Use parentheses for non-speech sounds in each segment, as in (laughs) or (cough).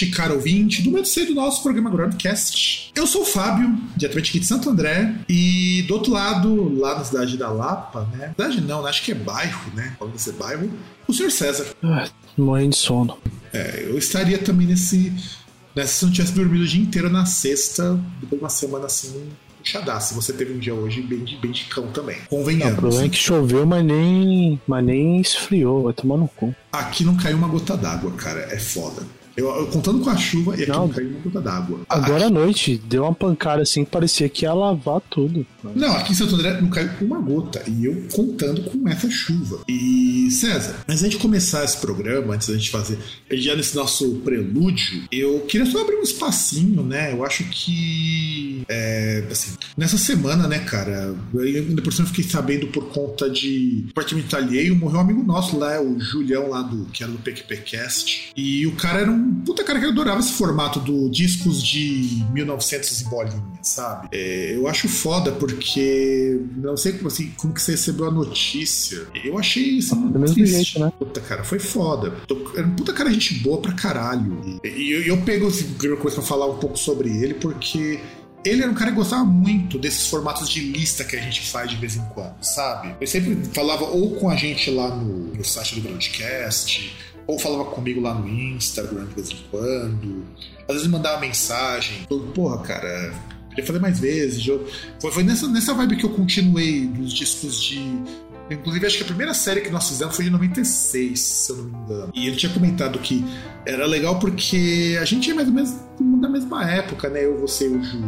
Ouvinte, caro ouvinte do momento do nosso programa Groundcast. Eu sou o Fábio, diretamente aqui de Santo André, e do outro lado, lá na cidade da Lapa, né? Cidade não, né? acho que é bairro, né? Pode ser bairro, o senhor César. Ah, morrendo de sono. É, eu estaria também nesse. Nessa, se não tivesse dormido o dia inteiro na sexta, depois de uma semana assim, puxadaço. Você teve um dia hoje bem de, bem de cão também. Convenhamos. o problema é que choveu, mas nem, mas nem esfriou. Vai tomar no cu. Aqui não caiu uma gota d'água, cara. É foda. Eu, eu contando com a chuva e aqui não, não caiu uma gota d'água. Agora à noite deu uma pancada assim que parecia que ia lavar tudo. Não, aqui em Santo André não caiu uma gota. E eu contando com essa chuva. E César, antes da gente começar esse programa, antes da gente fazer, já nesse nosso prelúdio, eu queria só abrir um espacinho, né? Eu acho que. É, assim, nessa semana, né, cara? Eu, ainda por cima fiquei sabendo por conta de Departamento Alheio, morreu um amigo nosso lá, o Julião lá do que era do PQPcast. E o cara era um puta cara que adorava esse formato do discos de 1900 e bolinha, sabe? É, eu acho foda porque não sei como, assim, como que você recebeu a notícia. Eu achei isso do mesmo jeito, né? Puta cara, foi foda. Era um puta cara gente boa pra caralho. E, e eu, eu pego assim, primeira coisa pra falar um pouco sobre ele porque ele era um cara que gostava muito desses formatos de lista que a gente faz de vez em quando, sabe? Eu sempre falava ou com a gente lá no, no site do Groundcast, ou falava comigo lá no Instagram de vez em quando. Às vezes mandava mensagem, porra, cara, queria fazer mais vezes. Foi, foi nessa, nessa vibe que eu continuei dos discos de. Inclusive, acho que a primeira série que nós fizemos foi de 96, se eu não me engano. E ele tinha comentado que era legal porque a gente é mais ou menos da mesma época, né? Eu, você e o Ju.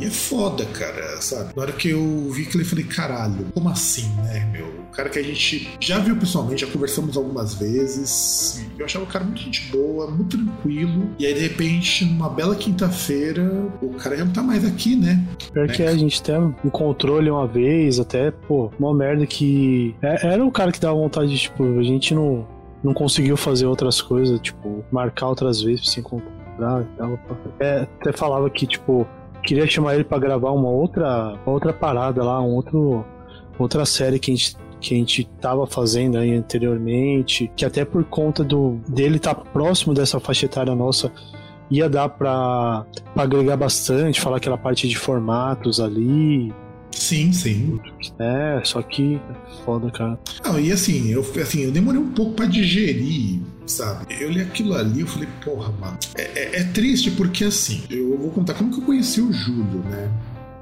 E é foda, cara, sabe? Na hora que eu vi aquilo, eu falei, caralho, como assim, né, meu? O cara que a gente já viu pessoalmente, já conversamos algumas vezes. Eu achava o cara muito gente boa, muito tranquilo. E aí, de repente, numa bela quinta-feira, o cara já não tá mais aqui, né? Pior né? que é, a gente até encontrou ele uma vez, até, pô, uma merda que. É, era o cara que dava vontade de, tipo, a gente não, não conseguiu fazer outras coisas, tipo, marcar outras vezes pra se encontrar e tal. É, até falava que, tipo, queria chamar ele para gravar uma outra, uma outra parada lá, um outro, outra série que a gente que a gente tava fazendo aí anteriormente, que até por conta do dele estar tá próximo dessa faixa etária nossa, ia dar para agregar bastante, falar aquela parte de formatos ali. Sim, sim. É, só que foda, cara. Não, e assim, eu, assim, eu demorei um pouco para digerir, sabe? Eu li aquilo ali, eu falei, porra, mano. É, é, é triste porque assim, eu vou contar como que eu conheci o Júlio, né?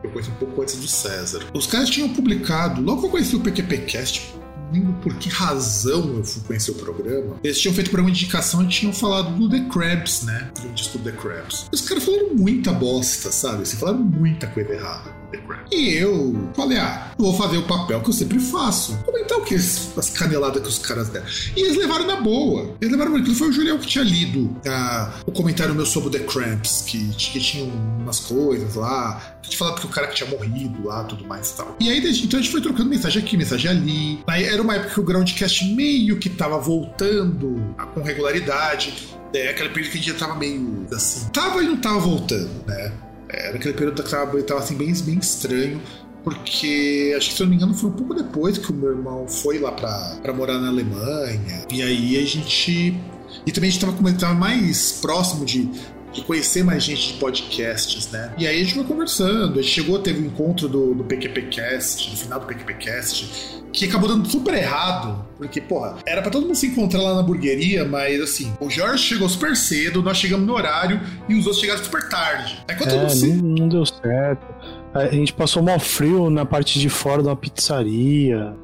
Eu conheci um pouco antes do César. Os caras tinham publicado, logo que eu conheci o PQPcast, lembro por que razão eu fui conhecer o programa. Eles tinham feito programa de indicação e tinham falado do The Crabs, né? Do disco The Crabs. Os caras falaram muita bosta, sabe? Assim, falaram muita coisa errada do. E eu falei, ah, vou fazer o papel que eu sempre faço. Comentar o que? As caneladas que os caras deram. E eles levaram na boa. Eles levaram muito. Foi o Julião que tinha lido ah, o comentário meu sobre o The Cramps, que, que tinha umas coisas lá. Que falava que o cara que tinha morrido lá, tudo mais e tal. E aí, então a gente foi trocando mensagem aqui, mensagem ali. Aí era uma época que o Groundcast meio que tava voltando com regularidade. É aquele período que a gente já tava meio assim. Tava e não tava voltando, né? Era aquele período que tava, tava assim, bem, bem estranho. Porque acho que se eu não me engano foi um pouco depois que o meu irmão foi lá pra morar na Alemanha. E aí a gente. E também a gente tava, tava mais próximo de de conhecer mais gente de podcasts, né? E aí a gente foi conversando, a gente chegou, teve um encontro do, do PQPcast, no final do PQPcast, que acabou dando super errado, porque, porra, era pra todo mundo se encontrar lá na hamburgueria, mas assim, o Jorge chegou super cedo, nós chegamos no horário e os outros chegaram super tarde. Aí quando é, não, não deu certo. A gente passou mal frio na parte de fora da pizzaria.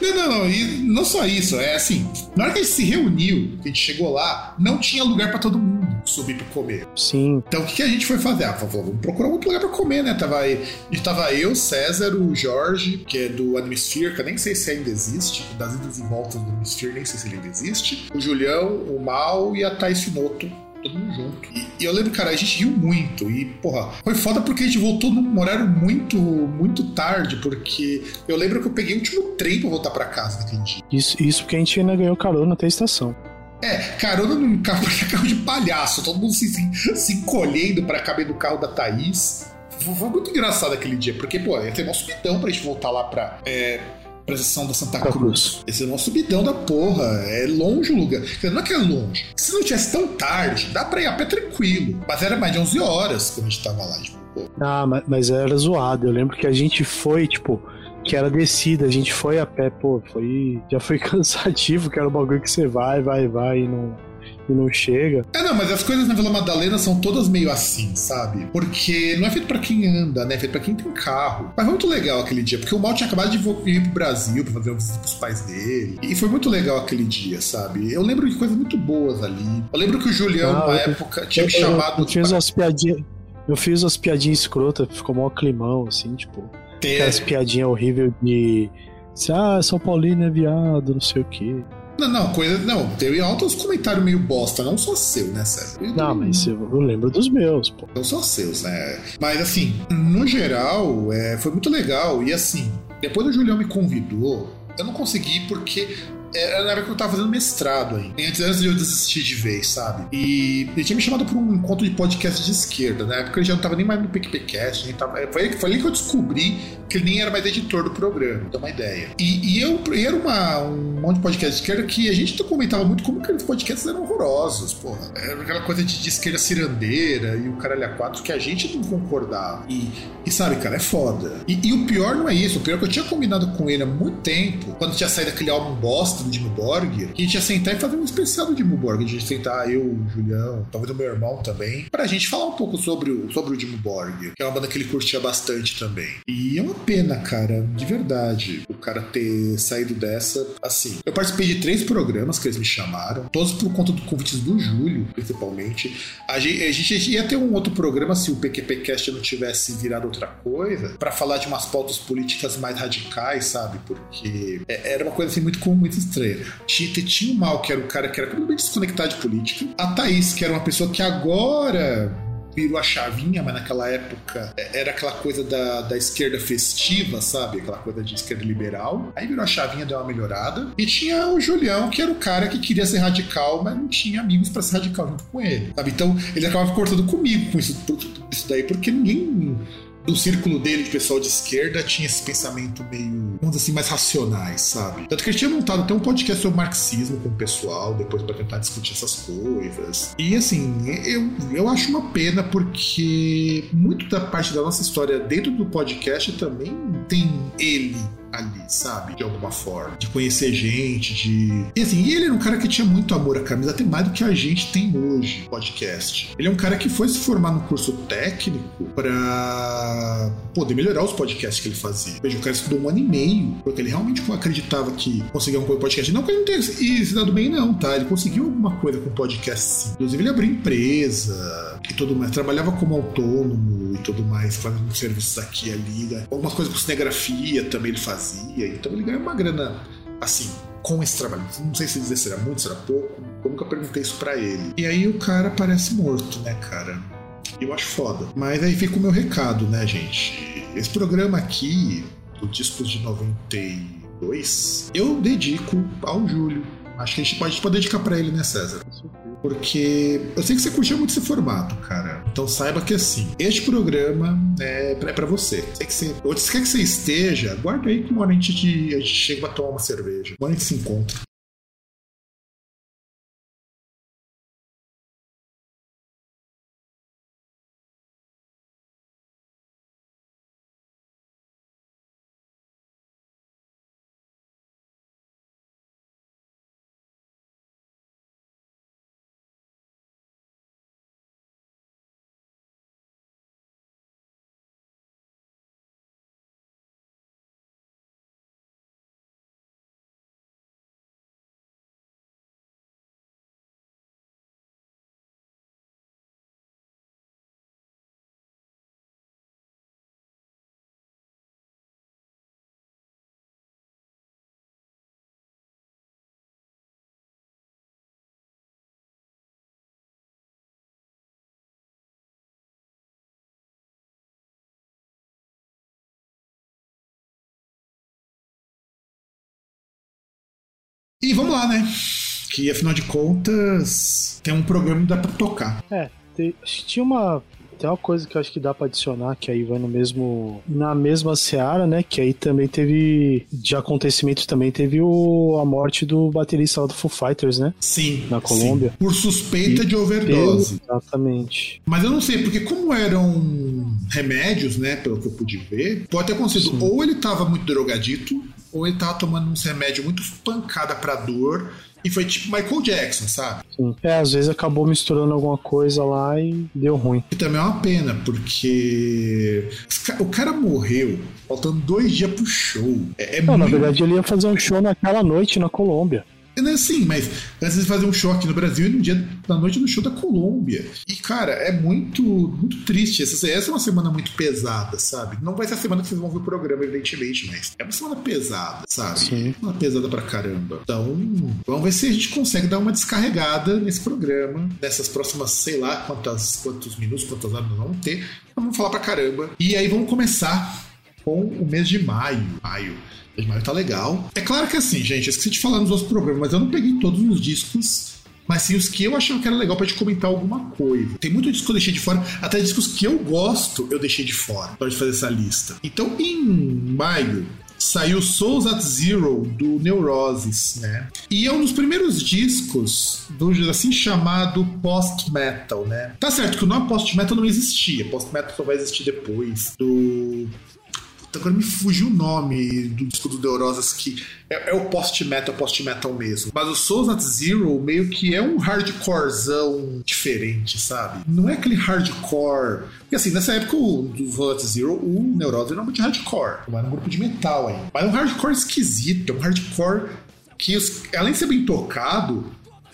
Não, não, não. E não só isso. É assim, na hora que a gente se reuniu, que a gente chegou lá, não tinha lugar para todo mundo. subir pra comer. Sim. Então o que, que a gente foi fazer? Ah, vamos procurar outro lugar pra comer, né? Tava, aí, tava eu, César, o Jorge, que é do Animesphere, que eu nem sei se ainda existe, das idas e voltas do Animesphere, nem sei se ele ainda existe. O Julião, o Mal e a Thais Finoto todo mundo junto. E, e, eu lembro, cara, a gente riu muito. E, porra, foi foda porque a gente voltou num horário muito, muito tarde, porque eu lembro que eu peguei o último trem pra voltar pra casa naquele dia. Isso, isso porque a gente ainda ganhou carona até a estação. É, carona num carro, (laughs) carro de palhaço, todo mundo se, se, se encolhendo pra caber no carro da Thaís. Foi, foi muito engraçado aquele dia, porque, pô, ia ter um subidão pra gente voltar lá pra. É, pra estação da Santa Cruz. Esse é o nosso subidão da porra. É longe o lugar. Não é que é longe. Se não tivesse tão tarde, dá pra ir a pé tranquilo. Mas era mais de 11 horas quando a gente tava lá. Tipo, pô. Ah, mas, mas era zoado. Eu lembro que a gente foi, tipo, que era descida, a gente foi a pé, pô, foi. Já foi (laughs) cansativo, que era um bagulho que você vai, vai, vai e não e não chega. É, não, mas as coisas na Vila Madalena são todas meio assim, sabe? Porque não é feito para quem anda, né? É feito pra quem tem carro. Mas foi muito legal aquele dia, porque o Mal tinha acabado de ir pro Brasil pra fazer uma visita pros pais dele. E foi muito legal aquele dia, sabe? Eu lembro de coisas muito boas ali. Eu lembro que o Julião, ah, na época, tinha eu, me chamado. Eu, eu fiz umas piadinhas. Eu fiz umas piadinhas escrotas, ficou mó climão, assim, tipo. Tem. Aquelas piadinhas horríveis de. Ah, São Paulino é viado, não sei o quê. Não, não, coisa. Não, teve altos comentários meio bosta, não só seu, né, Sérgio? Não, mas eu, eu lembro dos meus, pô. Não só seus, né? Mas assim, no geral, é, foi muito legal. E assim, depois o Julião me convidou, eu não consegui porque era na época que eu tava fazendo mestrado aí. Antes, de eu desistir de vez, sabe? E ele tinha me chamado para um encontro de podcast de esquerda. Na época ele já não tava nem mais no PicPcast. Tava... Foi, foi ali que eu descobri que ele nem era mais editor do programa, pra ter uma ideia. E, e eu e era uma, um monte de podcast de esquerda que a gente comentava muito como aqueles podcasts eram horrorosos, porra. Era aquela coisa de, de esquerda cirandeira e o caralho a quatro que a gente não concordava. E, e sabe, cara, é foda. E, e, o pior não é isso. O pior é que eu tinha combinado com ele há muito tempo, quando tinha saído aquele álbum bosta do Jimmy Borgir, que a gente ia sentar e fazer um especial do Jimmy Borgir. A gente ia sentar, eu, o Julião, talvez o meu irmão também, pra gente falar um pouco sobre o, sobre o Jimmy Borgir, que é uma banda que ele curtia bastante também. E é uma pena, cara, de verdade, o cara ter saído dessa assim. Eu participei de três programas que eles me chamaram, todos por conta do convites do Júlio, principalmente. A gente, a gente ia ter um outro programa se o PQPcast não tivesse virado outra coisa, para falar de umas pautas políticas mais radicais, sabe? Porque é, era uma coisa assim muito muito estranha. Tinha, tinha o Mal, que era o cara que era completamente desconectado de política. A Thaís, que era uma pessoa que agora virou a chavinha, mas naquela época é, era aquela coisa da, da esquerda festiva, sabe? Aquela coisa de esquerda liberal. Aí virou a chavinha, deu uma melhorada. E tinha o Julião, que era o cara que queria ser radical, mas não tinha amigos para ser radical junto com ele, sabe? Então ele acabava cortando comigo com isso, isso daí, porque ninguém do círculo dele de pessoal de esquerda tinha esse pensamento meio, vamos dizer assim, mais racionais, sabe? Tanto que ele tinha montado até um podcast sobre marxismo com o pessoal, depois para tentar discutir essas coisas. E assim, eu, eu acho uma pena porque muito da parte da nossa história dentro do podcast também tem ele ali, sabe? De alguma forma. De conhecer gente, de. E assim, ele era um cara que tinha muito amor à camisa, até mais do que a gente tem hoje, podcast. Ele é um cara que foi se formar no curso técnico para poder melhorar os podcasts que ele fazia. Veja, o cara estudou um ano e meio, porque ele realmente acreditava que conseguia um podcast. Não que ele não tenha se dado bem, não, tá? Ele conseguiu alguma coisa com podcast sim. Inclusive, ele abriu empresa e tudo mais. Trabalhava como autônomo e tudo mais, fazendo serviços aqui e ali. Né? Algumas coisas com cinegrafia também ele fazia fazia. Então ele ganha uma grana assim, com esse trabalho. Não sei se dizer se era muito, se era pouco. Eu nunca perguntei isso para ele. E aí o cara parece morto, né, cara? Eu acho foda. Mas aí fica o meu recado, né, gente? Esse programa aqui, do Discos de 92, eu dedico ao Júlio. Acho que a gente pode, pode dedicar para ele, né, César? Porque eu sei que você curtiu muito esse formato, cara. Então saiba que assim, este programa é, é para você. Sei que você. Onde quer que você esteja, guarda aí que uma hora a gente, a gente chega pra tomar uma cerveja. Uma hora a gente se encontra. E vamos lá, né? Que afinal de contas tem um programa que dá pra tocar. É, tem, tinha uma tem uma coisa que eu acho que dá para adicionar, que aí vai no mesmo. Na mesma seara, né? Que aí também teve. De acontecimentos também teve o, a morte do baterista lá do Foo Fighters, né? Sim. Na Colômbia. Sim. Por suspeita e de overdose. Exatamente. Mas eu não sei, porque como eram remédios, né? Pelo que eu pude ver, pode ter acontecido. Sim. Ou ele tava muito drogadito, ou ele tava tomando uns remédios muito pancada pra dor e foi tipo Michael Jackson, sabe? Sim. É, às vezes acabou misturando alguma coisa lá e deu ruim. E também é uma pena, porque o cara morreu faltando dois dias pro show. É, é Não, muito... na verdade ele ia fazer um show naquela noite na Colômbia. É sim, mas antes de fazer um show aqui no Brasil e no dia da noite no show da Colômbia. E, cara, é muito, muito triste. Essa, essa é uma semana muito pesada, sabe? Não vai ser a semana que vocês vão ver o programa, evidentemente, mas é uma semana pesada, sabe? Sim. Uma pesada pra caramba. Então, vamos ver se a gente consegue dar uma descarregada nesse programa, nessas próximas, sei lá, quantas, quantos minutos, quantas horas nós vamos ter. Vamos falar pra caramba. E aí vamos começar com o mês de maio. Maio. Maio tá legal. É claro que assim, gente, eu esqueci de falar nos outros programas, mas eu não peguei todos os discos mas sim os que eu achava que era legal pra gente comentar alguma coisa. Tem muito disco que eu deixei de fora, até discos que eu gosto eu deixei de fora pra gente fazer essa lista. Então, em maio, saiu Souls at Zero do Neurosis, né? E é um dos primeiros discos do assim chamado post-metal, né? Tá certo que o nome post-metal não existia, post-metal só vai existir depois do Agora me fugiu o nome do disco do Deurosas, que é, é, o post-metal, post-metal mesmo. Mas o Souls at Zero meio que é um hardcorezão diferente, sabe? Não é aquele hardcore. Porque assim, nessa época do Souls at Zero, o Neuroses era muito hardcore. Era um grupo de metal aí. Mas é um hardcore esquisito, é um hardcore que, além de ser bem tocado,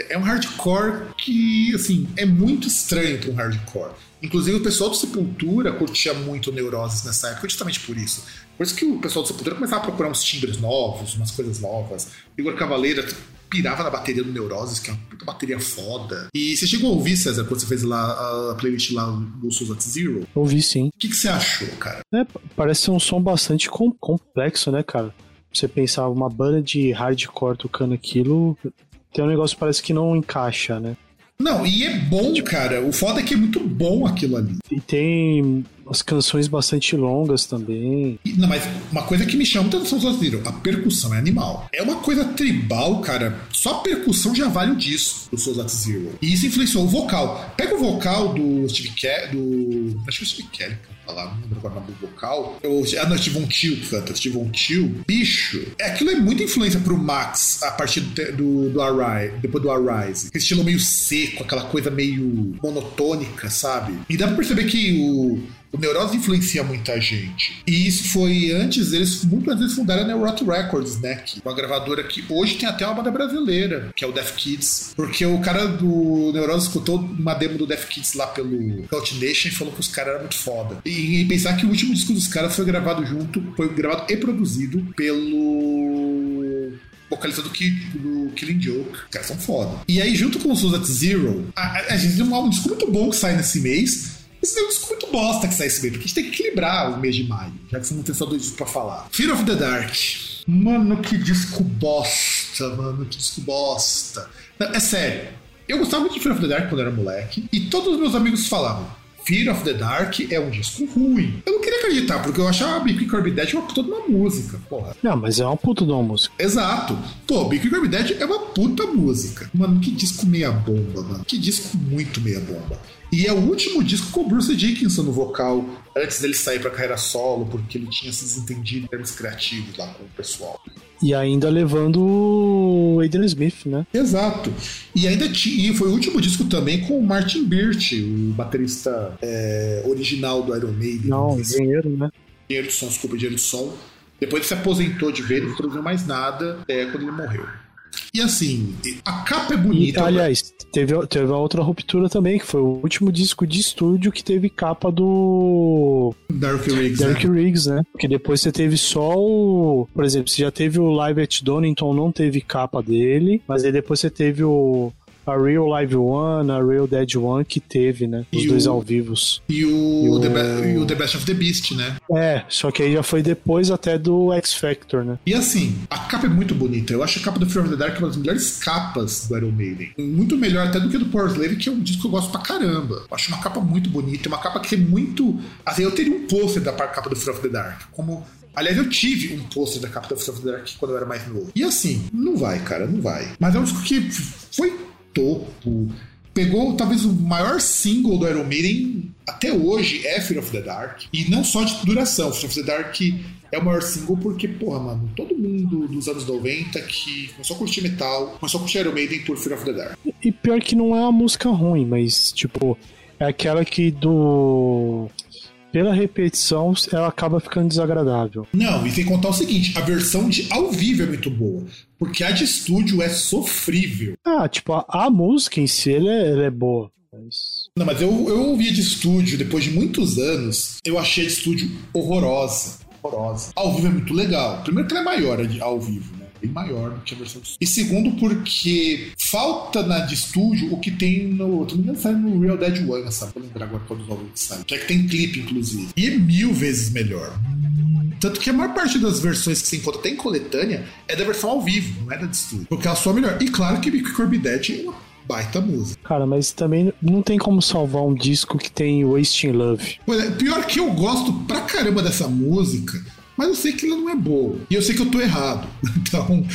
é um hardcore que, assim, é muito estranho para um hardcore. Inclusive, o pessoal do Sepultura curtia muito Neuroses nessa época, justamente por isso. Por isso que o pessoal do Sepultura começava a procurar uns timbres novos, umas coisas novas. Igor Cavaleira pirava na bateria do Neuroses, que é uma puta bateria foda. E você chegou a ouvir, César, quando você fez lá a playlist lá do Souls at Zero? Ouvi sim. O que, que você achou, cara? É, parece ser um som bastante com, complexo, né, cara? Você pensava uma banda de hardcore tocando aquilo, tem um negócio que parece que não encaixa, né? Não, e é bom, cara. O foda é que é muito bom aquilo ali. E tem as canções bastante longas também. Não, mas uma coisa que me chama muita atenção, vocês viram, a percussão é animal. É uma coisa tribal, cara. Só percussão já vale o disso do Souls at Zero. E isso influenciou o vocal. Pega o vocal do Steve Kelly, do... Acho que é o Steve Kelly, falar, não lembro agora o nome do vocal. Eu, ah, não, Steve Von Till canta, Steve Von. Bicho, é, aquilo é muita influência pro Max a partir do, do, do Arise, depois do Arise. Aquele estilo meio seco, aquela coisa meio monotônica, sabe? E dá pra perceber que o o Neurose influencia muita gente. E isso foi antes deles, muito antes deles fundarem a Neurot Records, né? Que, uma gravadora que hoje tem até uma banda brasileira, que é o Death Kids. Porque o cara do Neurose escutou uma demo do Death Kids lá pelo Cult Nation e falou que os caras eram muito foda. E, e pensar que o último disco dos caras foi gravado junto, foi gravado e produzido pelo vocalista do, do Killing Joke. Os caras são foda. E aí, junto com o Susan Zero, a, a, gente tem um disco muito bom que sai nesse mês. Esse é um disco muito bosta que sai esse mês, porque a gente tem que equilibrar o mês de maio, já que você não tem só dois discos pra falar. Fear of the Dark. Mano, que disco bosta, mano, que disco bosta. Não, é sério. Eu gostava muito de Fear of the Dark quando era moleque, e todos os meus amigos falavam: Fear of the Dark é um disco ruim. Eu não queria acreditar, porque eu achava a Big Corby Dead uma puta de uma música, porra. Não, mas é uma puta de uma música. Exato. Pô, Big Corby Dead é uma puta música. Mano, que disco meia bomba, mano. Que disco muito meia bomba. E é o último disco com o Bruce Dickinson no vocal, antes dele sair pra carreira solo, porque ele tinha se desentendido em termos criativos lá com o pessoal. E ainda levando o Adrian Smith, né? Exato. E ainda tinha, e foi o último disco também com o Martin Birch, o baterista é, original do Iron Maiden. Não, engenheiro, né? Engenheiro de som, desculpa, engenheiro de som. Depois ele se aposentou de vez, não produziu mais nada é, quando ele morreu. E assim, a capa é bonita. E, aliás, teve, teve a outra ruptura também, que foi o último disco de estúdio que teve capa do. Dark Riggs. Dark né? Riggs, né? Porque depois você teve só o. Por exemplo, você já teve o Live at Donington, não teve capa dele, mas aí depois você teve o a Real Live One, a Real Dead One que teve, né? Os E dois o- ao vivos. E o, E o- The e o The Best of the Beast, né? É, só que aí já foi depois até do X Factor, né? E assim, a capa é muito bonita. Eu acho a capa do Fear of the Dark uma das melhores capas do Iron Maiden. Muito melhor até do que do Power Slave, que é um disco que eu gosto pra caramba. Eu acho uma capa muito bonita, uma capa que é muito. Assim, eu teria um pôster da capa do Fear of the Dark. Como. Aliás, eu tive um pôster da capa do Fear of the Dark quando eu era mais novo. E assim, não vai, cara, não vai. Mas é um disco que foi topo. Pegou talvez o maior single do Iron Maiden até hoje é Fear of the Dark. E não só de duração. Fear of the Dark é o maior single porque, porra, mano, todo mundo dos anos 90 que começou a curtir metal, começou a curtir Iron Maiden por Fear of the Dark. E pior que não é uma música ruim, mas, tipo, é aquela que do. Pela repetição, ela acaba ficando desagradável. Não, e sem contar o seguinte, a versão de ao vivo é muito boa. Porque a de estúdio é sofrível. Ah, tipo, a, a música em si, ela é, ela é boa. Mas. Não, mas eu, eu ouvi de estúdio depois de muitos anos. Eu achei a de estúdio horrorosa. Horrorosa. Ao vivo é muito legal. Primeiro que ela é maior ao vivo, né? Bem maior do que a versão de. E segundo, porque falta na de estúdio o que tem no. Se não sai no Real Dead One, sabe? Vou lembrar agora dos álbuns que sai. Que é que tem clipe, inclusive. E é mil vezes melhor. Tanto que a maior parte das versões que você encontra até em coletânea é da versão ao vivo, não é da de estúdio. Porque ela soa melhor. E claro que Big Corby Dead é uma baita música. Cara, mas também não tem como salvar um disco que tem Wasting Love. Pois é, pior que eu gosto pra caramba dessa música, mas eu sei que ela não é boa. E eu sei que eu tô errado. (laughs) Então.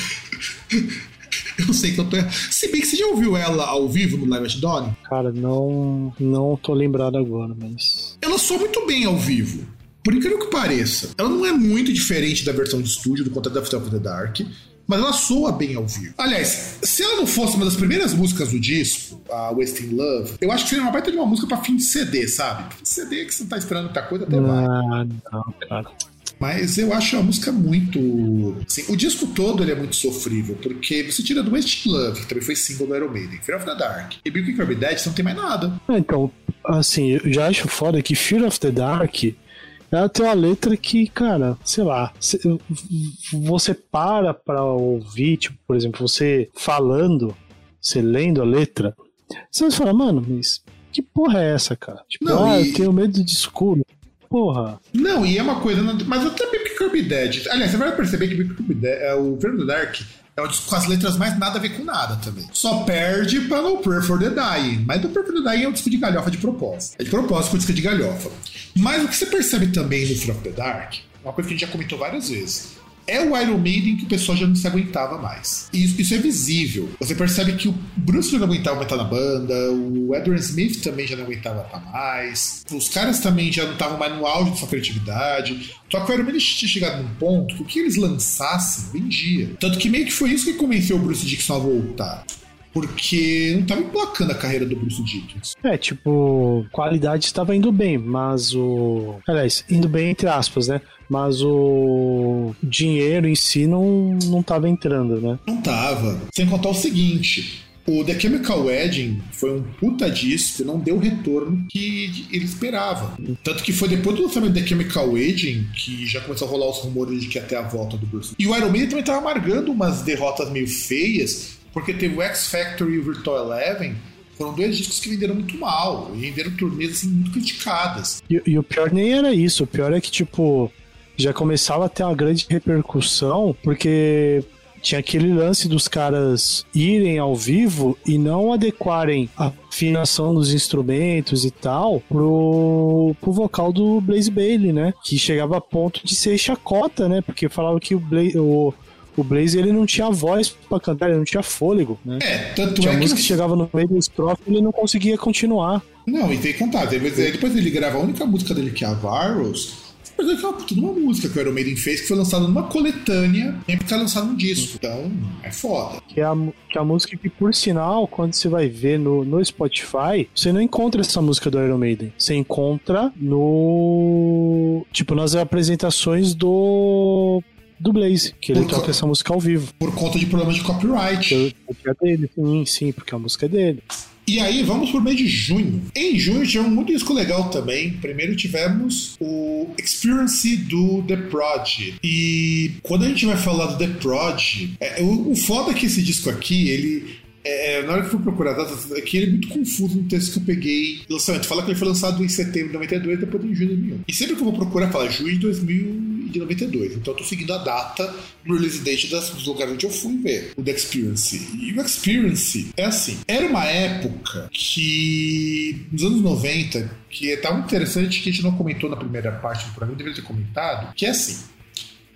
eu sei que eu tô errado. Se bem que você já ouviu ela ao vivo no Live at Dawn, Cara, não, não tô lembrado agora, mas. ela soa muito bem ao vivo. Por incrível que pareça. Ela não é muito diferente da versão de estúdio do Contato of the Dark. Mas ela soa bem ao vivo. Aliás, se ela não fosse uma das primeiras músicas do disco, a Wasting Love, eu acho que seria uma baita de uma música pra fim de CD, sabe? CD que você não tá esperando muita coisa, até vai. Ah, não, cara. Mas eu acho a música muito. Assim, o disco todo ele é muito sofrível, porque você tira do Wasted Love, que também foi single do Iron Maiden, Fear of the Dark, e Big Kirby Dead, você não tem mais nada. Ah, Então, assim, eu já acho foda que Fear of the Dark ela tem uma letra que, cara, sei lá, cê- você para pra ouvir, tipo, por exemplo, você falando, você lendo a letra, você vai falar, mano, mas que porra é essa, cara? Tipo, Não, ah, e- eu tenho medo de escuro. Porra. Não, e é uma coisa. Mas até Big Kirby Dead. Aliás, você vai perceber que Big Kirby Dead, é, o the Dark é um disco com as letras mais nada a ver com nada também. Só perde pra No Prayer for the Dying. Mas No Prayer for the Dying é um disco de galhofa de propósito. É de propósito com o disco de galhofa. Mas o que você percebe também no Fear of the Dark, uma coisa que a gente já comentou várias vezes. É o Iron Maiden que o pessoal já não se aguentava mais. E Isso, isso é visível. Você percebe que o Bruce não aguentava mais estar na banda, o Edward Smith também já não aguentava estar mais, os caras também já não estavam mais no auge de sua criatividade. Só que o Iron Maiden tinha chegado num ponto que o que eles lançassem vendia. Tanto que meio que foi isso que convenceu o Bruce Dixon a voltar. Porque não estava emplacando a carreira do Bruce Dickinson. É, tipo, qualidade estava indo bem, mas o. Aliás, indo bem entre aspas, né? Mas o dinheiro em si não, não tava entrando, né? Não tava. Sem contar o seguinte: o The Chemical Wedding foi um puta disco e não deu o retorno que ele esperava. Tanto que foi depois do lançamento do The Chemical Wedding que já começou a rolar os rumores de que ter a volta do Bruce. E o Iron Maiden também tava amargando umas derrotas meio feias, porque teve o X Factor e o Virtual Eleven. Foram dois discos que venderam muito mal e venderam turnês assim, muito criticadas. E, e o pior nem era isso, o pior é que, tipo, já começava a ter uma grande repercussão, porque tinha aquele lance dos caras irem ao vivo e não adequarem a afinação dos instrumentos e tal pro, pro vocal do Blaze Bailey, né? Que chegava a ponto de ser chacota, né? Porque falava que o Blaze, o, o Blaze ele não tinha voz pra cantar, ele não tinha fôlego, né? É, tanto Tinha é música que chegava no meio da estrofe e ele não conseguia continuar. Não, e tem que contar. Depois, depois ele grava a única música dele, que é a Virus. Mas é que uma puta de uma música que o Iron Maiden fez, que foi lançada numa coletânea, nem porque é lançado num disco. Então, é foda. Que é, a, que é a música que, por sinal, quando você vai ver no, no Spotify, você não encontra essa música do Iron Maiden. Você encontra no. Tipo, nas apresentações do. Do Blaze, que ele Por co- toca essa música ao vivo. Por conta de problemas de copyright. Porque é dele. Sim, sim, porque a música é dele. E aí, vamos pro mês de junho. Em junho tivemos muito disco legal também. Primeiro tivemos o Experience do The Prod. E quando a gente vai falar do The Prod, é, o, o foda é que esse disco aqui, ele É, na hora que eu fui procurar datas, aqui ele é muito confuso no texto que eu peguei lançamento. Fala que ele foi lançado em setembro de 92 depois em junho de 2001. E sempre que eu vou procurar, fala junho de 2092. Então eu tô seguindo a data no release date das, dos lugares onde eu fui ver o The Experience. E o Experience é assim: era uma época que, nos anos 90, que é tão interessante que a gente não comentou na primeira parte do programa, deveria ter comentado, que é assim.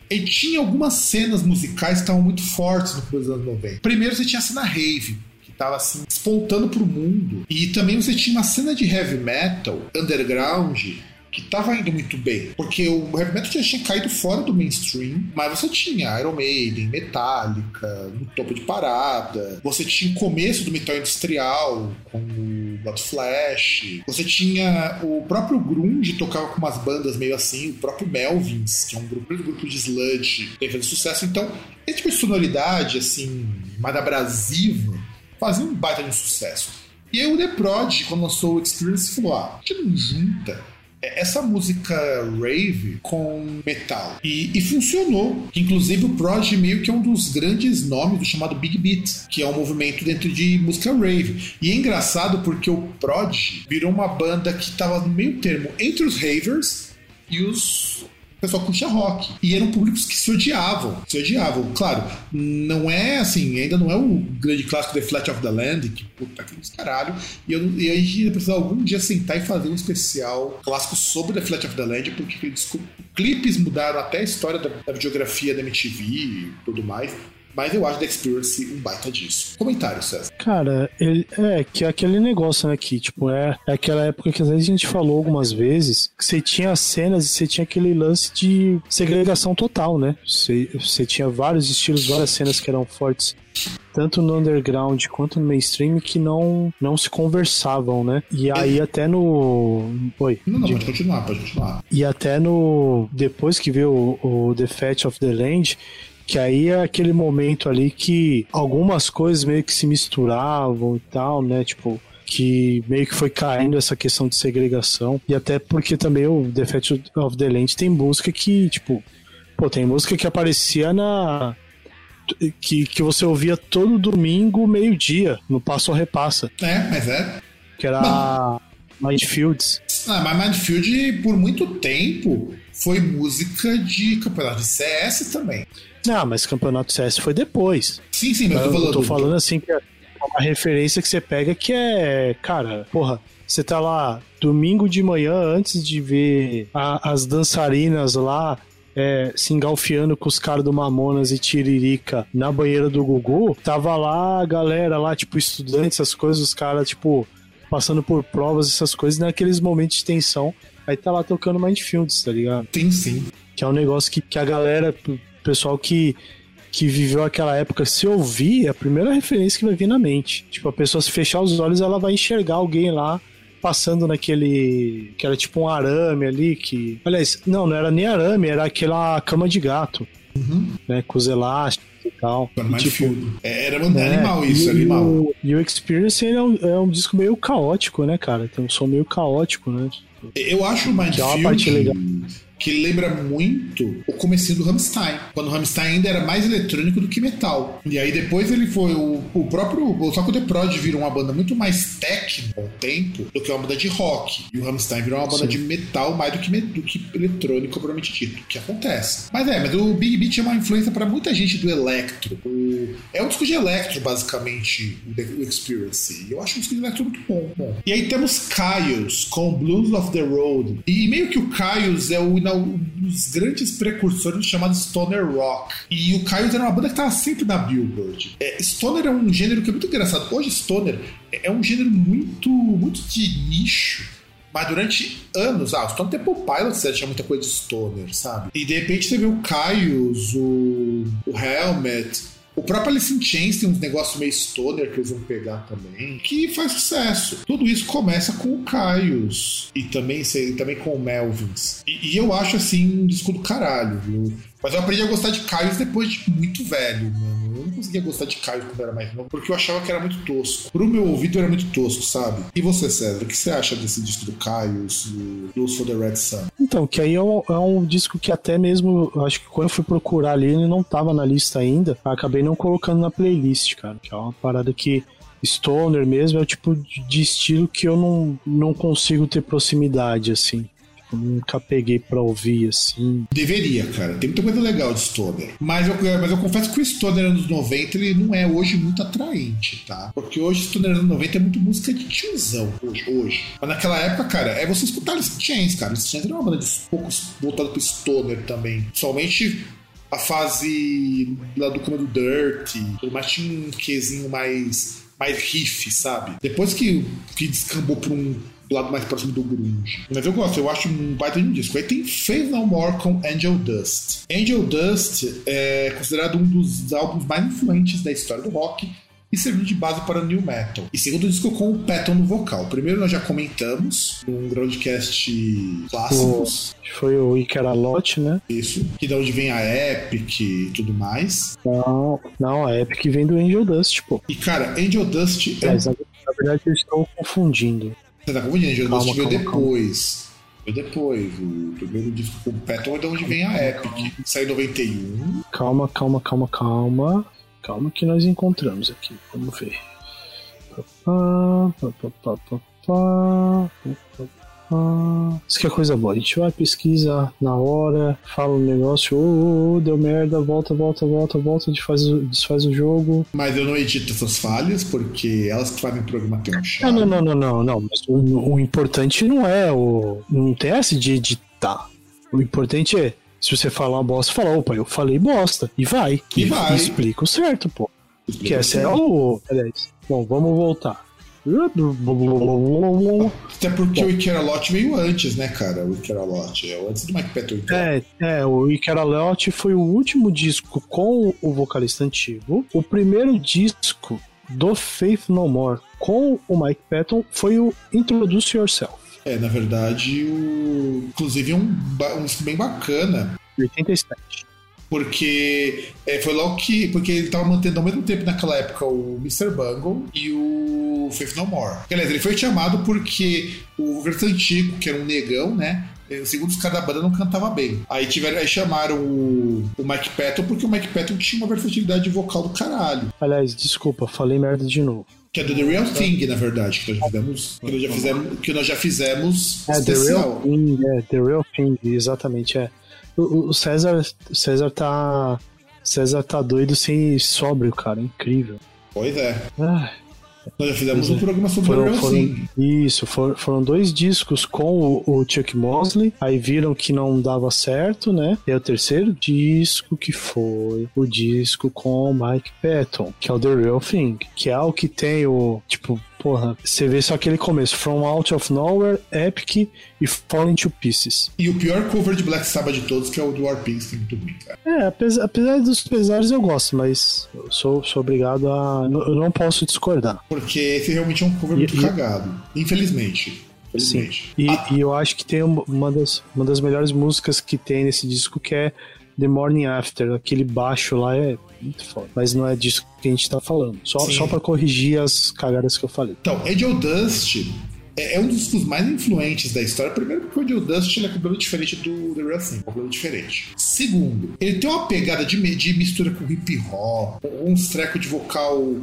E tinha algumas cenas musicais que estavam muito fortes no começo dos anos 90. Primeiro você tinha a cena rave, que estava assim, despontando pro mundo. E também você tinha uma cena de heavy metal, underground, que estava indo muito bem, porque o heavy metal já tinha caído fora do mainstream, mas você tinha Iron Maiden, Metallica, no topo de parada, você tinha o começo do metal industrial, com o Blood Flash, você tinha o próprio grunge tocava com umas bandas meio assim, o próprio Melvins, que é um grupo, um grupo de sludge, que fez sucesso, então esse tipo de sonoridade, assim, mais abrasiva, fazia um baita de um sucesso. E aí o The Prod, quando lançou o Experience, falou, ah, a gente não junta essa música rave com metal. E, e, funcionou. Inclusive o Prod meio que é um dos grandes nomes do chamado Big Beat, que é um movimento dentro de música rave. E é engraçado porque o Prod virou uma banda que estava no meio termo entre os ravers e os o pessoal curtia rock. E eram públicos que se odiavam. Se odiavam. Claro, não é assim, ainda não é o grande clássico The Flat of the Land, que puta que caralho. E, eu, e a gente precisa algum dia sentar e fazer um especial clássico sobre The Flat of the Land, porque clipes mudaram até a história da, da videografia da MTV e tudo mais. Mas eu acho The Experience um baita disso. Comentário, César. Cara, ele, é que é aquele negócio, né? Que, tipo, é, é aquela época que às vezes a gente falou algumas vezes que você tinha cenas e você tinha aquele lance de segregação total, né? Você, você tinha vários estilos, várias cenas que eram fortes tanto no underground quanto no mainstream que não, não se conversavam, né? E aí até no. Oi. Não, não, de... pode continuar, pode continuar. E até no. Depois que veio o, o The Fat of the Land, que aí é aquele momento ali que algumas coisas meio que se misturavam e tal, né? Tipo, que meio que foi caindo essa questão de segregação. E até porque também o The Fat of the Land tem música que, tipo, pô, tem música que aparecia na. Que, que você ouvia todo domingo, meio-dia, no Passo a Repassa. É, mas é. Que era Mindfields. Ah, mas Mindfield, por muito tempo, foi música de campeonato de CS também. Não, mas campeonato CS foi depois. Sim, sim, mas eu tô falando. Eu tô falando assim que é uma referência que você pega que é, cara, porra, você tá lá domingo de manhã antes de ver a, as dançarinas lá é, se engalfiando com os caras do Mamonas e Tiririca na banheira do Gugu, tava lá a galera lá, tipo, estudantes, essas coisas, os caras, tipo, passando por provas, essas coisas, naqueles momentos de tensão. Aí tá lá tocando Mindfields, tá ligado? Sim, sim. Que é um negócio que, que a galera, pessoal que que viveu aquela época, se ouvir, é a primeira referência que vai vir na mente. Tipo, a pessoa se fechar os olhos, ela vai enxergar alguém lá passando naquele. que era tipo um arame ali, que. Aliás, não, não era nem arame, era aquela cama de gato. Uhum. Né, com os elásticos e tal. Era mais tipo, é, Era um né, animal isso, e animal. O, e o Experience é um, é um disco meio caótico, né, cara? Tem um som meio caótico, né? Eu acho o Mindfield... Que é uma parte legal que lembra muito o comecinho do Rammstein, quando o Rammstein ainda era mais eletrônico do que metal. E aí depois ele foi o, o próprio, o The Prod virou uma banda muito mais técnica ao tempo do que uma banda de rock. E o Rammstein virou uma banda Sim. de metal mais do que, do que eletrônico, propriamente dito, que acontece. Mas é, mas o Big Beat é uma influência para muita gente do electro. O, é um disco de electro, basicamente, o Experience. E eu acho um disco de electro muito bom, bom. E aí temos Caios com Blues of the Road. E meio que o Caios é o um dos grandes precursores chamado Stoner Rock. E o Caio era uma banda que estava sempre na Billboard. É, Stoner é um gênero que é muito engraçado. Hoje, Stoner é um gênero muito, muito de nicho. Mas durante anos, ah, o Stone Temple Pilots tinha muita coisa de Stoner, sabe? E de repente vê o Caios, o, o Helmet, o próprio Alice in Chains tem uns negócios meio stoner que eles vão pegar também, que faz sucesso. Tudo isso começa com o Caios e também, sei, também com o Melvins. E, e, eu acho assim um disco do caralho, viu? Mas eu aprendi a gostar de Caios depois de muito velho, mano. Eu não conseguia gostar de Caios quando era mais novo, porque eu achava que era muito tosco. Pro meu ouvido era muito tosco, sabe? E você, César, o que você acha desse disco do Caios, do for the Red Sun? Então, que aí é um, é um disco que até mesmo, acho que quando eu fui procurar ali, ele não tava na lista ainda. Acabei não colocando na playlist, cara. Que é uma parada que stoner mesmo, é o tipo de estilo que eu não, não consigo ter proximidade, assim. Nunca peguei pra ouvir, assim. Deveria, cara. Tem muita coisa legal de Stoner. Mas eu, mas eu confesso que o Stoner anos 90 ele não é hoje muito atraente, tá? Porque hoje Stoner anos 90 é muito música de tiozão, hoje. hoje. Mas naquela época, cara, é você escutar Alice Chains, cara. Alice Chains era uma banda de poucos voltada pro Stoner também. Somente a fase lá do Comando Dirt, mas tinha um quezinho mais, mais riff, sabe? Depois que, que descambou pra um lado mais próximo do grunge. Mas eu gosto, eu acho um baita de um disco. Aí tem Faith No More com Angel Dust. Angel Dust é considerado um dos álbuns mais influentes da história do rock e serviu de base para o New Metal. E segundo disco com o Patton no vocal. O primeiro nós já comentamos num Groundcast clássicos. Foi o Icaralote, né? Isso. Que da onde vem a Epic e tudo mais. Não, não, a Epic vem do Angel Dust, pô. E cara, Angel Dust é. Mas, na na verdade, eles estão confundindo. Você tá confundindo? Angel Calma, calma, depois. Veio depois. O primeiro disco com o Patton é da onde vem a Epic. Saiu em 91. Calma, calma, calma, calma. Calma que nós encontramos aqui. Vamos ver. Pá, pá, pá, pá, pá, pá, pá, pá, pá. Isso que é coisa boa. A gente vai, pesquisa na hora, fala um negócio, ô, ô, deu merda, volta, volta, volta, volta, desfaz, o- desfaz o jogo. Mas eu não edito essas falhas, porque elas que fazem o programa ter um chato. Não, não, não, não, não. Mas o, o importante não é o. Não tem essa de editar. O importante é, se você falar uma bosta, fala, opa, eu falei bosta. E vai. E vai. explica o certo, pô. Que essa é o. Aliás, bom, vamos voltar. Até porque o Ikeralot veio antes, né, cara? O Ikeralot. É antes do Mike Patton. então. É, é, o Icaraleote foi o último disco com o vocalista antigo. O primeiro disco do Faith No More com o Mike Patton foi o Introduce Yourself, É, na verdade, o... inclusive é um, ba- um disco bem bacana, 87. Porque é, foi logo que. Porque ele tava mantendo ao mesmo tempo naquela época o Mr. Bungle e o Faith No More. Aliás, ele foi chamado porque o vocalista antigo, que era um negão, né? eh, Segundo os cada banda não cantava bem. Aí tiveram, aí chamaram o, o Mike Patton porque o Mike Patton tinha uma versatilidade vocal do caralho. Aliás, desculpa, falei merda de novo. Que é do The Real Thing, na verdade, que nós já fizemos, que nós já fizemos, que nós já fizemos É, The especial. Real Thing, é, The Real Thing, exatamente, é. O, César, o César tá. César tá doido sem sóbrio, cara, incrível. Pois é. Ah, Nós já fizemos Pois um é. programa sobre foram, foram, isso, foram, foram dois discos com o, o Chuck Mosley, aí viram que não dava certo, né? E aí o terceiro disco que foi o disco com o Mike Patton, que é o The Real Thing, que é o que tem o, tipo, porra, você vê só aquele começo, From Out of Nowhere, Epic e Falling to Pieces. E o pior cover de Black Sabbath de todos, que é o do War Pigs, que é muito ruim, cara. É, apesar, apesar dos pesares eu gosto, mas eu sou, sou obrigado a. Eu não posso discordar. Porque esse realmente é um cover E- muito e- cagado. Infelizmente. Infelizmente. E, Ah, e eu acho que tem uma das, uma das melhores músicas que tem nesse disco que é The Morning After. Aquele baixo lá é muito foda. Mas não é disso que a gente tá falando. Só, Sim. só pra corrigir as cagadas que eu falei. Então, Angel Dust é, é um dos discos mais influentes da história. Primeiro, porque o Angel Dust ele é completamente diferente do The Real Thing, completamente diferente. Segundo, ele tem uma pegada de, de mistura com hip hop, uns trecos de vocal,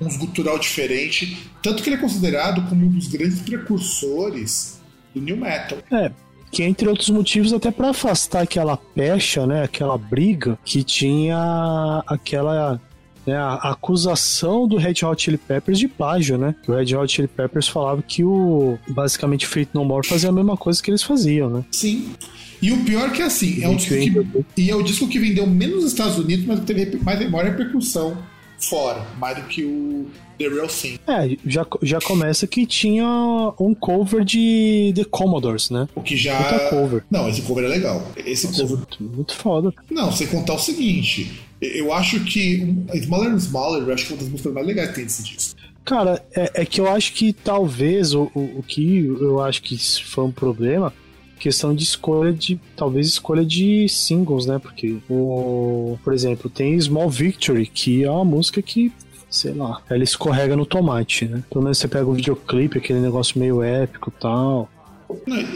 uns gutural diferente. Tanto que ele é considerado como um dos grandes precursores do New Metal. É. Que entre outros motivos, até pra afastar aquela pecha, né? Aquela briga que tinha aquela. né, a acusação do Red Hot Chili Peppers de plágio, né? Que o Red Hot Chili Peppers falava que o basicamente Faith No More fazia a mesma coisa que eles faziam, né? Sim. E o pior que é assim, é um disco que, e é o disco que vendeu menos nos Estados Unidos, mas teve mais maior repercussão fora, mais do que o The Real Thing. É, já, já começa que tinha um cover de The Commodores, né? O que já. Puta cover. Não, esse cover é legal. Esse Nossa, cover. muito, muito foda. Não, sem contar o seguinte. Eu acho que um, Smaller and Smaller, eu acho que é uma das músicas mais legais que tem desse disco. Cara, é, é que eu acho que talvez o, o, o que eu acho que foi um problema, questão de escolha de. Talvez escolha de singles, né? Porque, o, por exemplo, tem Small Victory, que é uma música que. Sei lá, ela escorrega no tomate, né? Pelo menos você pega o videoclipe, aquele negócio meio épico e tal.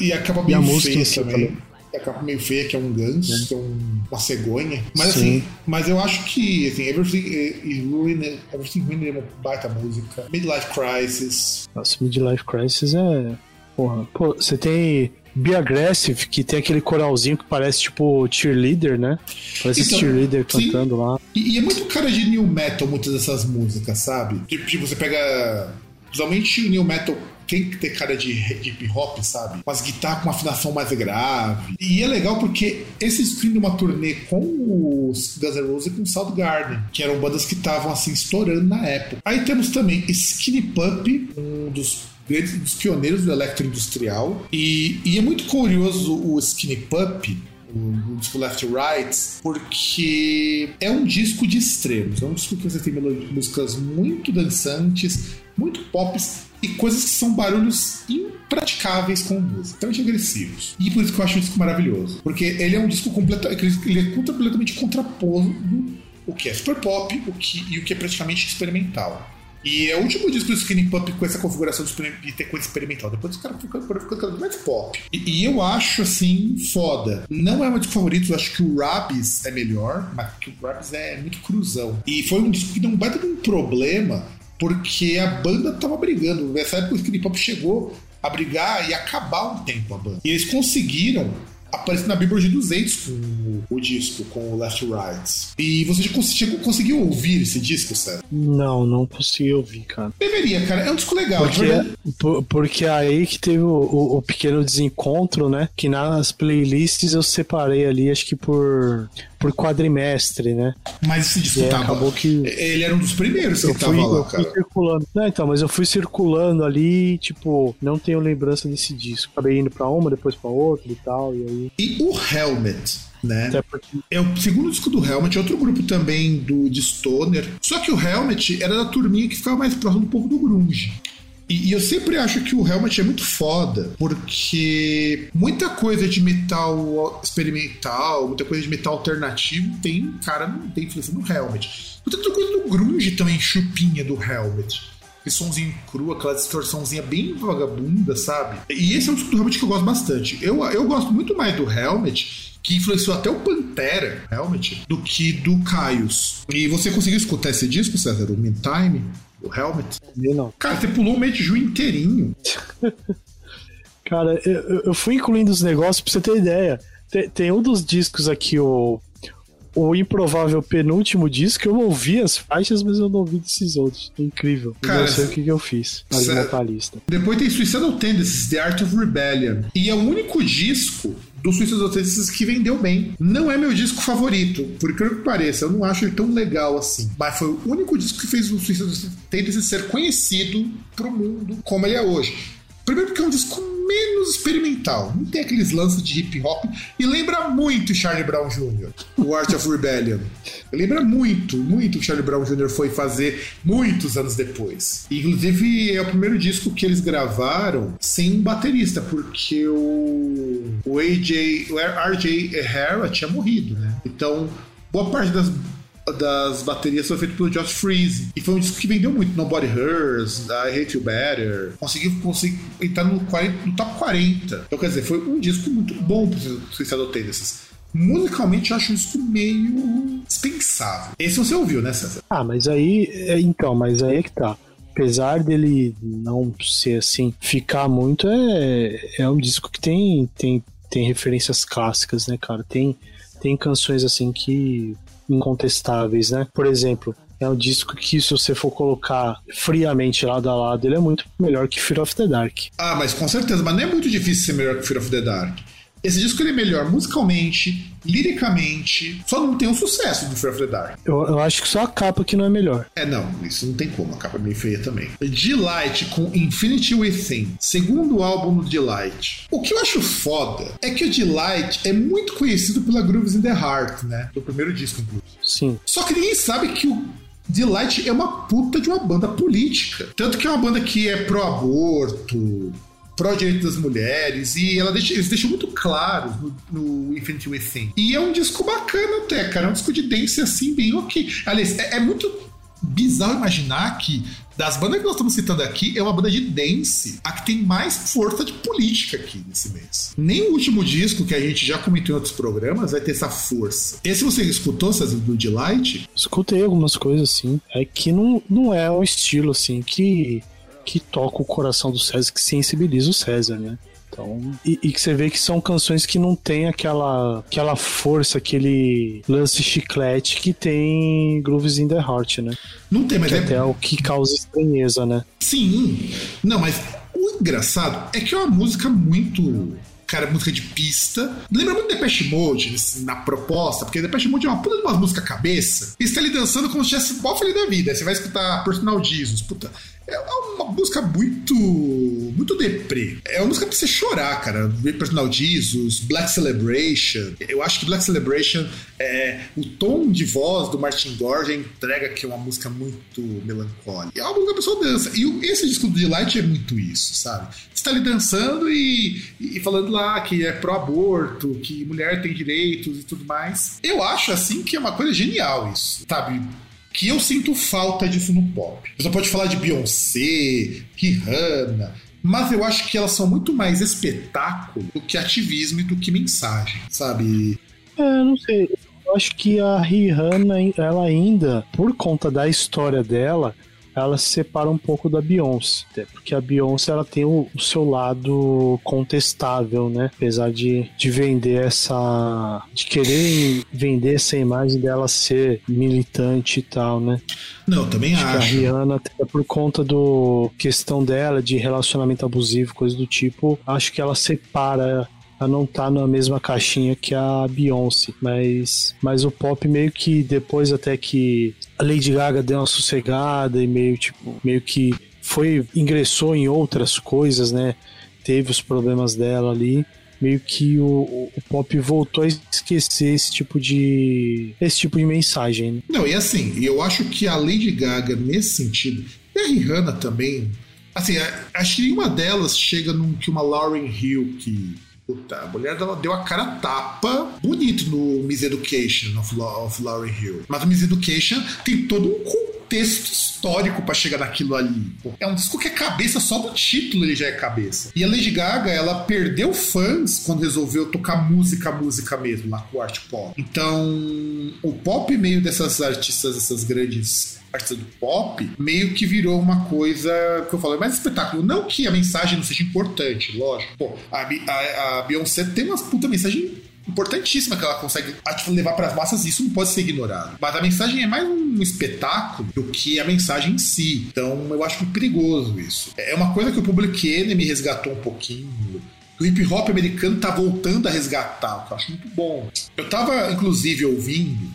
E acaba E bem a música feia também. também. a capa meio feia, que é um ganso, que é um- uma cegonha. Mas Sim. assim, mas eu acho que assim, Everything is Ruined, Everything Ruined é uma baita música. Midlife Crisis. Nossa, Midlife Crisis é. Porra. Pô, você tem Be Aggressive, que tem aquele coralzinho que parece tipo cheerleader, né? Parece Então, cheerleader sim. cantando lá. E, e é muito cara de new metal muitas dessas músicas, sabe? Tipo, tipo, você pega. Principalmente o new metal tem que ter cara de hip hop, sabe? Com as guitarras com uma afinação mais grave. E é legal porque esse disco de uma turnê com os Guns N' Roses e com o Soundgarden, que eram bandas que estavam assim estourando na época. Aí temos também Skinny Puppy, um dos grandes dos pioneiros do electroindustrial. E, e é muito curioso o Skinny Puppy, o, disco Left Right, porque é um disco de extremos. É um disco que você tem músicas muito dançantes, muito pops e coisas que são barulhos impraticáveis com música, extremamente agressivos. E por isso que eu acho o disco maravilhoso. Porque ele é um disco completo, ele é completamente contraposto o que é super pop o que, e o que é praticamente experimental. E é o último disco do Skinny Pup com essa configuração de ter coisa experimental. Depois os caras ficando mais pop. E, e eu acho, assim, foda. Não é meu disco favorito, eu acho que o Rabis é melhor, mas que o Rabis é muito cruzão. E foi um disco que deu um baita de um problema, porque a banda tava brigando. Nessa época o Skinny Pup chegou a brigar e acabar um tempo a banda. E eles conseguiram aparecer na Billboard 200 com o, disco, com o Left Right. E você já cons- chegou, conseguiu ouvir esse disco, sério? Não, não consegui ouvir, cara. Deveria, cara. É um disco legal. de Porque, verdade. por- porque aí que teve o, o- o pequeno desencontro, né? Que nas playlists eu separei ali, acho que por, por quadrimestre, né? Mas esse disco E aí tava. acabou que- Ele era um dos primeiros que Eu tava fui, lá, eu fui circulando. Não, então, mas eu fui circulando ali, tipo, não tenho lembrança desse disco. Acabei indo pra uma, depois pra outra e tal, e aí. E o Helmet, né? Porque. É o segundo disco do Helmet, é outro grupo também do de Stoner. Só que o Helmet era da turminha que ficava mais próximo um pouco do grunge. E, e eu sempre acho que o Helmet é muito foda, porque muita coisa de metal experimental, muita coisa de metal alternativo tem, cara, não tem influência no Helmet. Muita coisa do grunge também chupinha do Helmet. Aquele somzinho cru, aquela distorçãozinha bem vagabunda, sabe? E esse é um disco do Helmet que eu gosto bastante. Eu, eu gosto muito mais do Helmet, que influenciou até o Pantera, Helmet, do que do Caius. E você conseguiu escutar esse disco, César? O Meantime? O Helmet? Não. Cara, você pulou o mês de junho inteirinho. (laughs) Cara, eu, eu- eu fui incluindo os negócios pra você ter ideia. Tem, tem um dos discos aqui, o, o improvável penúltimo disco, eu ouvi as faixas, mas eu não ouvi desses outros. É incrível. Eu Cara, não sei o que, que eu fiz palista. Depois tem Suicidal Tendencies, The Art of Rebellion. E é o único disco do Suicidal Tendencies que vendeu bem. Não é meu disco favorito, por incrível que pareça. Eu não acho ele tão legal assim. Mas foi o único disco que fez o Suicidal Tendencies ser conhecido pro mundo como ele é hoje. Primeiro porque é um disco menos experimental. Não tem aqueles lances de hip hop. E lembra muito Charlie Brown Jr., o Art of Rebellion. Lembra muito, muito que Charlie Brown Jr. foi fazer muitos anos depois. Inclusive, é o primeiro disco que eles gravaram sem baterista, porque o, o AJ, o RJ O'Hara tinha morrido, né? Então, boa parte das das baterias foi feito pelo Josh Freeze. E foi um disco que vendeu muito. Nobody Hurts, I Hate You Better. Conseguiu, conseguiu entrar no, 40 no top 40. Então, quer dizer, foi um disco muito bom pro Suicidal Tendencies. Musicalmente, eu acho um disco meio dispensável. Esse você ouviu, né, César? Ah, mas aí. é, Então, mas aí é que tá. Apesar dele não ser assim, ficar muito, é, é um disco que tem, tem, tem referências clássicas, né, cara? Tem, tem canções assim que. Incontestáveis, né? Por exemplo, é um disco que, se você for colocar friamente lado a lado, ele é muito melhor que Fear of the Dark. Ah, mas com certeza. Mas não é muito difícil ser melhor que Fear of the Dark. Esse disco ele é melhor musicalmente, liricamente. Só não tem o sucesso do Fear of the Dark. Eu, eu acho que só a capa que não é melhor. É, não, isso não tem como, a capa é meio feia também. Delight com Infinity Within, segundo álbum do Delight. O que eu acho foda é que o Delight é muito conhecido pela Grooves in the Heart, né? Do primeiro disco, inclusive. Sim. Só que ninguém sabe que o Delight é uma puta de uma banda política. Tanto que é uma banda que é pró-aborto, pró-direito das mulheres, e ela deixa, eles deixam muito claro no, no Infinity Within. E é um disco bacana até, cara. É um disco de dance assim, bem ok. Aliás, é, é muito bizarro imaginar que das bandas que nós estamos citando aqui, é uma banda de dance, a que tem mais força de política aqui nesse mês. Nem o último disco, que a gente já comentou em outros programas, vai ter essa força. Esse você escutou, César, do Delight? Escutei algumas coisas, assim. É que não, não é o estilo, assim, que, que toca o coração do César, que sensibiliza o César, né? Então, e, e, que você vê que são canções que não tem aquela, aquela força, aquele lance chiclete que tem Grooves in the Heart, né? Não tem, mas que é até é o que causa estranheza, né? Sim. Não, mas o engraçado é que é uma música muito cara, música de pista. Lembra muito Depeche Mode na proposta, porque Depeche Mode é uma puta de uma música cabeça. E você tá ali dançando como se tivesse mó feliz da vida. Aí você vai escutar Personal Jesus. Puta, é uma música muito. muito deprê. É uma música pra você chorar, cara. Personal Jesus, Black Celebration. Eu acho que Black Celebration, é, o tom de voz do Martin Gore entrega que é uma música muito melancólica. É uma música que a pessoa dança. E esse disco do Delight é muito isso, sabe? Você tá ali dançando e, e falando lá que é pró-aborto, que mulher tem direitos e tudo mais. Eu acho, assim, que é uma coisa genial isso, sabe? Que eu sinto falta disso no pop. Você pode falar de Beyoncé, Rihanna, mas eu acho que elas são muito mais espetáculo do que ativismo e do que mensagem, sabe? É, não sei. Eu acho que a Rihanna, ela ainda, por conta da história dela, ela se separa um pouco da Beyoncé, porque a Beyoncé ela tem o, o, seu lado contestável, né? Apesar de, de vender essa. de querer vender essa imagem dela ser militante e tal, né? Não, também acho. acho. a Rihanna, até por conta do questão dela de relacionamento abusivo, coisa do tipo, acho que ela separa ela não tá na mesma caixinha que a Beyoncé, mas, mas o pop meio que depois até que a Lady Gaga deu uma sossegada e meio tipo, meio que foi ingressou em outras coisas, né? Teve os problemas dela ali meio que o, o, pop voltou a esquecer esse tipo de esse tipo de mensagem. Né? Não, e assim, eu acho que a Lady Gaga nesse sentido, e a Rihanna também, assim, acho que nenhuma delas chega num que uma Lauren Hill que Puta, a mulher deu a cara tapa bonito no Miss Education of, of Lauren Hill. Mas o Miss Education tem todo um contexto histórico para chegar naquilo ali. É um disco que é cabeça, só do título ele já é cabeça. E a Lady Gaga, ela perdeu fãs quando resolveu tocar música, música mesmo, lá com o art pop. Então, o pop meio dessas artistas, essas grandes artista do pop, meio que virou uma coisa que eu falo, é mais espetáculo. Não que a mensagem não seja importante, lógico. Pô, a, a, a Beyoncé tem uma puta mensagem importantíssima que ela consegue levar para as massas, isso não pode ser ignorado. Mas a mensagem é mais um espetáculo do que a mensagem em si. Então eu acho perigoso isso. É uma coisa que o Public Enemy resgatou um pouquinho. O hip hop americano tá voltando a resgatar, o que eu acho muito bom. Eu tava, inclusive, ouvindo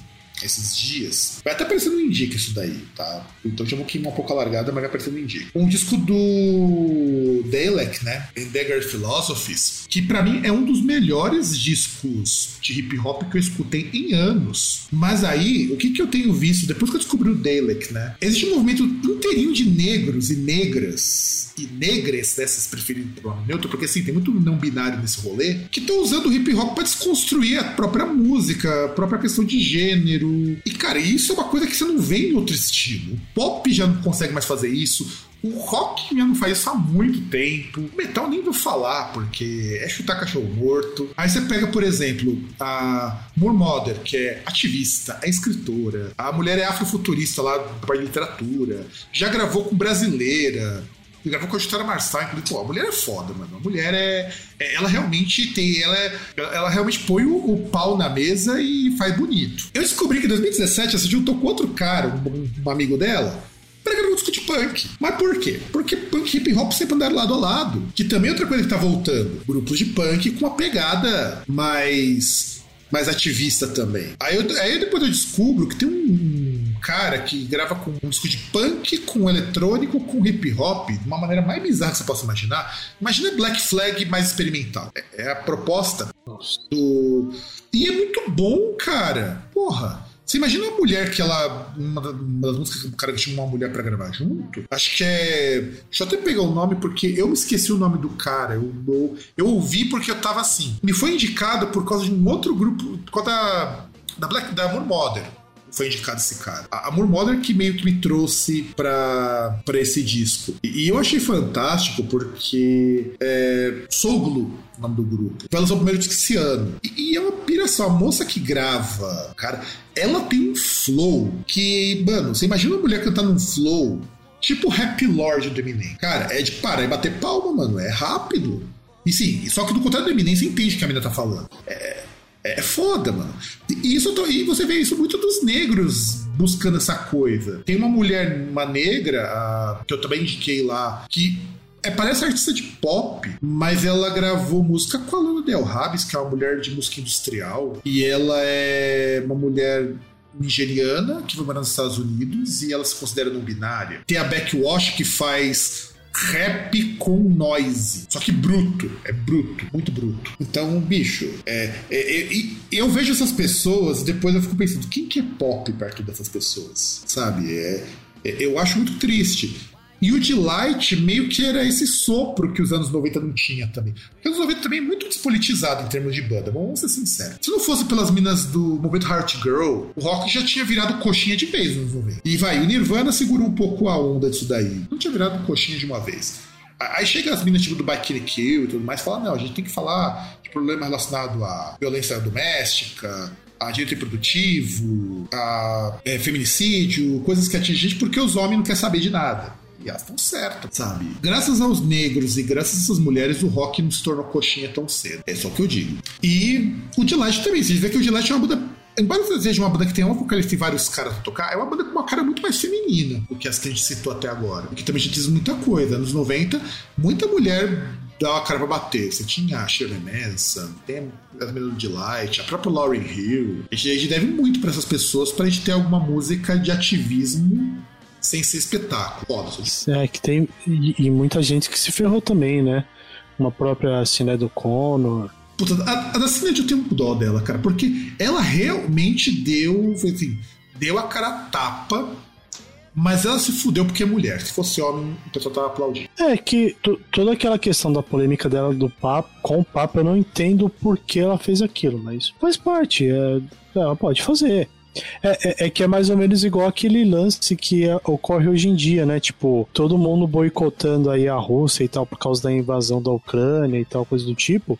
esses dias. Vai até aparecer no Indica isso daí, tá? Então já vou queimar um pouco a largada, mas vai aparecer no Indica. Um disco do Dalek, né? Endeavor Philosophies, que para mim é um dos melhores discos de hip hop que eu escutei em anos. Mas aí, o que, que eu tenho visto depois que eu descobri o Dalek, né? Existe um movimento inteirinho de negros e negras e negras, dessas preferindo pronome neutro, porque assim, tem muito não binário nesse rolê, que estão usando o hip hop para desconstruir a própria música, a própria questão de gênero. E cara, isso é uma coisa que você não vê em outro estilo. O pop já não consegue mais fazer isso. O rock já não faz isso há muito tempo. O metal nem vou falar, porque é chutar cachorro morto. Aí você pega, por exemplo, a Moore que é ativista, é escritora. A mulher é afrofuturista lá para literatura. Já gravou com brasileira. Gravou com a Justiça Marçal, inclusive, pô, a mulher é foda, mano. A mulher é. é ela realmente tem. Ela, é, ela realmente põe o, o, pau na mesa e faz bonito. Eu descobri que em 2017 ela se juntou com outro cara, um, um amigo dela, pra gravar um disco de punk. Mas por quê? Porque punk e hip hop sempre andaram lado a lado. Que também é outra coisa que tá voltando. Grupos de punk com uma pegada mais mais ativista também. Aí, eu, aí depois eu descubro que tem um cara que grava com um disco de punk, com eletrônico, com hip hop, de uma maneira mais bizarra que você possa imaginar. Imagina Black Flag mais experimental. É, é a proposta do. E é muito bom, cara. Porra. Você imagina uma mulher que ela. Uma das músicas que o cara chama uma mulher para gravar junto? Acho que é. Deixa eu até pegar o nome, porque eu me esqueci o nome do cara. Eu, eu, eu ouvi porque eu tava assim. Me foi indicado por causa de um outro grupo. Por causa da, da Black da Mother. Foi indicado esse cara. A, a Mother que meio que me trouxe pra esse disco. E, e eu achei fantástico porque é, Soglo o nome do grupo. Ela lançou o primeiro disco esse ano. E, e é uma piração. A moça que grava, cara, ela tem um flow que, mano, você imagina uma mulher cantando um flow tipo Happy Lord do Eminem. Cara, é de parar e bater palma, mano. É rápido. E sim, só que do contrário do Eminem, você entende o que a menina tá falando. É, é foda, mano. E, isso, e você vê isso muito dos negros buscando essa coisa. Tem uma mulher, uma negra, a, que eu também indiquei lá, que é, parece artista de pop, mas ela gravou música com a Luna Del Rabis, que é uma mulher de música industrial. E ela é uma mulher nigeriana que foi morar nos Estados Unidos e ela se considera não binária. Tem a Backwash que faz rap com noise. Só que bruto. É bruto. Muito bruto. Então, bicho, é, é, é, eu vejo essas pessoas depois eu fico pensando, quem que é pop perto dessas pessoas? Sabe? É, é eu acho muito triste. E o Delight meio que era esse sopro que os anos 90 não tinha também. Porque os anos 90 também é muito despolitizado em termos de banda, vamos ser sinceros. Se não fosse pelas minas do movimento Heart Girl, o rock já tinha virado coxinha de vez nos 90. E vai, o Nirvana segurou um pouco a onda disso daí. Não tinha virado coxinha de uma vez. Aí chega as minas tipo do Bikini Kill e tudo mais, fala, não, a gente tem que falar de problema relacionado à violência doméstica, a direito reprodutivo, a é, feminicídio, coisas que atingem a gente porque os homens não querem saber de nada. E elas estão certas, sabe? Graças aos negros e graças a essas mulheres, o rock não se tornou coxinha tão cedo. É só o que eu digo. E o Delight também. Você vê que o Delight é uma banda embora seja uma banda que tem uma vocalista e vários caras pra tocar, é uma banda com uma cara muito mais feminina do que as que a gente citou até agora. Que também já diz muita coisa. Anos 90, muita mulher dava a cara pra bater. Você tinha a Shirley Manson, tem as meninas de Light, a própria Lauryn Hill. A gente, a gente deve muito para essas pessoas pra gente ter alguma música de ativismo sem ser espetáculo. Foda-se. É, que tem. E, e, muita gente que se ferrou também, né? Uma própria do Connor. Puta, a, a da Sinead eu tenho um dó dela, cara, porque ela realmente deu. Assim, deu a cara a tapa mas ela se fudeu porque é mulher. Se fosse homem, o pessoal tava aplaudindo. É que toda aquela questão da polêmica dela do papo, com o papo, eu não entendo por que ela fez aquilo, mas faz parte. É, ela pode fazer. É, é, é, que é mais ou menos igual aquele lance que é, ocorre hoje em dia, né? Tipo, todo mundo boicotando aí a Rússia e tal por causa da invasão da Ucrânia e tal, coisa do tipo.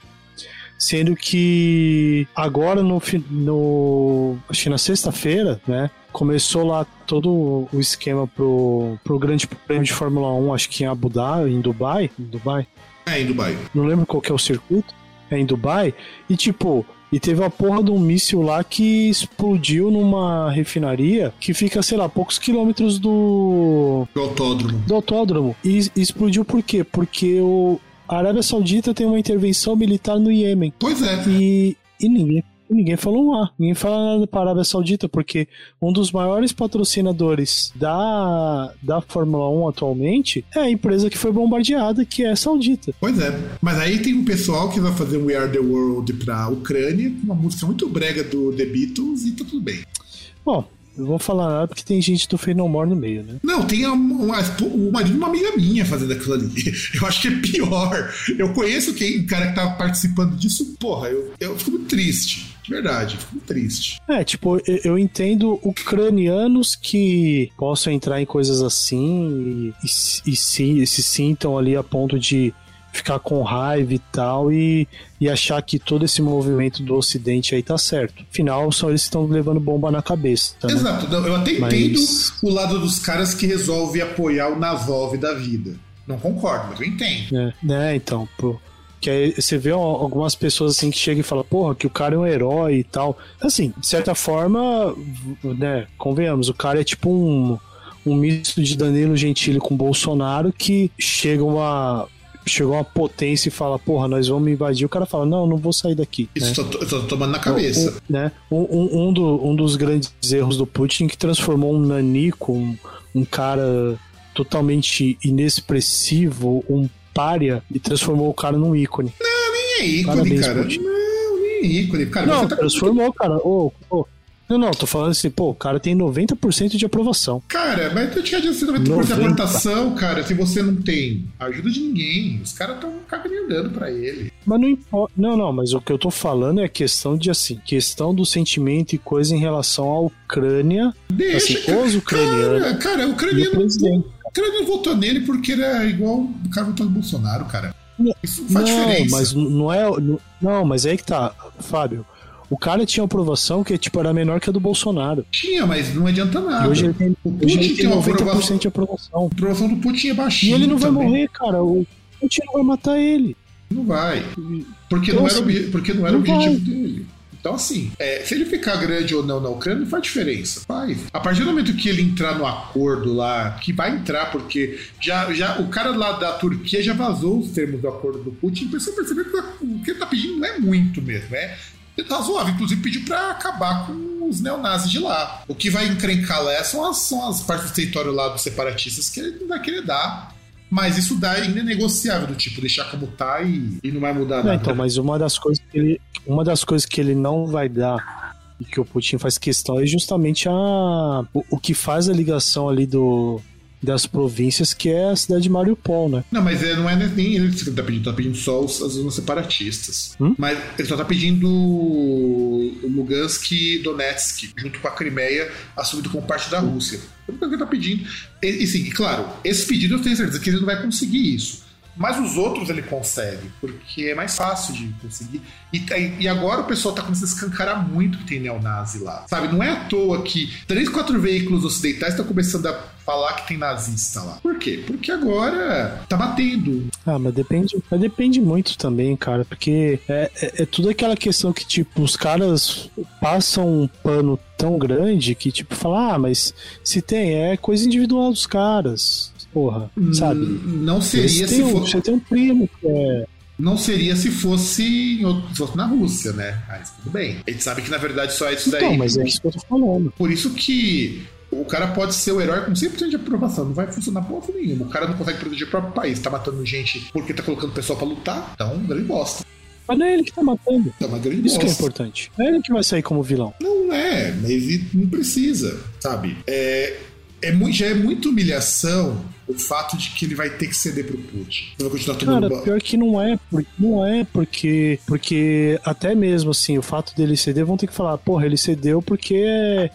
Sendo que agora no, no acho que na sexta-feira, né? Começou lá todo o esquema pro, pro Grande Prêmio de Fórmula 1, acho que em Abu Dhabi, em Dubai. Em Dubai? É, em Dubai. Não lembro qual que é o circuito. É em Dubai. E tipo, e teve a porra de um míssil lá que explodiu numa refinaria que fica, sei lá, poucos quilômetros do. Do autódromo. Do autódromo. E, e explodiu por quê? Porque o, a Arábia Saudita tem uma intervenção militar no Iêmen. Pois é. E, e ninguém ninguém falou um A. Ninguém fala nada para a Arábia Saudita, porque um dos maiores patrocinadores da, da Fórmula 1 atualmente é a empresa que foi bombardeada, que é a Saudita. Pois é. Mas aí tem um pessoal que vai fazer um We Are the World pra Ucrânia, uma música muito brega do The Beatles, e tá tudo bem. Bom, eu vou falar nada porque tem gente do Fenomore no meio, né? Não, tem a, uma, o marido de uma amiga minha fazendo aquilo ali. (laughs) Eu acho que é pior. Eu conheço quem, o cara que tá participando disso. Porra, eu, eu fico muito triste. De verdade, fico triste. É, tipo, eu entendo ucranianos que possam entrar em coisas assim e, e, e se, se sintam ali a ponto de ficar com raiva e tal e, e achar que todo esse movimento do Ocidente aí tá certo. Afinal, são eles estão levando bomba na cabeça. Né? Exato. Eu até entendo mas... o lado dos caras que resolve apoiar o Nazov da vida. Não concordo, mas eu entendo. É, né, então, pô. Que aí você vê algumas pessoas assim que chegam e falam, porra, que o cara é um herói e tal. Assim, de certa forma, né, convenhamos, o cara é tipo um, um misto de Danilo Gentili com Bolsonaro que chegam a chegou uma potência e fala, porra, nós vamos invadir, o cara fala, não, não vou sair daqui. Isso né? tô, tô tomando na cabeça. Um, né? um, um, do, um, dos grandes erros do Putin que transformou um nanico, um, um cara totalmente inexpressivo, um párea, e transformou o cara num ícone. Não, nem é ícone, Parabéns, cara. Não, nem é ícone. Cara, não, tá... transformou, cara. Ô, oh, oh, Não, não, tô falando assim, pô, o cara tem 90% de aprovação. Cara, mas tu tinha de 90% de 90. aprovação, cara, se você não tem ajuda de ninguém. Os caras e andando pra ele. Mas não importa. Não, não, mas o que eu tô falando é questão de assim, questão do sentimento e coisa em relação à Ucrânia. Deixa, Assim, os ucranianos Cara, cara, o E o ucraniano, presidente. O ucraniano votou nele porque ele é igual o cara votou no Bolsonaro, cara. Isso não faz Não, diferença. mas não é. Não, mas é aí que tá, Fábio. O cara tinha aprovação que tipo, era menor que a do Bolsonaro. Tinha, mas não adianta nada. E hoje ele tem, o Putin tem tem uma 90% aprovação. de aprovação. A aprovação do Putin é E baixinha. ele não vai também. morrer, cara. O Putin não vai matar ele. Não vai. Porque Então, não era, assim, porque não era não o objetivo vai. dele. Então, assim, é, se ele ficar grande ou não na Ucrânia, não faz diferença. Faz. A partir do momento que ele entrar no acordo lá, que vai entrar, porque já, já o cara lá da Turquia já vazou os termos do acordo do Putin, a pessoa percebeu que o que ele tá pedindo não é muito mesmo. É, tá razoável, inclusive pediu pra acabar com os neonazis de lá. O que vai encrencar lá são as, são as partes do território lá dos separatistas que ele não vai querer dar. Mas isso dá ainda é negociável, do tipo, deixar como tá e, e não vai mudar nada. então, mas uma das coisas que ele, uma das coisas que ele não vai dar e que o Putin faz questão é justamente a o, o que faz a ligação ali do das províncias, que é a cidade de Mariupol, né? Não, mas é, não é nem ele que tá pedindo, tá pedindo só os, as zonas separatistas. Hum? Mas ele só tá pedindo Lugansk e Donetsk, junto com a Crimeia, assumido como parte da Rússia. É o que ele tá pedindo. E, e sim, claro, esse pedido eu tenho certeza que ele não vai conseguir isso. Mas os outros ele consegue, porque é mais fácil de conseguir. E, e agora o pessoal tá começando a escancarar muito que tem neonazi lá. Sabe? Não é à toa que três, quatro veículos ocidentais estão começando a falar que tem nazista lá. Por quê? Porque agora tá batendo. Ah, mas depende, mas depende muito também, cara, porque é, é, é tudo aquela questão que, tipo, os caras passam um pano tão grande que, tipo, falar, ah, mas se tem, é coisa individual dos caras. Porra, sabe? Hum, Não seria se um- fosse. Você tem um primo que é. Não seria se fosse, outro- se fosse na Rússia, né? Mas tudo bem. A gente sabe que na verdade só é isso daí. Então, mas é isso que eu tô falando. Por isso que o cara pode ser o herói com 100% de aprovação. Não vai funcionar porra nenhuma. O cara não consegue proteger o próprio país. Tá matando gente porque tá colocando pessoal pra lutar. Então, grande bosta. Mas não é ele que tá matando. É uma grande Isso que é bosta. importante. Não é ele que vai sair como vilão. Não é, mas ele não precisa, sabe? É, é, já é muita humilhação o fato de que ele vai ter que ceder pro Putin. Ele vai continuar tomando Cara, pior que não é, não é porque porque até mesmo assim, o fato dele ceder, vão ter que falar, porra, ele cedeu porque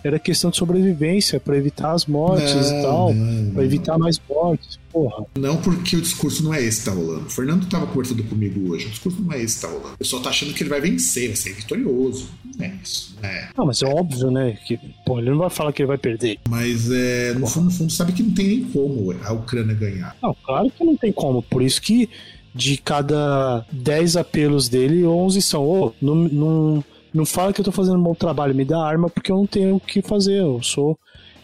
era questão de sobrevivência, pra evitar as mortes Não, e tal, pra evitar mais mortes. Porra. Não porque o discurso não é esse que tá rolando. O Fernando tava conversando comigo hoje. O discurso não é esse que tá rolando. O pessoal tá achando que ele vai vencer, vai ser vitorioso. Não é isso. Não é. Não, mas é óbvio, né, que pô, ele não vai falar que ele vai perder. Mas é, no fundo, no fundo, sabe que não tem nem como a Ucrânia ganhar. Não, claro que não tem como, por isso que de cada 10 apelos dele, 11 são, ô, não, não, não fala que eu tô fazendo um bom trabalho, me dá arma porque eu não tenho o que fazer, eu sou,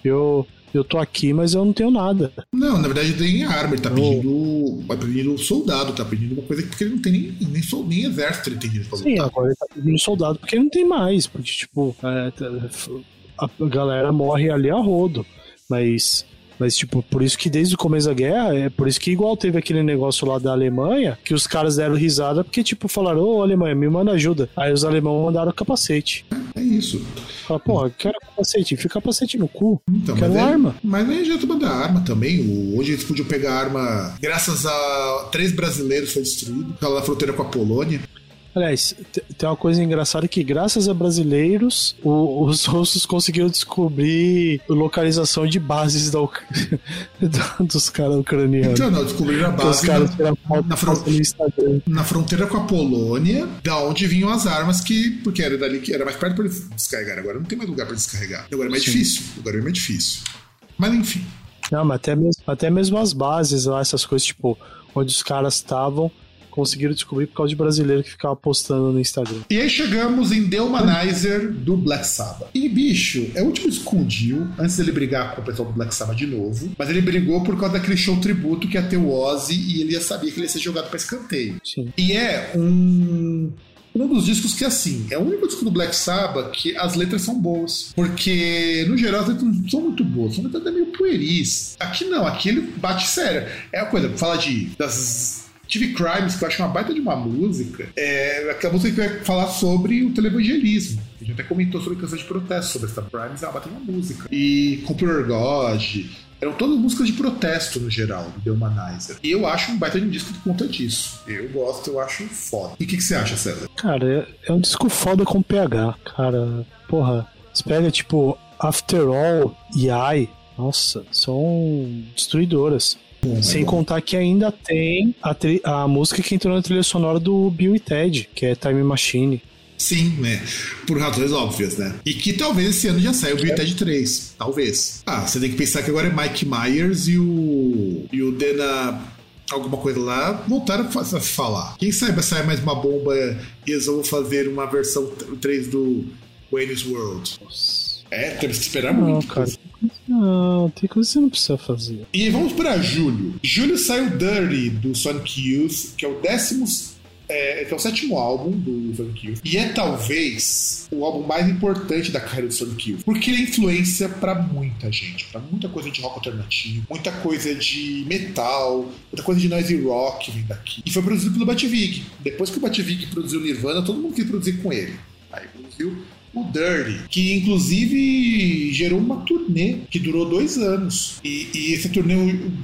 eu, eu tô aqui, mas eu não tenho nada. Não, na verdade, ele tem arma. Ele tá Oh. pedindo. Vai pedindo soldado, tá pedindo uma coisa que porque ele não tem nem, nem, nem exército ele tem pra Sim, lutar. agora ele tá pedindo soldado porque não tem mais, porque, tipo, é, tá- a galera morre ali a rodo, mas... Mas, tipo, por isso que desde o começo da guerra, é por isso que igual teve aquele negócio lá da Alemanha, que os caras deram risada, porque, tipo, falaram, ô Alemanha, me manda ajuda. Aí os alemães mandaram capacete. É isso. Fala, porra, quero capacete, enfia capacete no cu. Então, Quero mas é- arma. Mas nem adianta mandar arma também. Hoje eles podiam pegar arma. Graças a três brasileiros foi destruído. Aquela na fronteira com a Polônia. Aliás, te- tem uma coisa engraçada que, graças a brasileiros, o- os russos conseguiram descobrir localização de bases da (laughs) da- dos caras ucranianos. Então, não, descobriram a base caras na, na fron- na fronteira com a Polônia, da onde vinham as armas que. Porque era dali que era mais perto para eles descarregarem. Agora não tem mais lugar para descarregar. Agora é mais Sim. difícil. Agora é mais difícil. Mas enfim. Não, mas até mesmo, até mesmo as bases lá, essas coisas, tipo, onde os caras estavam, conseguiram descobrir por causa de brasileiro que ficava postando no Instagram. E aí chegamos em The Humanizer do Black Sabbath. E, bicho, é o último escondiu antes dele brigar com o pessoal do Black Sabbath de novo. Mas ele brigou por causa daquele show tributo que ia ter o Ozzy e ele ia saber que ele ia ser jogado pra escanteio. Sim. E é um. Um dos discos que, assim, é o único disco do Black Sabbath que as letras são boas. Porque, no geral, as letras não são muito boas. São letras até meio pueris. Aqui não, aqui ele bate sério. É a coisa, fala de. das. TV Crimes, que eu acho uma baita de uma música. É aquela música que vai falar sobre o televangelismo. A gente até comentou sobre canção de protesto sobre essa Primes, ela bateu uma música. E Computer God, eram todas músicas de protesto no geral, do The Humanizer. E eu acho um baita de um disco por conta disso. Eu gosto, eu acho foda. E o que, que, você acha, César? Cara, é, é um disco foda com PH. Cara, porra, você pega tipo After All e I, nossa, são destruidoras. Sem bom. contar que ainda tem a, a música que entrou na trilha sonora do Bill e Ted, que é Time Machine. Sim, né? Por razões óbvias, né? E que talvez esse ano já saia o Bill é. Ted 3. Talvez. Ah, você tem que pensar que agora é Mike Myers e o. e o Dana. Alguma coisa lá, voltaram a falar. Quem sabe sai mais uma bomba e eles vão fazer uma versão 3 do Wayne's World. Nossa. É, temos que esperar não, muito. Cara. Não, tem coisa que você não precisa fazer. E vamos para julho. Julho saiu Dirty do Sonic Youth, que é o décimo é, que é o sétimo álbum do Sonic Youth. E é talvez o álbum mais importante da carreira do Sonic Youth. Porque ele é influência para muita gente. para muita coisa de rock alternativo, muita coisa de metal, muita coisa de noise rock vem daqui. E foi produzido pelo Bativig. Depois que o Bativig produziu Nirvana, todo mundo quis produzir com ele. Aí produziu o Dirty, que inclusive gerou uma turnê que durou dois anos. E, e esse turnê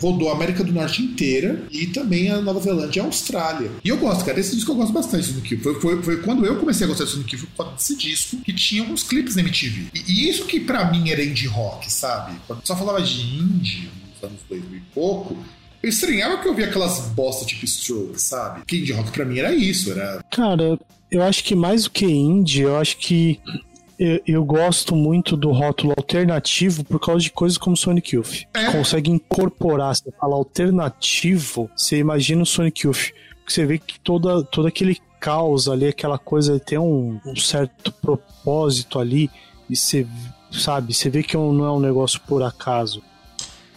rodou a América do Norte inteira e também a Nova Zelândia e a Austrália. E eu gosto, cara, esse disco eu gosto bastante do Kill. Foi, foi, foi, quando eu comecei a gostar do Kill, foi por causa desse disco que tinha uns clipes na MTV. E, e isso que para mim era indie rock, sabe? Quando só falava de indie nos anos 2000 e pouco, eu estranhava que eu via aquelas bosta tipo Stroke, sabe? Que indie rock pra mim era isso, era. Cara, eu acho que mais do que indie, eu acho que eu, eu, gosto muito do rótulo alternativo por causa de coisas como Sonic Youth. É. Consegue incorporar, você fala alternativo, você imagina o Sonic Youth. Você vê que toda, todo aquele caos ali, aquela coisa tem um, um certo propósito ali, e você sabe, você vê que não é um negócio por acaso.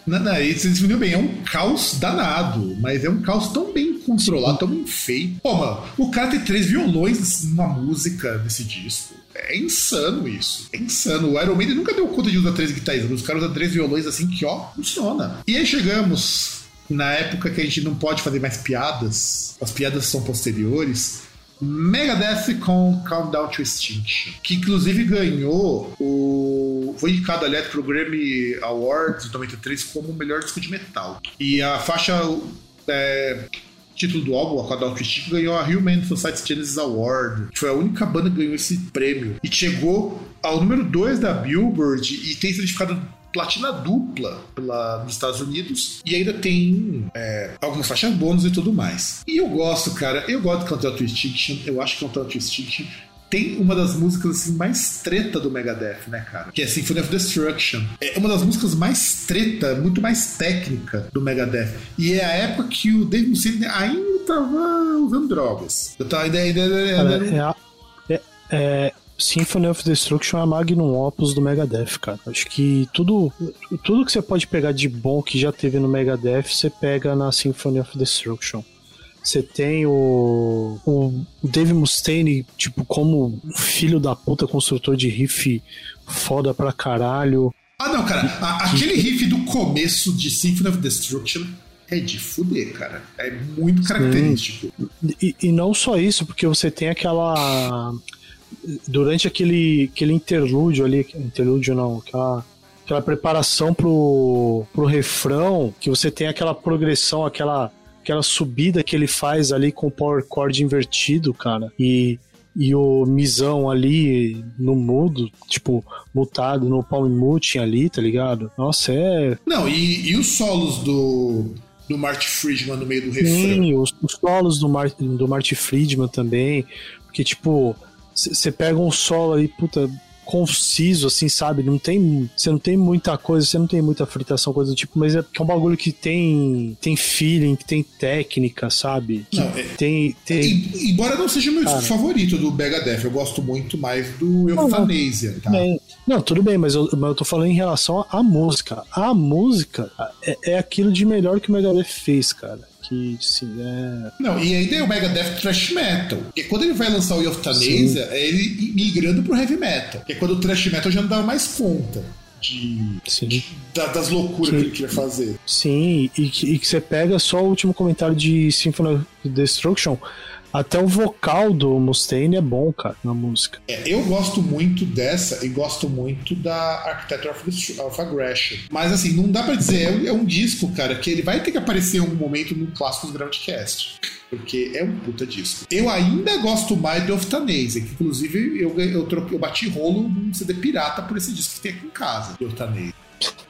Não, não, você definiu bem, é um caos danado, mas é um caos tão bem controlado, tão bem feito. Pô, mano, o cara tem três violões numa música nesse disco. É insano isso. É insano. O Iron Maiden nunca deu conta de usar três guitarras. Os caras usam três violões assim que, ó, funciona. E aí chegamos na época que a gente não pode fazer mais piadas. As piadas são posteriores. Megadeth com Countdown to Extinction, que inclusive ganhou o. Foi indicado, aliás, para o Grammy Awards de 93 como o melhor disco de metal. E a faixa é, título do álbum, a Countdown to Extinction, ganhou a Human Society Genesis Award. Foi a única banda que ganhou esse prêmio. E chegou ao número 2 da Billboard e tem certificado platina dupla pela, nos Estados Unidos e ainda tem é, algumas faixas bônus e tudo mais. E eu gosto, cara, eu gosto de Countdown to eu acho que Countdown to Extinction tem uma das músicas assim, mais treta do Megadeth, né, cara? Que é Symphony of Destruction. É uma das músicas mais treta, muito mais técnica do Megadeth. E é a época que o Dave Mustaine ainda tava usando drogas. Eu tava ainda. ainda, ainda... É, é, é, Symphony of Destruction é a magnum opus do Megadeth, cara. Acho que tudo, tudo que você pode pegar de bom que já teve no Megadeth, você pega na Symphony of Destruction. Você tem o, o Dave Mustaine, tipo, como filho da puta construtor de riff foda pra caralho. Ah, não, cara. A, aquele riff do começo de Symphony of Destruction é de fuder, cara. É muito característico. E, e, não só isso, porque você tem aquela. Durante aquele, aquele interlúdio ali. Interlúdio não, aquela aquela preparação pro, pro refrão, que você tem aquela progressão, aquela aquela subida que ele faz ali com o power chord invertido, cara. E, e o Mizão ali no mudo, tipo, mutado no palm muting ali, tá ligado? Nossa, é. Não, e, e os solos do, do Marty Friedman no meio do refrão? Sim, os, os solos do, Mar, do Marty Friedman também. Porque, tipo, você pega um solo aí, puta, conciso, assim, sabe? Não tem, você não tem muita coisa, você não tem muita fritação, coisa do tipo, mas é, é um bagulho que tem, tem feeling, que tem técnica, sabe? Que não, é, tem, tem... embora não seja meu Cara, favorito do Megadeth, eu gosto muito mais do Euthanasia, tá? Bem, não, tudo bem, mas eu, mas eu tô falando em relação à música. A música é, é aquilo de melhor que o Megadeth fez, cara que sim, é. Não, e ainda é o Megadeth Thrash Metal. Porque quando ele vai lançar o Euthanasia, é ele migrando pro Heavy Metal. Porque quando o Thrash Metal já não dava mais conta. De, de da, das loucuras que, que ele queria fazer. Sim, e que, e que você pega só o último comentário de Symphony of Destruction, Até o vocal do Mustaine é bom, cara, na música. É, eu gosto muito dessa e gosto muito da Architecture of, of Aggression. Mas assim, não dá pra dizer, é um, é um, disco, cara, que ele vai ter que aparecer em algum momento no Clássicos Groundcast. Porque é um puta disco. Eu ainda gosto mais do Euthanasia, que inclusive eu, eu, eu bati rolo num CD pirata por esse disco que tem aqui em casa, do Euthanasia.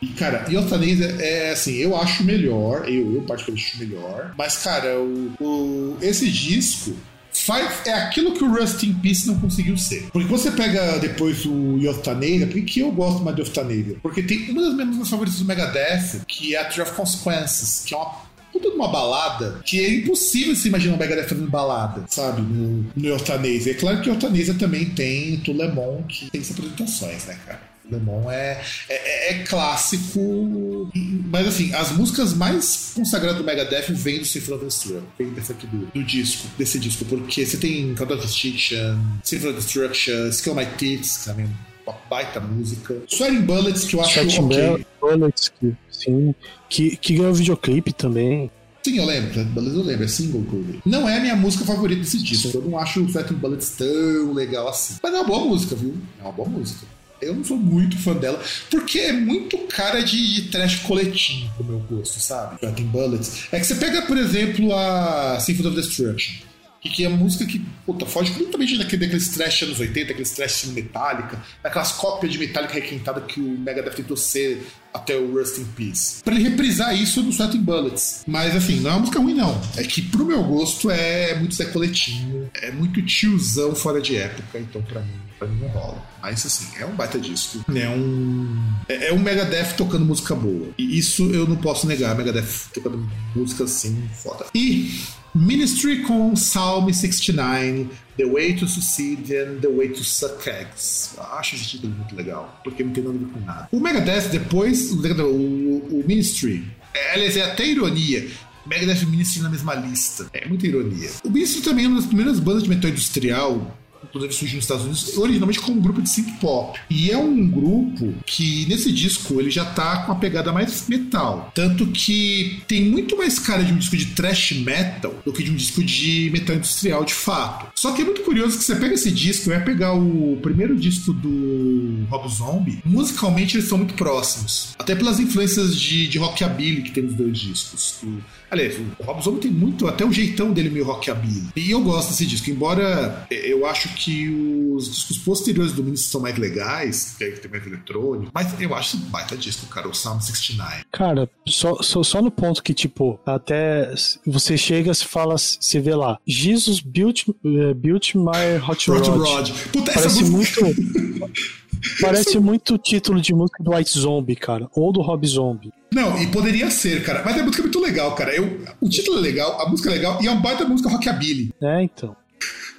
E, cara, Euthanasia é assim, eu acho melhor, eu, eu particularmente acho melhor, mas, cara, o, o, esse disco faz, é aquilo que o Rust in Peace não conseguiu ser. Porque você pega depois o Euthanasia, por que eu gosto mais de Euthanasia? Porque tem uma das minhas favoritas do Megadeth, que é a Tree of Consequences, que é uma de uma balada que é impossível se imaginar um Megadeth fazendo balada, sabe? No, no Euthanasia. É claro que Euthanasia também tem Tulemon, que tem as apresentações, né, cara? Lemon é, é, é, clássico, mas assim, as músicas mais consagradas do Megadeth vêm do Symphony of Destruction, vêm desse aqui do, do, disco, desse disco, porque você tem Cloud of Destruction, Symphony of Destruction, Skill My Tits, que também é uma baita música, Sweating Bullets, que eu acho Sweating ok. Bullets, que, sim, que, que ganhou videoclipe também. Sim, eu lembro, Bullets eu lembro, é single cover. Não é a minha música favorita desse disco, eu não acho o Sweating Bullets tão legal assim. Mas é uma boa música, viu? É uma boa música. Eu não sou muito fã dela, porque é muito cara de, de trash coletivo pro meu gosto, sabe? Tem Bullets. É que você pega, por exemplo, a Symphony of Destruction que, que é música que puta, foge completamente daquele, daqueles trash anos 80, aqueles trash Metallica, daquelas cópias de Metallica requentada que o Megadeth tentou ser até o Rust in Peace. Pra ele reprisar isso no Sweating Bullets. Mas assim, não é uma música ruim, não. É que pro meu gosto é muito Zé Coletinho, é muito tiozão fora de época, então pra mim não rola. Mas assim, é um baita disco. É um. É, é um Megadeth tocando música boa. E isso eu não posso negar. Megadeth tocando música assim, foda. E Ministry com Psalm 69, The Way to Succeed and The Way to Suck Eggs. Acho esse título muito legal, porque não tem nada a ver com nada. O Megadeth, depois, o, o, o Ministry, é, aliás, é até ironia. Megadeth e Ministry na mesma lista. É muita ironia. O Ministry também é uma das primeiras bandas de metal industrial inclusive surgiu nos Estados Unidos, originalmente como um grupo de synth pop. E é um grupo que nesse disco ele já tá com uma pegada mais metal. Tanto que tem muito mais cara de um disco de thrash metal do que de um disco de metal industrial de fato. Só que é muito curioso que você pega esse disco, vai pegar o primeiro disco do Rob Zombie, musicalmente eles são muito próximos. Até pelas influências de, de rockabilly que tem nos dois discos. O, aliás, o Rob Zombie tem muito, até o jeitão dele meio rockabilly. E eu gosto desse disco, embora eu acho que os discos posteriores do Ministro são mais legais, que tem mais eletrônico, mas eu acho esse baita disco, cara, o Sound 69. Cara, só, só, só no ponto que, tipo, até você chega, se fala, você vê lá, Jesus built, uh, built my hot rod. Hot rod. Puta, Parece essa música... muito... (laughs) Parece muito título de música do White Zombie, cara. Ou do Rob Zombie. Não, e poderia ser, cara. Mas a música é muito legal, cara. Eu, o título é legal, a música é legal e é um baita música rockabilly. É, então.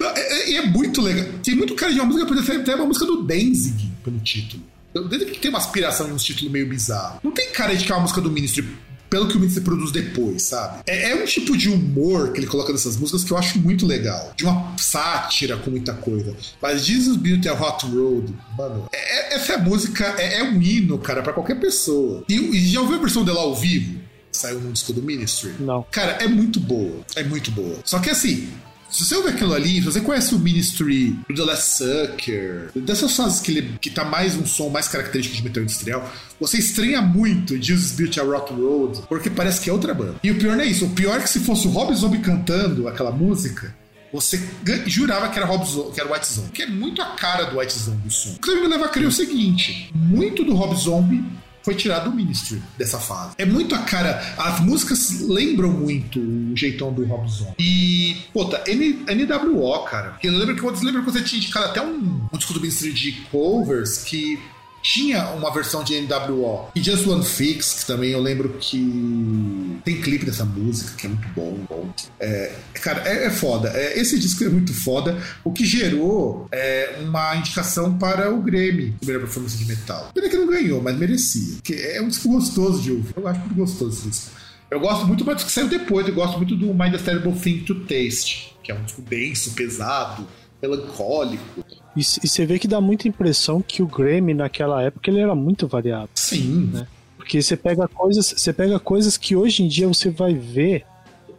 É, é, é, muito legal. Tem muito cara de uma música, poderia ser até uma música do Danzig pelo título. Desde que tem uma aspiração de um título meio bizarro. Não tem cara de que é uma música do Ministry pelo que o Ministry produz depois, sabe? É, é, um tipo de humor que ele coloca nessas músicas que eu acho muito legal. De uma sátira com muita coisa. Mas Jesus Built a Hot Road, mano, é, é essa música é, é, um hino, cara, para qualquer pessoa. E, e já ouviu a versão dela ao vivo? Saiu no disco do Ministry? Não. Cara, é muito boa. É muito boa. Só que assim, se você ouve aquilo ali, se você conhece o Ministry do The Last Sucker, dessas fases que ele que tá mais um som mais característico de metal industrial, você estranha muito Jesus Built a Rock Road, porque parece que é outra banda. E o pior não é isso, o pior é que se fosse o Rob Zombie cantando aquela música, você jurava que era, Rob Zombie, que era White Zombie, que é muito a cara do White Zombie o som. O que me leva a crer o seguinte: muito do Rob Zombie foi tirado do Ministry dessa fase. É muito a cara. As músicas lembram muito o jeitão do Rob Zombie. E, puta, N, NWO, cara. Eu lembro que você lembra que você tinha indicado até um, um disco do Ministry de covers que tinha uma versão de NWO. E Just One Fix, que também eu lembro que tem clipe dessa música, que é muito bom. bom. É, cara, é, é foda. É, esse disco é muito foda, o que gerou é, uma indicação para o Grammy, melhor performance de metal. Pena que não ganhou, mas merecia. Que é um disco gostoso de ouvir. Eu acho muito gostoso esse disco. Eu gosto muito do que saiu depois, eu gosto muito do Mind a Terrible Thing to Taste, que é um disco denso, pesado, melancólico. E, e você vê que dá muita impressão que o Grammy naquela época ele era muito variado. Sim. Né? Porque você pega coisas, você pega coisas que hoje em dia você vai ver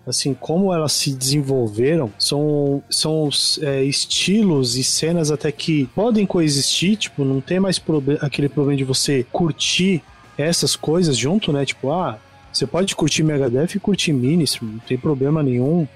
assim, como elas se desenvolveram, são, são é, estilos e cenas até que podem coexistir, tipo, não tem mais proble aquele problema de você curtir essas coisas junto, né? Tipo, ah, você pode curtir Megadeth e curtir Ministry, não tem problema nenhum.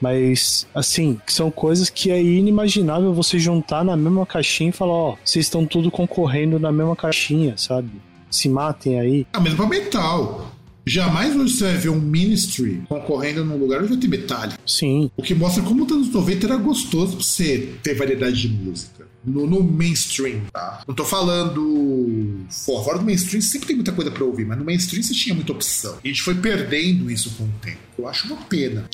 Mas, assim, são coisas que é inimaginável você juntar na mesma caixinha e falar, ó, vocês estão tudo concorrendo na mesma caixinha, sabe? Se matem aí. Ah, mesmo pra metal. Jamais você vai ver um Ministry concorrendo num lugar onde vai ter Metallica. Sim. O que mostra como os anos 90 era gostoso pra você ter variedade de música. No, no mainstream, tá? Não tô falando fora, fora do mainstream, sempre tem muita coisa pra ouvir, mas no mainstream você tinha muita opção. E a gente foi perdendo isso com o tempo. Eu acho uma pena.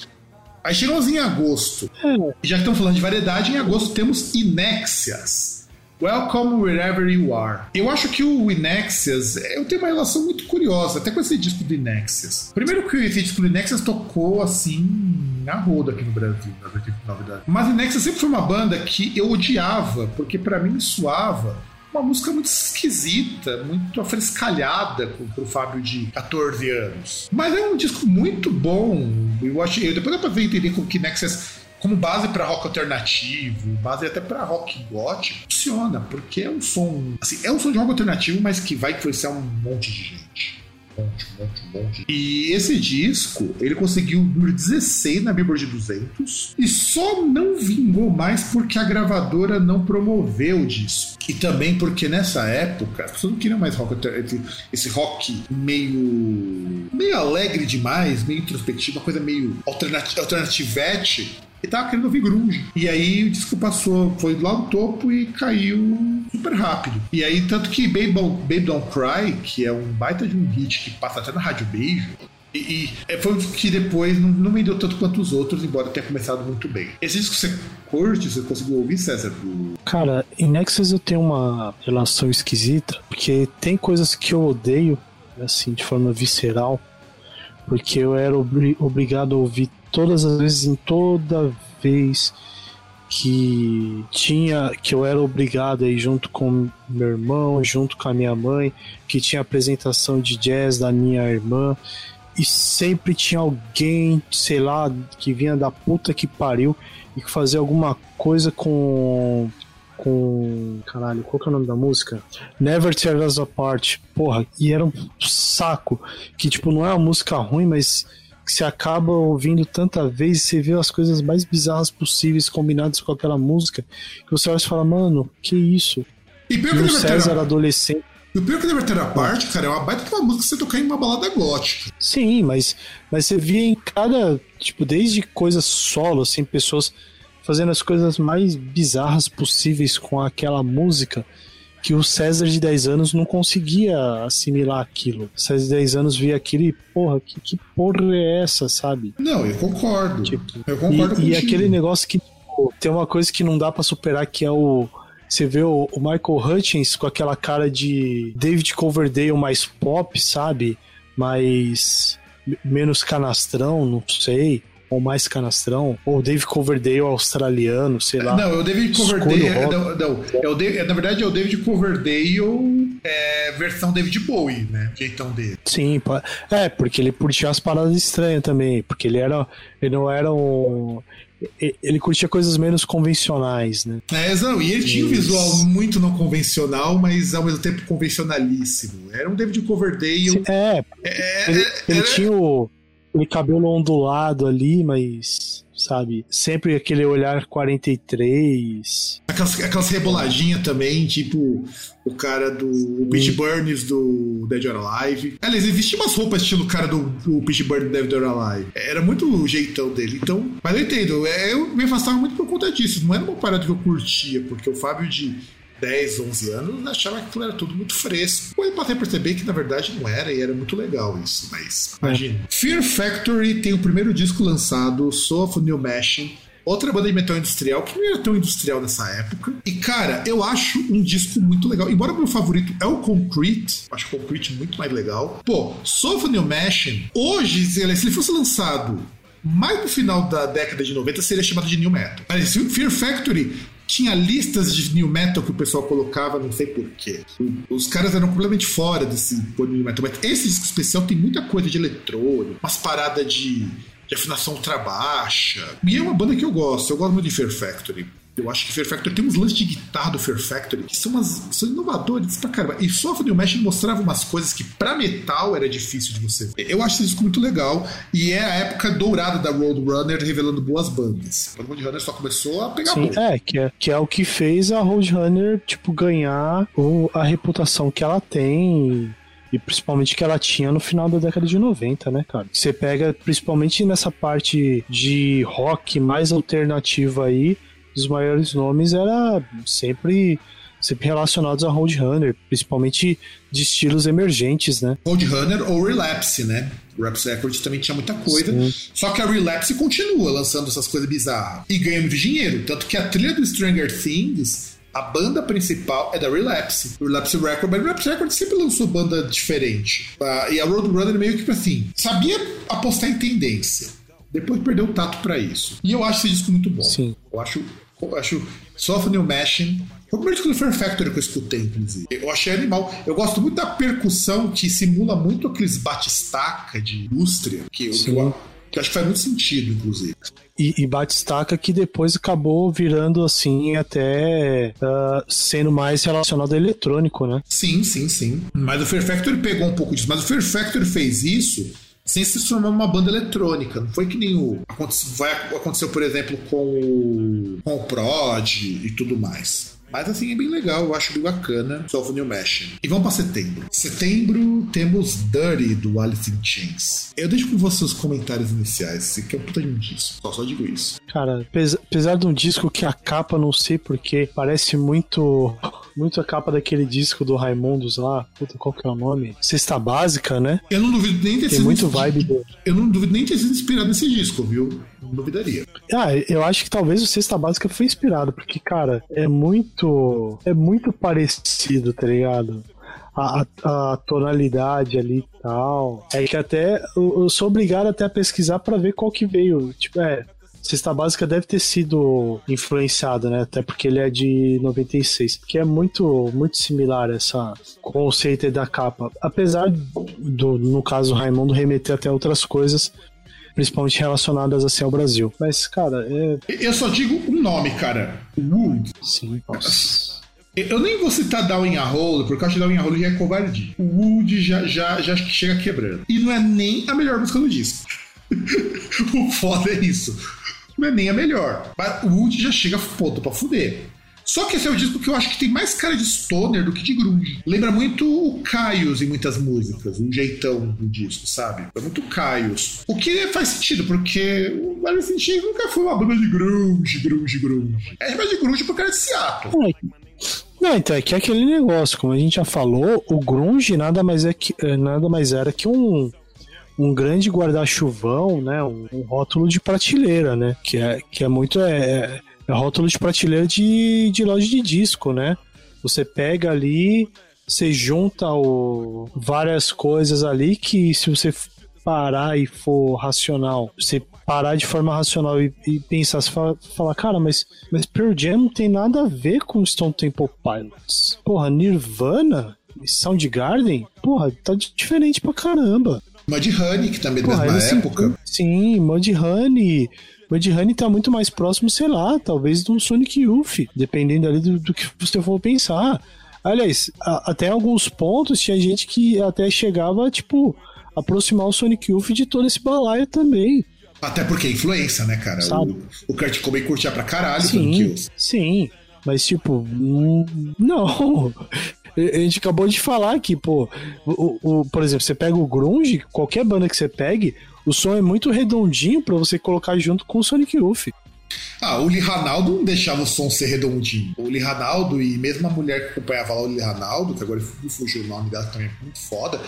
Aí chegamos em agosto. É. E já que estamos falando de variedade, em agosto temos Inexias. Welcome Wherever You Are. Eu acho que o Inexias, eu tenho uma relação muito curiosa, até com esse disco do Inexias. Primeiro que esse disco do Inexias tocou assim na roda aqui no Brasil, na verdade. Mas Inexias sempre foi uma banda que eu odiava, porque para mim soava uma música muito esquisita, muito afrescalhada para o Fábio de 14 anos. Mas é um disco muito bom. Eu achei, depois dá pra entender como que Nexus como base para rock alternativo, base até para rock gótico, funciona, porque é um som, assim, é um som de rock alternativo, mas que vai influenciar um monte de gente. Monte, monte, monte. E esse disco, ele conseguiu o número 16 na Billboard 200 e só não vingou mais porque a gravadora não promoveu o disco. E também porque nessa época as pessoas não queriam mais rock, esse, rock meio meio alegre demais, meio introspectivo, uma coisa meio alternati alternativete e tava querendo ouvir grunge. E aí o disco passou, foi lá no topo e caiu super rápido. E aí, tanto que Baby, Baby Don't Cry, que é um baita de um hit que passa até na Rádio Beijo, e, e é, foi um que depois não, não vendeu tanto quanto os outros, embora tenha começado muito bem. Esse disco você curte, você conseguiu ouvir, César? Do... Cara, em Nexus eu tenho uma relação esquisita, porque tem coisas que eu odeio, assim, de forma visceral, porque eu era obri obrigado a ouvir todas as vezes, em toda vez que tinha que eu era obrigado aí junto com meu irmão, junto com a minha mãe, que tinha apresentação de jazz da minha irmã e sempre tinha alguém, sei lá, que vinha da puta que pariu e que fazia alguma coisa com com. Caralho, qual que é o nome da música? Never Tear Us Apart. Porra, e era um saco. Que, tipo, não é uma música ruim, mas que você acaba ouvindo tanta vez e você vê as coisas mais bizarras possíveis combinadas com aquela música, que você olha e fala, mano, que isso? E pior E que o Never Tear César Apart- adolescente. e o pior que Never Tear Apart, cara, é uma baita de uma música que você tocar em uma balada gótica. Sim, mas, mas você via em cada. Tipo, desde coisas solo, assim, pessoas fazendo as coisas mais bizarras possíveis com aquela música que o César de 10 anos não conseguia assimilar aquilo. O César de 10 anos via aquilo e, porra, que, que porra é essa, sabe? Não, eu concordo. Tipo, eu concordo e, e aquele negócio que tipo, tem uma coisa que não dá pra superar que é o. Você vê o, o Michael Hutchins com aquela cara de David Coverdale mais pop, sabe? Mais. menos canastrão, não sei. Ou mais canastrão. Ou David Coverdale australiano, sei lá. Não, é o David Coverdale. o é, não, não, é o David- é, na verdade, é o David Coverdale é, versão David Bowie, né? Jeitão dele. Sim, é, porque ele curtia as paradas estranhas também. Porque ele era. Ele não era um. Ele curtia coisas menos convencionais, né? É, não, e ele tinha um visual muito não convencional, mas ao mesmo tempo convencionalíssimo. Era um David Coverdale. É, É, Ele, é, ele era- tinha o aquele cabelo ondulado ali, mas, sabe, sempre aquele olhar 43. Aquelas, aquelas reboladinhas também, tipo o cara do o Pete Burns do Dead or Alive. Aliás, vestia umas roupas estilo cara do, do Pete Burns do Dead or Alive. Era muito o jeitão dele. Então, mas eu entendo, é, eu me afastava muito por conta disso. Não era uma parada que eu curtia, porque o Fábio de 10, 11 anos achava que aquilo era tudo muito fresco. Depois passei a perceber que na verdade não era e era muito legal isso, mas imagina. Fear Factory tem o primeiro disco lançado, Soul of New Machine. Outra banda de metal industrial que não era tão industrial nessa época. E, cara, eu acho um disco muito legal. Embora meu favorito é o Concrete, acho o Concrete muito mais legal. Pô, Soul of New Machine, hoje, se ele se ele fosse lançado mais no final da década de 90, seria chamado de New Metal. Aliás, Fear Factory tinha listas de New Metal que o pessoal colocava, não sei porquê. Os caras eram completamente fora desse New Metal. Mas esse disco especial tem muita coisa de eletrônico, umas paradas de de afinação ultra baixa. E é uma banda que eu gosto, eu gosto muito de Fear Factory. Eu acho que Fear Factory tem uns lances de guitarra do Fear Factory que são, umas, são inovadores pra caramba. E só o Mesh mostrava umas coisas que pra metal era difícil de você ver. Eu acho esse disco muito legal e é a época dourada da Roadrunner revelando boas bandas. O Roadrunner só começou a pegar Sim, é, que é, que é o que fez a Roadrunner, tipo, ganhar o, a reputação que ela tem e principalmente que ela tinha no final da década de 90, né, cara? Você pega principalmente nessa parte de rock mais alternativa aí, os maiores nomes era sempre sempre relacionados a Roadrunner, principalmente de estilos emergentes, né? Roadrunner ou Relapse, né? Relapse Records também tinha muita coisa. Sim. Só que a Relapse continua lançando essas coisas bizarras e ganha muito dinheiro. Tanto que a trilha do Stranger Things, a banda principal é da Relapse. Relapse Records, mas Relapse Records sempre lançou banda diferente. Uh, e a Roadrunner meio que assim, sabia apostar em tendência. Depois perdeu o tato para isso. E eu acho esse disco muito bom. Sim. Eu acho acho Soft New Machine. Foi o primeiro disco do Fear Factory que eu escutei, inclusive. Eu achei animal. Eu gosto muito da percussão que simula muito aqueles batistaca de indústria, que eu, que eu, que eu acho que faz muito sentido, inclusive. E, e batistaca que depois acabou virando assim, até uh, sendo mais relacionado ao eletrônico, né? Sim, sim, sim. Mas o Fear Factory pegou um pouco disso. Mas o Fear Factory fez isso sem se transformar numa banda eletrônica. Não foi que nem o. Vai, aconteceu, por exemplo, com o, com o Prod e tudo mais. Mas assim, é bem legal, eu acho bem bacana. Solve New Machine. E vamos para setembro. Setembro temos Dirty do Alice in Chains. Eu deixo com vocês os comentários iniciais. que é um puta de um disco. Só, só digo isso. Cara, apesar de um disco que a capa, não sei porquê, parece muito muito a capa daquele disco do Raimundos lá. Puta, qual que é o nome? Cesta Básica, né? Eu não duvido nem ter Tem muito vibe do... Eu não duvido nem ter sido inspirado nesse disco, viu? Não duvidaria. Ah, eu acho que talvez o Cesta Básica foi inspirado, porque, cara, é muito. É muito parecido, tá ligado? A, a, a, tonalidade ali e tal. É que até eu, eu sou obrigado até a pesquisar para ver qual que veio. Tipo, é, Cesta Básica deve ter sido influenciado, né? Até porque ele é de 96, que é muito, muito similar essa conceito da capa. Apesar do, no caso, Raimundo remeter até outras coisas, principalmente relacionadas assim ao Brasil. Mas, cara, é... Eu só digo um nome, cara. Wood. Sim, nossa. Eu nem vou citar Down in a Hole, porque eu acho que Down in a Hole já é covardia. O Wood já, já, já chega quebrando. E não é nem a melhor música do disco. (laughs) o foda é isso não é nem a melhor. O Wood já chega foda pra fuder. Só que esse é o disco que eu acho que tem mais cara de stoner do que de grunge. Lembra muito o Caios em muitas músicas, o jeitão do disco, sabe? É muito Caios. O que faz sentido, porque o Alice in Chains nunca foi uma banda de grunge, grunge, grunge. É mais de grunge porque era de Seattle. É. Não, então é que é aquele negócio, como a gente já falou, o grunge nada mais é que eh, nada mais era que um um grande guarda-chuvão, né? Um, um, rótulo de prateleira, né? Que é, que é muito. É, é, é rótulo de prateleira de, de loja de disco, né? Você pega ali, você junta o, várias coisas ali que se você parar e for racional, você parar de forma racional e, e pensar, você fala, fala, cara, mas, mas Pearl Jam não tem nada a ver com Stone Temple Pilots. Porra, Nirvana? Soundgarden? Porra, tá diferente pra caramba. Mudhoney, que também é da mesma época. Sim, Mudhoney. Mudhoney tá muito mais próximo, sei lá, talvez do Sonic Youth, dependendo ali do, do que você for pensar. Aliás, a, até alguns pontos tinha gente que até chegava, tipo, aproximar o Sonic Youth de todo esse balaio também. Até porque é influência, né, cara? Sabe? O, o Kurt Cobain curtia pra caralho sim, Sonic Youth. Sim, mas tipo, hum, (laughs) não. A gente acabou de falar que, pô, o, o, por exemplo, você pega o Grunge, qualquer banda que você pegue, o som é muito redondinho para você colocar junto com o Sonic Youth. Ah, o Lee Ranaldo não deixava o som ser redondinho. O Lee Ranaldo e mesmo a mulher que acompanhava lá o Lee Ranaldo, que agora fugiu o nome dela também, é muito foda,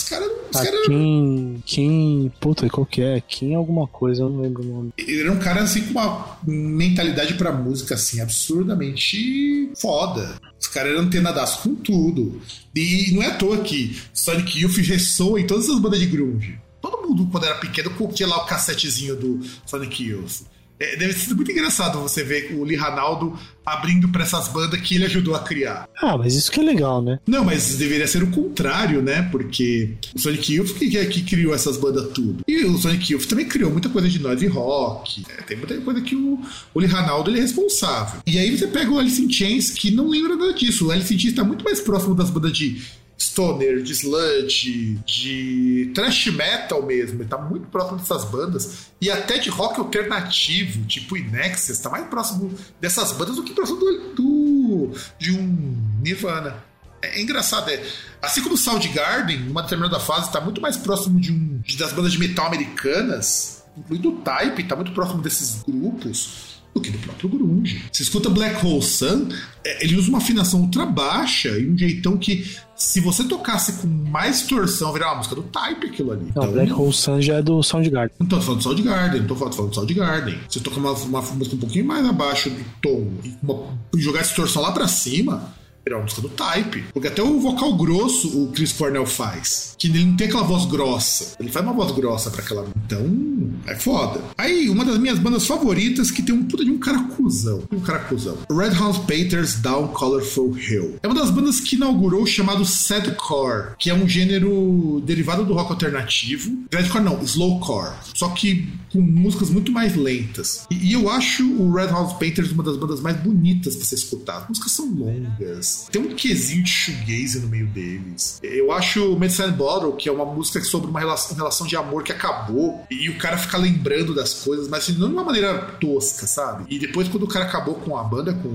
os caras. Ah, cara... Kim. Kim. Puta, qual que é? Kim alguma coisa, eu não lembro o nome. Ele era um cara assim com uma mentalidade pra música assim, absurdamente foda. Os caras eram antenadaço com tudo. E não é à toa que Sonic Youth ressoa em todas as bandas de grunge. Todo mundo, quando era pequeno, curtia lá o cassetezinho do Sonic Youth. É, deve ser muito engraçado você ver o Lee Ranaldo abrindo para essas bandas que ele ajudou a criar. Ah, mas isso que é legal, né? Não, mas deveria ser o contrário, né? Porque o Sonic Youth que, que criou essas bandas tudo. E o Sonic Youth também criou muita coisa de noise rock. Né? Tem muita coisa que o, o Lee Ranaldo é responsável. E aí você pega o Alice in Chains, que não lembra nada disso. O Alice in Chains tá muito mais próximo das bandas de stoner, de sludge, de thrash metal mesmo. Ele tá muito próximo dessas bandas. E até de rock alternativo, tipo Inexus, tá mais próximo dessas bandas do que próximo do, de um Nirvana. É, é engraçado, é. Assim como Soundgarden, numa determinada fase, está muito mais próximo de um das bandas de metal americanas, incluindo o Type, está muito próximo desses grupos do que do próprio grunge. Você escuta Black Hole Sun, é, ele usa uma afinação ultra baixa e um jeitão que, se você tocasse com mais torção, virar uma música do Type aquilo ali. Não, então, Black Hole Sun já é do Soundgarden. Não tô falando do Soundgarden, não tô falando, falando do Soundgarden. Se você tocar uma, uma música um pouquinho mais abaixo do tom e uma, jogar a distorção lá pra cima, é uma música do Type. Porque até o vocal grosso o Chris Cornell faz. Que ele não tem aquela voz grossa. Ele faz uma voz grossa para aquela. Então, é foda. Aí, uma das minhas bandas favoritas que tem um puta de um caracuzão. Um caracuzão. Red House Painters Down Colorful Hill. É uma das bandas que inaugurou o chamado Sadcore, que é um gênero derivado do rock alternativo. Sadcore não, slowcore. Só que com músicas muito mais lentas. E, e eu acho o Red House Painters uma das bandas mais bonitas pra você escutar. As músicas são longas tem um quesinho de shoegaze no meio deles. Eu acho Medicine Bottle, que é uma música sobre uma relação, relação de amor que acabou, e o cara fica lembrando das coisas, mas assim, não de uma maneira tosca, sabe? E depois, quando o cara acabou com a banda, com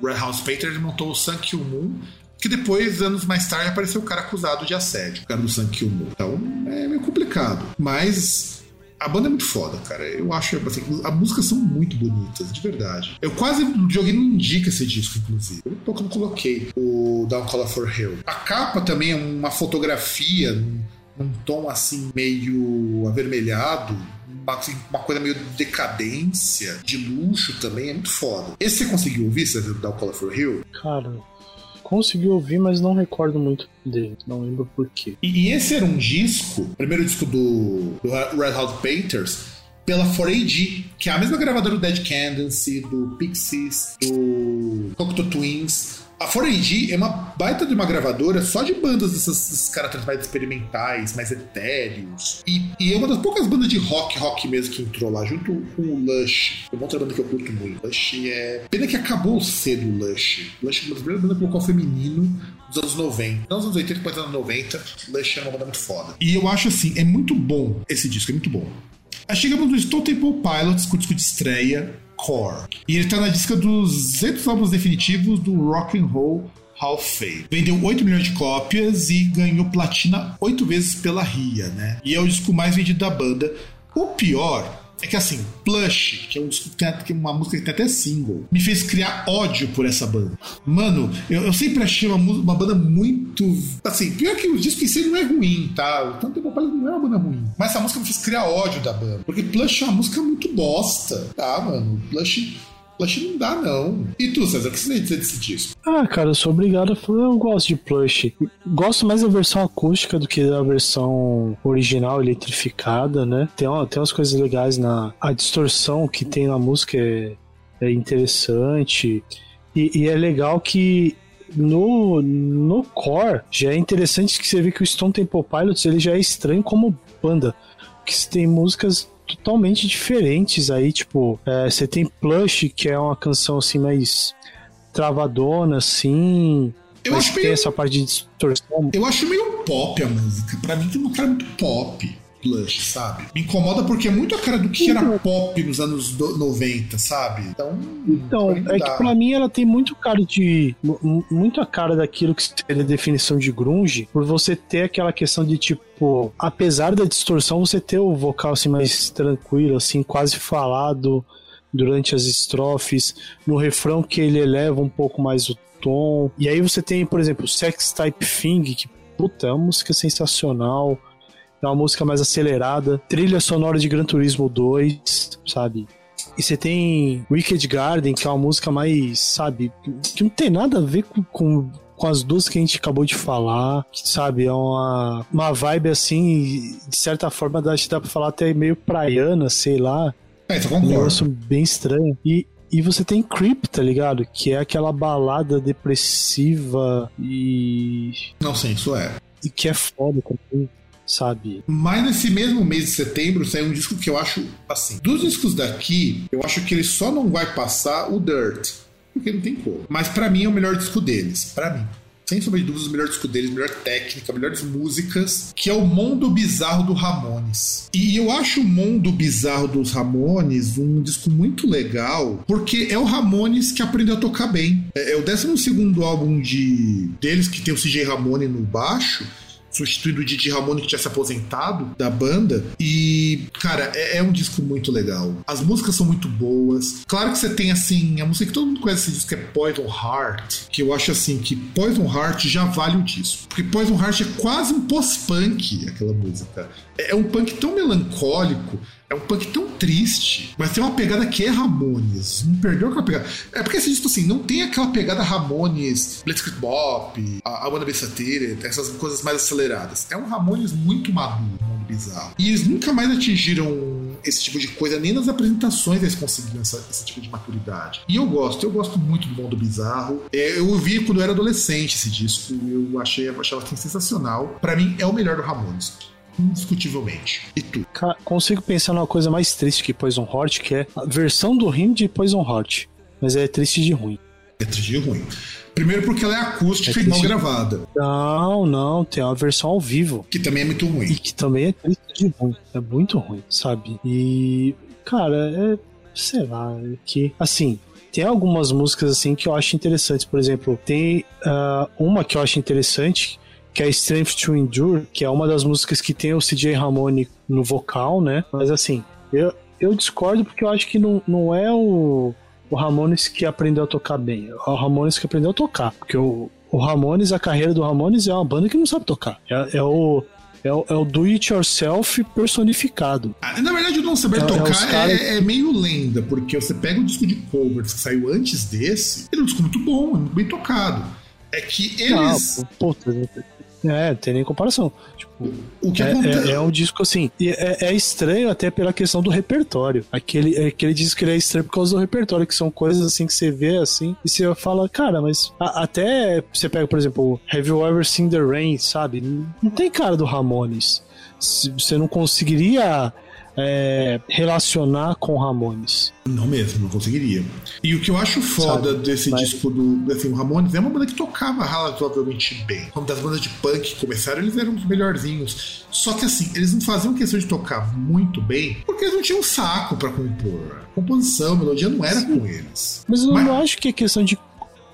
o Red House Painter, ele montou o Sun Kill Moon, que depois, anos mais tarde, apareceu o cara acusado de assédio, o cara do Sun Kill Moon. Então, é meio complicado. Mas a banda é muito foda, cara. Eu acho, assim, as músicas são muito bonitas, de verdade. Eu quase joguei no Indica esse disco, inclusive. Eu pouco não coloquei o Down Color for Hill. A capa também é uma fotografia num, tom assim meio avermelhado, uma, assim, uma, coisa meio de decadência, de luxo também, é muito foda. Esse você conseguiu ouvir, você Down Color for Hill? Cara, consegui ouvir, mas não recordo muito dele. Não lembro porquê. E, esse era um disco, primeiro disco do, do Red Hot Painters, pela 4AD, que é a mesma gravadora do Dead Candency, do Pixies, do Cocteau Twins. A 4AD é uma baita de uma gravadora só de bandas desses, desses caras mais experimentais, mais etéreos. E, e, é uma das poucas bandas de rock, rock mesmo, que entrou lá, junto com o Lush. Uma outra banda que eu curto muito. Lush é. Pena que acabou cedo o Lush. Lush é uma das primeiras bandas que colocou feminino dos anos 90. Não nos anos 80, depois dos anos 90. Lush é uma banda muito foda. E eu acho assim, é muito bom esse disco, é muito bom. Aí chegamos no Stone Temple Pilots com o disco de estreia, Core. E ele tá na disca dos 200 álbuns definitivos do Rock and Roll Hall of Fame. Vendeu 8 milhões de cópias e ganhou platina 8 vezes pela RIA, né? E é o disco mais vendido da banda. O pior é que assim, Plush, que é um disco que tem uma música que tem até single, me fez criar ódio por essa banda. Mano, eu, eu sempre achei uma, uma, banda muito. Assim, pior que o disco em si não é ruim, tá? O Tanto Tempo não é uma banda ruim. Mas essa música me fez criar ódio da banda. Porque Plush é uma música muito bosta, tá, mano? Plush Plush não dá, não. E tu, César, o que você dizer desse disco? Ah, cara, eu sou obrigado eu gosto de Plush. Gosto mais da versão acústica do que da versão original eletrificada, né? Tem, ó, tem umas coisas legais na. A distorção que tem na música é, é interessante. E, e é legal que no, no core já é interessante que você vê que o Stone Temple Pilots ele já é estranho como banda. Que tem músicas totalmente diferentes aí, tipo, é, você tem Plush, que é uma canção assim mais travadona, assim. Eu acho meio... tem essa parte de distorção. Eu acho meio pop a música. Pra mim tem uma cara muito pop. Plush, sabe? Me incomoda porque é muito a cara do que era então- pop nos anos 90, sabe? Então. Então, é que pra mim ela tem muito cara de. Muito a cara daquilo que seria a definição de grunge, por você ter aquela questão de tipo, apesar da distorção, você ter o vocal assim mais tranquilo, assim, quase falado durante as estrofes, no refrão que ele eleva um pouco mais o tom. E aí você tem, por exemplo, Sex Type Thing, que puta, é uma música sensacional é uma música mais acelerada, trilha sonora de Gran Turismo 2, sabe? E você tem Wicked Garden, que é uma música mais, sabe, que não tem nada a ver com, com, com as duas que a gente acabou de falar, sabe? É uma, uma vibe assim, de certa forma, dá, dá pra falar até meio praiana, sei lá. É, eu Um negócio bem estranho. E, e você tem Creep, tá ligado? Que é aquela balada depressiva e. Não, sim, isso é. e que é foda também, sabe? Mas nesse mesmo mês de setembro saiu um disco que eu acho assim. Dos discos daqui, eu acho que ele só não vai passar o Dirt, porque não tem cor. Mas pra mim é o melhor disco deles, Pra mim. Sem sombra de dúvidas, o melhor disco deles, melhor técnica, melhores músicas, que é o Mundo Bizarro do Ramones. E eu acho o Mundo Bizarro dos Ramones um disco muito legal, porque é o Ramones que aprendeu a tocar bem. É, é o 12 álbum de deles que tem o CJ Ramone no baixo, substituindo o Didi Ramone que tinha se aposentado da banda. E, cara, é, é um disco muito legal. As músicas são muito boas. Claro que você tem, assim, a música que todo mundo conhece esse disco é Poison Heart, que eu acho, assim, que Poison Heart já vale o disco. Porque Poison Heart é quase um post-punk, aquela música. É um punk tão melancólico, é um punk tão triste, mas tem uma pegada que é Ramones. Não perdeu aquela pegada. É porque esse disco, assim, não tem aquela pegada Ramones, Blitzkrieg Bop, a, a Wanna Be essas coisas mais aceleradas. É um Ramones muito maduro, mundo bizarro. E eles nunca mais atingiram esse tipo de coisa, nem nas apresentações eles conseguiram essa- esse tipo de maturidade. E eu gosto, eu gosto muito do mundo bizarro. É, eu ouvi quando eu era adolescente esse disco, eu achei, achava assim, sensacional. Pra mim, é o melhor do Ramones. Indiscutivelmente. E tu? Ca- Consigo pensar numa coisa mais triste que Poison Heart, que é a versão do rim de Poison Heart. Mas é triste de ruim. É triste e ruim. Primeiro porque ela é acústica É e triste. gravada, Não, não, tem uma versão ao vivo. que também é muito E ruim. que também é triste de ruim. É muito ruim, sabe? E, cara, é. Sei lá, é que. Assim, tem algumas músicas assim que eu acho interessantes. Por exemplo, tem ah, uma que eu acho interessante, que é Strength to Endure, que é uma das músicas que tem o CJ Ramone no vocal, né? Mas assim, eu, eu discordo porque eu acho que não, não é o, o Ramones que aprendeu a tocar bem. É o Ramones que aprendeu a tocar. Porque o, o Ramones, a carreira do Ramones é uma banda que não sabe tocar. É, é o. É o, é o do it yourself personificado. Ah, Na verdade, o Não Saber É- é Tocar é, caras- é meio lenda, porque você pega o disco de covers que saiu antes desse, ele é um disco muito bom, muito bem tocado. É que eles. Ah, puta, é, tem nem comparação. Tipo, o que é, é, é um disco assim. e É, é estranho até pela questão do repertório. Aquele, é aquele disco que ele é estranho por causa do repertório, que são coisas assim que você vê assim, e você fala, cara, mas a- até você pega, por exemplo, Have You Ever Seen the Rain, sabe? Não, tem cara do Ramones. Você não conseguiria é, relacionar com Ramones. Não mesmo, não conseguiria. E o que eu acho foda Sabe, desse mas- disco do assim, Ramones é uma banda que tocava razoavelmente bem. Como das bandas de punk que começaram, eles eram os melhorzinhos. Só que assim, eles não faziam questão de tocar muito bem, porque eles não tinham saco pra compor. Composição, melodia não era com eles. Mas eu Mas- não acho que é questão de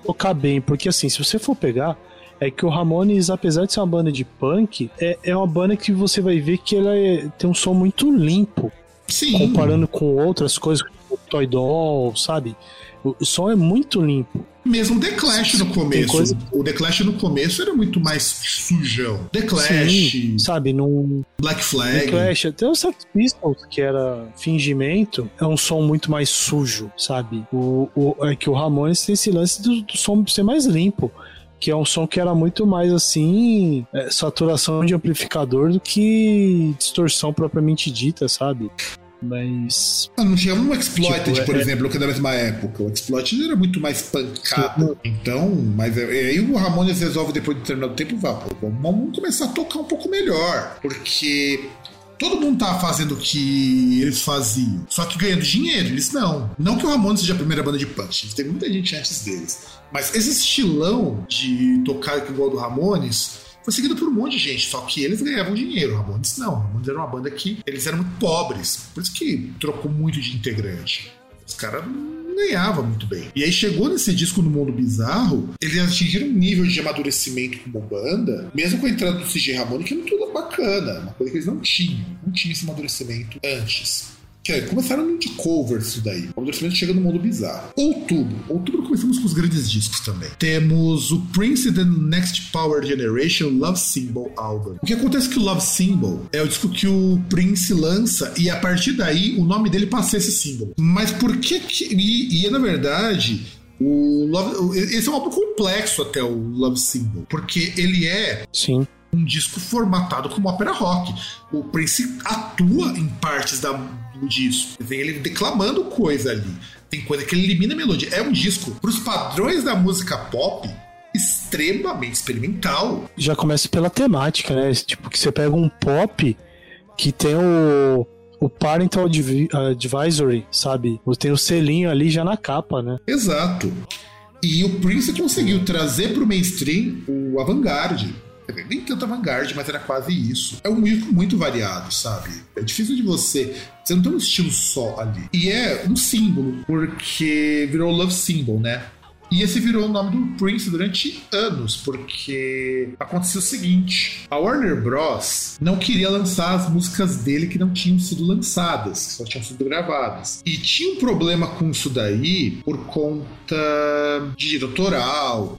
tocar bem, porque assim, se você for pegar, é que o Ramones, apesar de ser uma banda de punk, é, é uma banda que você vai ver que ela é- tem um som muito limpo, Sim. comparando com outras coisas, como Toy Doll, sabe? O, o som é muito limpo. Mesmo The Clash no começo. coisa- O The Clash no começo era muito mais sujão. The Clash, Sim, sabe? Num Black The Flag. Clash, até o Sex Pistols, que era fingimento, é um som muito mais sujo, sabe? O, o, é que o Ramones tem esse lance do, do som ser mais limpo. Que é um som que era muito mais assim, é, saturação de amplificador do que distorção propriamente dita, sabe? Mas. Ah, Não tinha um Exploited, Tipo, é- por é- exemplo, que é da mesma época. O Exploited era muito mais pancado. Então, mas é- aí o Ramones resolve, depois de determinado tempo, vá, pô, vamos começar a tocar um pouco melhor. Porque todo mundo tava fazendo o que eles faziam, só que ganhando dinheiro. Eles não. Não que o Ramones seja a primeira banda de punk, tem muita gente antes deles. Mas esse estilão de tocar igual do Ramones foi seguido por um monte de gente, só que eles ganhavam dinheiro, Ramones não. Ramones era uma banda que eles eram muito pobres, por isso que trocou muito de integrante. Os caras ganhavam muito bem. E aí chegou nesse disco no Mundo Bizarro, eles atingiram um nível de amadurecimento como banda, mesmo com a entrada do CG Ramone, que é muito bacana, uma coisa que eles não tinham, não tinham esse amadurecimento antes. É, começaram de covers isso daí. O amadurecimento chega no mundo bizarro. Outubro. Outubro começamos com os grandes discos também. Temos o Prince the Next Power Generation Love Symbol Album. O que acontece é que o Love Symbol é o disco que o Prince lança e a partir daí o nome dele passa esse símbolo. Mas por que que... E, e na verdade... O Love, esse é um álbum complexo até o Love Symbol, porque ele é Sim. Um disco formatado como ópera rock. O Prince atua em partes da, do disco. Vem ele declamando coisa ali. Tem coisa que ele elimina a melodia. É um disco, para os padrões da música pop, extremamente experimental. Já começa pela temática, né? Tipo, que você pega um pop que tem o, o Parental Advisory, sabe? Tem o selinho ali já na capa, né? Exato. E o Prince conseguiu trazer pro mainstream o avant-garde. Nem tanto avant-garde, mas era quase isso. É um músico muito variado, sabe? É difícil de você. Você não tem um estilo só ali. E é um símbolo, porque virou love symbol, né? E esse virou o nome do Prince durante anos, porque aconteceu o seguinte: a Warner Bros. não queria lançar as músicas dele que não tinham sido lançadas, que só tinham sido gravadas. E tinha um problema com isso daí por conta de direito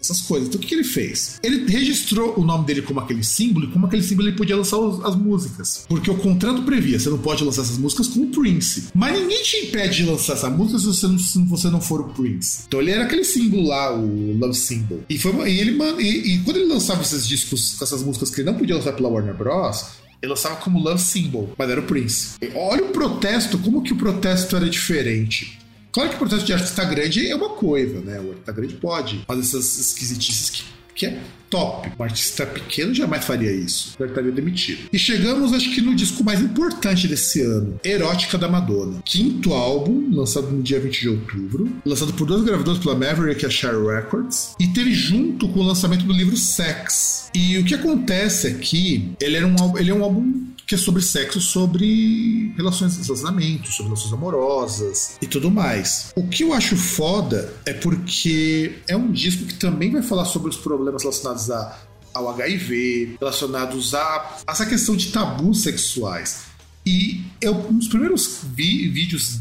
essas coisas. Então o que, ele fez? Ele registrou o nome dele como aquele símbolo, e como aquele símbolo ele podia lançar as músicas. Porque o contrato previa: você não pode lançar essas músicas com o Prince. Mas ninguém te impede de lançar essa música se você não for o Prince. Então ele era aquele símbolo lá, o Love Symbol. E, foi, e ele, e, e quando ele lançava esses discos com essas músicas que ele não podia lançar pela Warner Bros., ele lançava como Love Symbol, mas era o Prince. E olha o protesto, como que o protesto era diferente. Claro que o protesto de artista grande é uma coisa, né? O artista grande pode fazer essas esquisitices que que é top. Um artista pequeno jamais faria isso. Já estaria demitido. E chegamos, acho que, no disco mais importante desse ano: Erótica da Madonna. Quinto álbum, lançado no dia 20 de outubro. Lançado por dois gravadores pela Maverick e a Share Records. E teve junto com o lançamento do livro Sex. E o que acontece aqui, ele, era um, ele é um álbum que é sobre sexo, sobre relações, relacionamentos, sobre relações amorosas e tudo mais. O que eu acho foda é porque é um disco que também vai falar sobre os problemas relacionados a, ao HIV, relacionados a, a essa questão de tabus sexuais. E eu, um dos primeiros vi, vídeos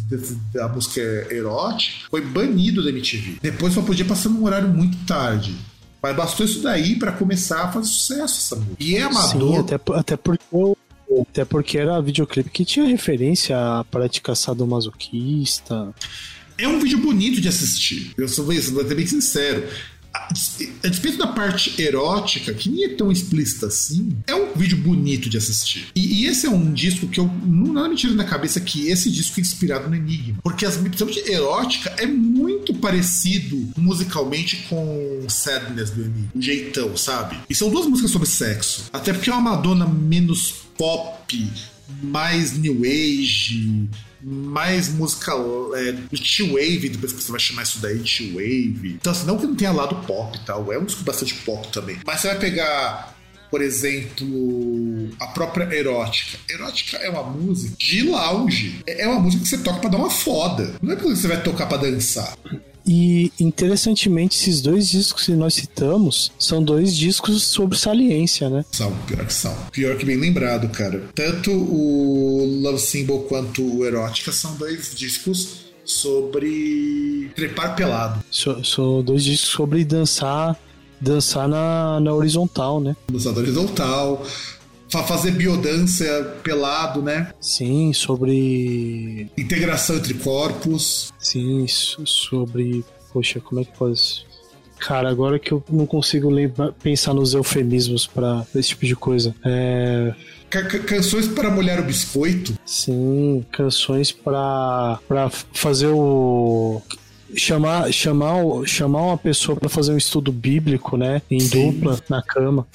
da música erótica foi banido da MTV. Depois só podia passar num horário muito tarde. Mas bastou isso daí para começar a fazer sucesso essa música. E é amador. Sim, até, até porque eu até porque era videoclipe que tinha referência à prática sadomasoquista. É um vídeo bonito de assistir. Eu sou, vou ser bem sincero a despeito da parte erótica, que nem é tão explícita assim, é um vídeo bonito de assistir. E, e esse é um disco que eu não nada me tira da cabeça que esse disco é inspirado no Enigma. Porque as principalmente erótica é muito parecido musicalmente com Sadness do Enigma. O jeitão, sabe? E são duas músicas sobre sexo. Até porque é uma Madonna menos pop, mais new age, mais música é, T-Wave, depois que você vai chamar isso daí de T-Wave. Então, assim, não que não tenha lado pop e tal, é um disco bastante pop também. Mas você vai pegar, por exemplo, a própria Erótica. Erótica é uma música de lounge. É uma música que você toca para dar uma foda. Não é porque você vai tocar para dançar. E interessantemente, esses dois discos que nós citamos são dois discos sobre saliência, né? São, pior que são. Pior que bem lembrado, cara. Tanto o Love Symbol quanto o Erótica são dois discos sobre trepar pelado. São dois discos sobre dançar dançar na, na horizontal, né? Dançar na horizontal fazer biodança pelado, né? Sim, sobre. Integração entre corpos. Sim, sobre. Poxa, como é que pode. Cara, agora que eu não consigo lembrar, pensar nos eufemismos para esse tipo de coisa. É. Canções para molhar o biscoito? Sim, canções para para fazer o chamar chamar chamar uma pessoa para fazer um estudo bíblico, né, em Sim. dupla na cama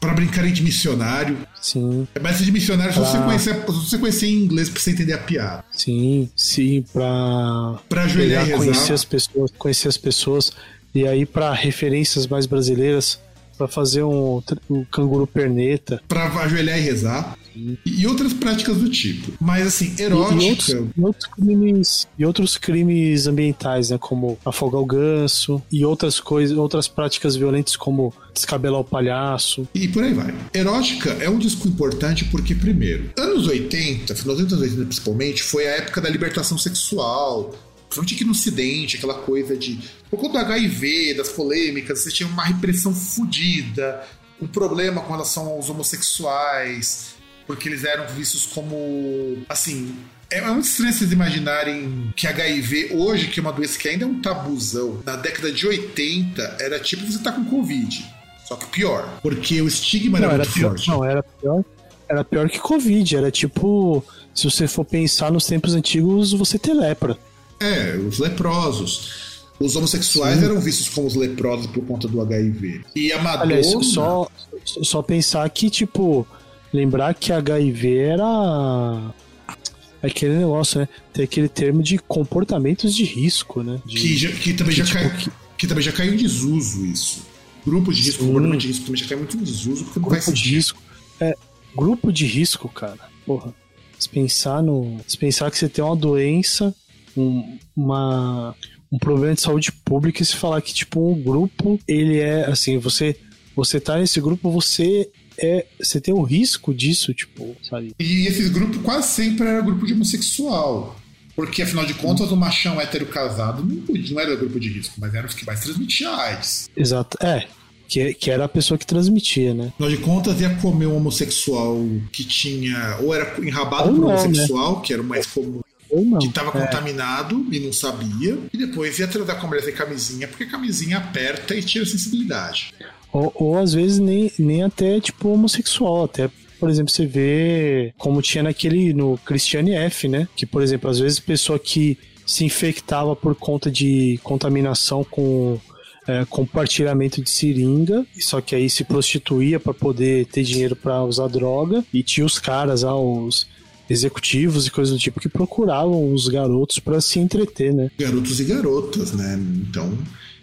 para brincarem de missionário. Sim. É mais de missionário pra... se você conhecer, se você conhecer em inglês pra você entender a piada. Sim, sim, pra. Pra ajoelhar e rezar. conhecer as pessoas, conhecer as pessoas. E aí, para referências mais brasileiras, para fazer um, um canguru perneta. Para ajoelhar e rezar. E outras práticas do tipo. Mas assim, erótica. E, outros, e, outros, crimes, e outros crimes ambientais, né? Como afogar o ganso e outras coisas, outras práticas violentas como descabelar o palhaço. E por aí vai. Erótica é um disco importante porque, primeiro, anos 80, final dos anos 80 principalmente, foi a época da libertação sexual, principalmente aqui no Ocidente, aquela coisa de. Por conta do HIV, das polêmicas, você tinha uma repressão fodida, um problema com relação aos homossexuais, porque eles eram vistos como. Assim. É muito estranho vocês imaginarem que HIV, hoje, que é uma doença que ainda é um tabuzão, na década de 80, era tipo você tá com Covid. Só que pior, porque o estigma Não, era, era muito pior, forte. não, era pior. Era pior que Covid. Era tipo, se você for pensar nos tempos antigos, você ter lepra. É, os leprosos. Os homossexuais Sim. eram vistos como os leprosos por conta do HIV. E a Madonna. Aliás, só, só pensar que, tipo, lembrar que HIV era aquele negócio, né? Tem aquele termo de comportamentos de risco, né? De, que, já- que também que, já tipo, caiu, que- que também já caiu em desuso isso. Grupos de risco, Sim. comportamento de risco também já caiu muito em desuso, porque não faz grupo de risco. É, grupo de risco, cara. Porra. Se pensar no. Se pensar que você tem uma doença, um, uma, um problema de saúde pública e se falar que, tipo, um grupo, ele é assim, você. Você tá nesse grupo, você é. Você tem o risco disso, tipo, sabe? E esse grupo quase sempre era grupo de homossexual. Porque, afinal de contas, o machão hétero casado não, era grupo de risco, mas era os que mais transmitiam AIDS. Exato. É. Que, que era a pessoa que transmitia, né? Afinal de contas, ia comer um homossexual que tinha. Ou era enrabado Ou por um né? homossexual, que era o mais comum, que estava É. contaminado e não sabia. E depois ia transar com a mulher sem camisinha, porque camisinha aperta e tira a sensibilidade. Ou, ou às vezes nem, nem até, tipo, homossexual. Até, por exemplo, você vê como tinha naquele, no Christiane F, né? Que, por exemplo, às vezes pessoa que se infectava por conta de contaminação com é, compartilhamento de seringa, só que aí se prostituía para poder ter dinheiro para usar droga, e tinha os caras, ah, os executivos e coisas do tipo que procuravam os garotos para se entreter, né? Garotos e garotas, né? Então.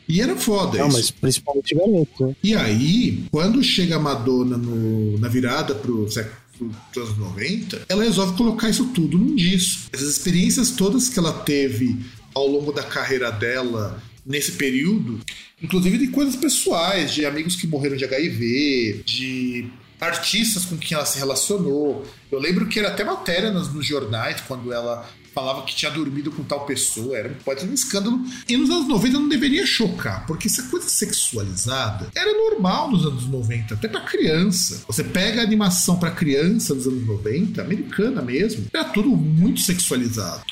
E era foda Não, isso. mas principalmente garotos, né? E aí, quando chega a Madonna no- na virada pro século pros anos 90, ela resolve colocar isso tudo num disco. Essas experiências todas que ela teve ao longo da carreira dela nesse período, inclusive de coisas pessoais, de amigos que morreram de HIV, de artistas com quem ela se relacionou. Eu lembro que era até matéria nos, nos jornais quando ela falava que tinha dormido com tal pessoa, era pode ser um escândalo. E nos anos 90 não deveria chocar, porque essa coisa sexualizada era normal nos anos 90, até pra criança. Você pega a animação pra criança dos anos 90, americana mesmo, era tudo muito sexualizado.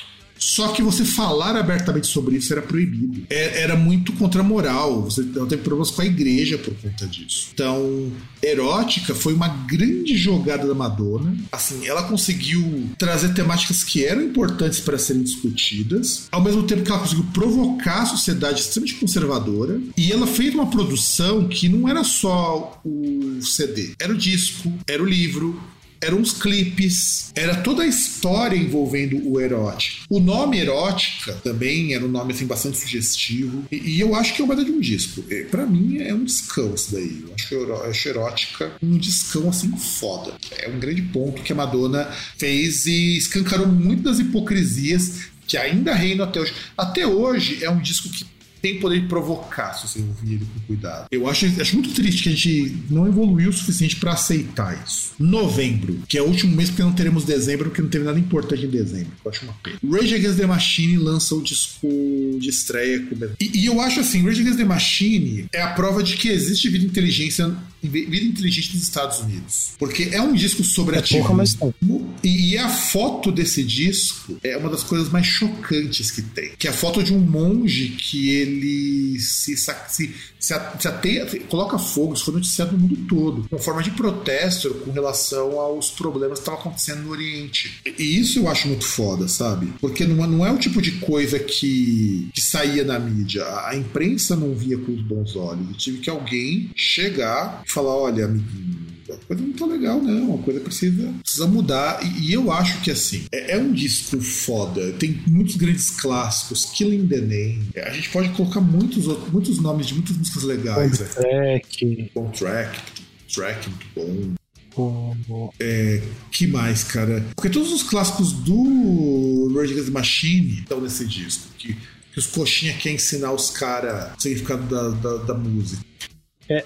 Só que você falar abertamente sobre isso era proibido. É- Era muito contra a moral. Você teve problemas com a igreja por conta disso. Então, Erótica foi uma grande jogada da Madonna. Assim, ela conseguiu trazer temáticas que eram importantes para serem discutidas, ao mesmo tempo que ela conseguiu provocar a sociedade extremamente conservadora. E ela fez uma produção que não era só o CD, era o disco, era o livro, eram os clipes, era toda a história envolvendo o erótico. O nome erótica também era um nome assim bastante sugestivo e, e eu acho que é uma de um disco. E, Pra mim é um discão isso daí. Eu acho, eu acho erótica um discão assim foda. É um grande ponto que a Madonna fez e escancarou muito das hipocrisias que ainda reinam até hoje. Até hoje é um disco que tem poder de provocar se você ouvir ele com cuidado. Eu acho, acho muito triste que a gente não evoluiu o suficiente pra aceitar isso. Novembro, que é o último mês porque não teremos dezembro, porque não teve nada importante em dezembro. Eu acho uma pena. Rage Against the Machine lança o disco de estreia. E, e eu acho assim, Rage Against the Machine é a prova de que existe vida inteligência vida inteligente nos Estados Unidos. Porque é um disco sobre É tem. e, a foto desse disco é uma das coisas mais chocantes que tem. Que é a foto de um monge que ele se, se, se, se coloca fogo, isso foi noticiado no mundo todo, com forma de protesto com relação aos problemas que estavam acontecendo no Oriente. E, e isso eu acho muito foda, sabe? Porque não, é- não é o tipo de coisa que, que saía na mídia. A, a imprensa não via com os bons olhos. Eu tive que alguém chegar e falar: olha, amiguinho a coisa não tá legal, não. A coisa precisa, precisa mudar. E, e eu acho que, assim, é, é um disco foda. Tem muitos grandes clássicos. Killing the Name. A gente pode colocar muitos, outros, muitos nomes de muitas músicas legais. né? Track, Bom track, track muito bom. o- Que mais, cara? Porque todos os clássicos do Rage Against the Machine estão nesse disco. Que, que os coxinha querem ensinar os caras o significado da, da, da música. É,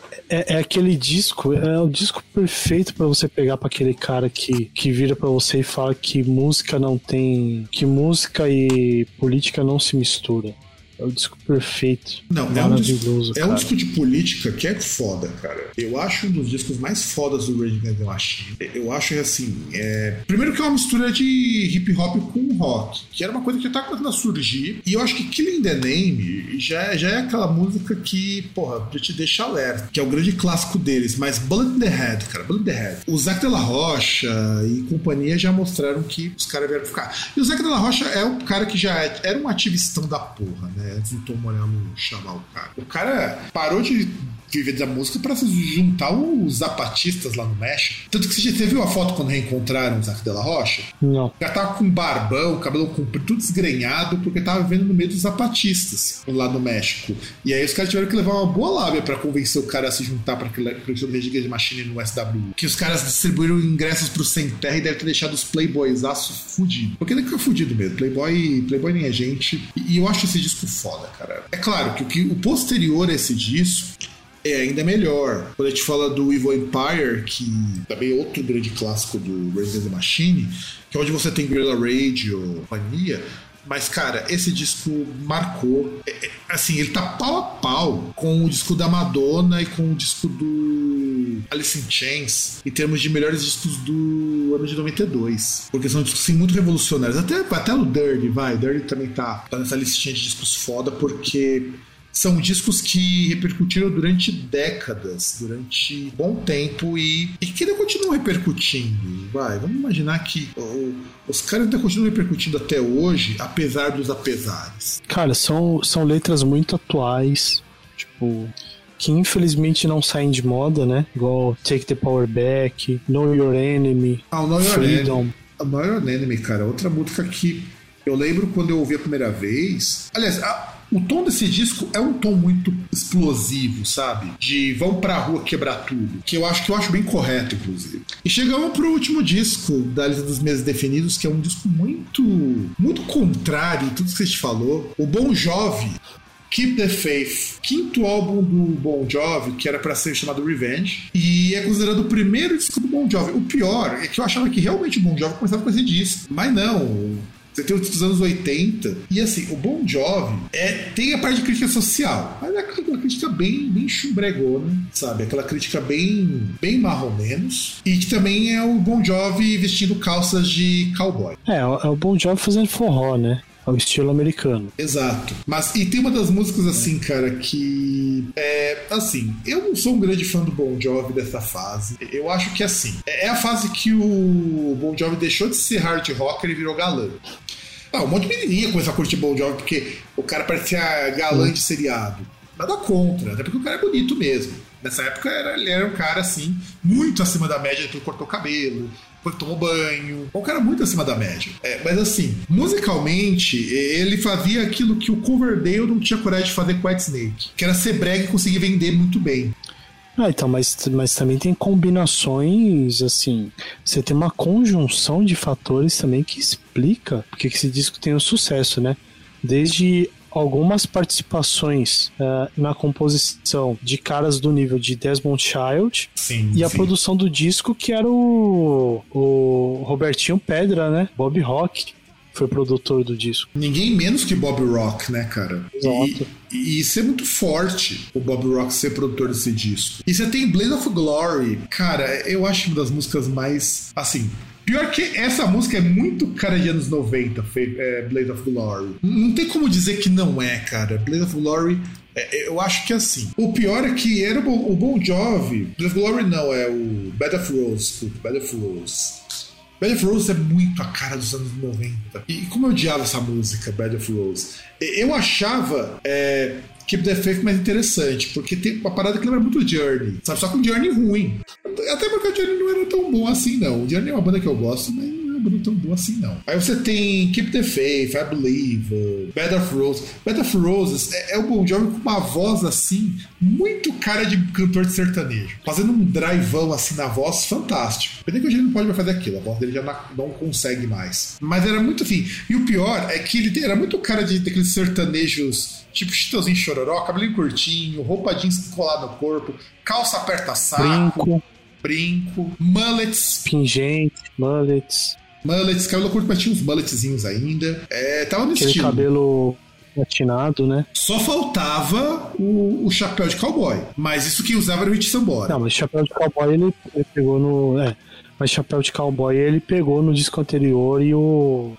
é aquele disco, é o disco perfeito pra você pegar pra aquele cara que, que vira pra você e fala que música não tem. que música e política não se mistura. É o disco perfeito. Não, é um, disco, é um disco de política que é foda, cara. Eu acho um dos discos mais fodas do Rage Against the Machine. Eu acho assim, é... primeiro que é uma mistura de hip hop com rock, que era uma coisa que já tá começando a surgir. E eu acho que Killing the Name já, é- já é aquela música que, porra, já te deixa alerta, que é o grande clássico deles. Mas Bullet in the Head, cara, Bullet in the Head. O Zac de la Rocha e companhia já mostraram que os caras vieram ficar. E o Zac de la Rocha é o cara que já é- era um ativistão da porra, né? Antes do Tom Morello chamar o cara. O cara parou de viver da música pra se juntar os zapatistas lá no México. Tanto que você já viu a foto quando reencontraram o Zac de la Rocha? Não. Já tava com barbão, cabelo comprido, tudo desgrenhado, porque tava vivendo no meio dos zapatistas lá no México. E aí os caras tiveram que levar uma boa lábia pra convencer o cara a se juntar pra aquele Against the Machine no SW. Que os caras distribuíram ingressos pro Sem Terra e deve ter deixado os playboys aço fudido. Porque ele fica fudido mesmo. Playboy, playboy nem é gente. E, e eu acho esse disco foda, cara. É claro que o, que o posterior a esse disco é ainda melhor. Quando a gente fala do Evil Empire, que também é outro grande clássico do Rage the Machine, que é onde você tem Guerrilla Radio, companhia. Mas, cara, esse disco marcou. É, é, assim, ele tá pau a pau com o disco da Madonna e com o disco do Alice in Chains, em termos de melhores discos do ano de 92. Porque são discos assim, muito revolucionários. Até, até o Dirty, vai. Dirty também tá, tá nessa listinha de discos foda, porque são discos que repercutiram durante décadas, durante bom tempo e, e que ainda continuam repercutindo. Vai, vamos imaginar que o- os caras ainda continuam repercutindo até hoje, apesar dos apesares. Cara, são, são letras muito atuais, tipo, que infelizmente não saem de moda, né? Igual Take the Power Back, Know Your Enemy, Ah, o Know Your Freedom. Enemy, o Know Your Enemy, cara, outra música que eu lembro quando eu ouvi a primeira vez. Aliás, a- o tom desse disco é um tom muito explosivo, sabe? De vão pra rua quebrar tudo. Que eu acho que eu acho bem correto, inclusive. E chegamos pro último disco da lista dos meses definidos, que é um disco muito, muito contrário em tudo que a gente falou. O Bon Jovi. Keep the Faith, quinto álbum do Bon Jovi, que era pra ser chamado Revenge, e é considerado o primeiro disco do Bon Jovi. O pior é que eu achava que realmente o Bon Jovi começava com esse disco, mas não. Você tem os anos 80, e assim, o Bon Jovi é, tem a parte de crítica social, mas é aquela crítica bem, bem chumbregona, sabe? Aquela crítica bem, bem marromenos, e que também é o Bon Jovi vestindo calças de cowboy. É, é o Bon Jovi fazendo forró, né? Ao estilo americano. Exato. Mas e tem uma das músicas assim, cara, que é assim, eu não sou um grande fã do Bon Jovi dessa fase. Eu acho que assim, é a fase que o Bon Jovi deixou de ser hard rocker e virou galã. Ah, um monte de menininha começou a curtir Bon Jovi porque o cara parecia galã de seriado. Nada contra, até porque o cara é bonito mesmo. Nessa época era- ele era um cara assim, muito acima da média, que cortou o cabelo, foi tomou banho. Um cara muito acima da média. É, mas assim, musicalmente, ele fazia aquilo que o Coverdale não tinha coragem de fazer com White Snake, que era ser brega e conseguir vender muito bem. Ah, então, mas, mas também tem combinações, assim, você tem uma conjunção de fatores também que explica porque que esse disco tem o sucesso, né? Desde algumas participações ah, na composição de caras do nível de Desmond Child Sim. e a produção do disco que era o, o Robertinho Pedra, né? Bob Rock foi produtor do disco. Ninguém menos que Bob Rock, né, cara? Exato. E, e isso é muito forte, o Bob Rock ser produtor desse disco. E você tem Blade of Glory. Cara, eu acho uma das músicas mais. Assim. Pior que essa música é muito cara de anos 90, fe- é, Blade of Glory. Não tem como dizer que não é, cara. Blade of Glory. é, eu acho que é assim. O pior é que era o Bon, o bon Jovi. Blade of Glory não, é o Bed of Rose. Desculpa, Bed of Rose. Bad of Rose é muito a cara dos anos 90. E como eu odiava essa música, Bad of Rose. Eu achava é, Keep the Faith mais interessante, porque tem uma parada que lembra muito Journey, sabe? Só que um Journey ruim. Até porque o Journey não era tão bom assim, não. O Journey é uma banda que eu gosto, mas não tão boa assim, não. Aí você tem Keep the Faith, I Believe, Bed of Roses. Bed of Roses é, é o Bon Jovi com uma voz assim, muito cara de cantor de sertanejo. Fazendo um drivão assim na voz, fantástico. Pena que hoje ele não pode mais fazer aquilo, a voz dele já não consegue mais. Mas era muito assim. E o pior é que ele era muito cara de daqueles sertanejos, tipo Chitãozinho Chororó, cabelinho curtinho, roupa jeans colada no corpo, calça aperta saco, Brinco, brinco, mullets, pingente, mullets, mullets, cabelo curto, mas tinha uns mulletzinhos ainda. É, tava no aquele estilo. cabelo platinado, né? Só faltava o, o chapéu de cowboy. Mas isso quem usava era o Hit Sambora. Não, mas chapéu de cowboy ele, ele pegou no. É, mas chapéu de cowboy ele pegou no disco anterior e o.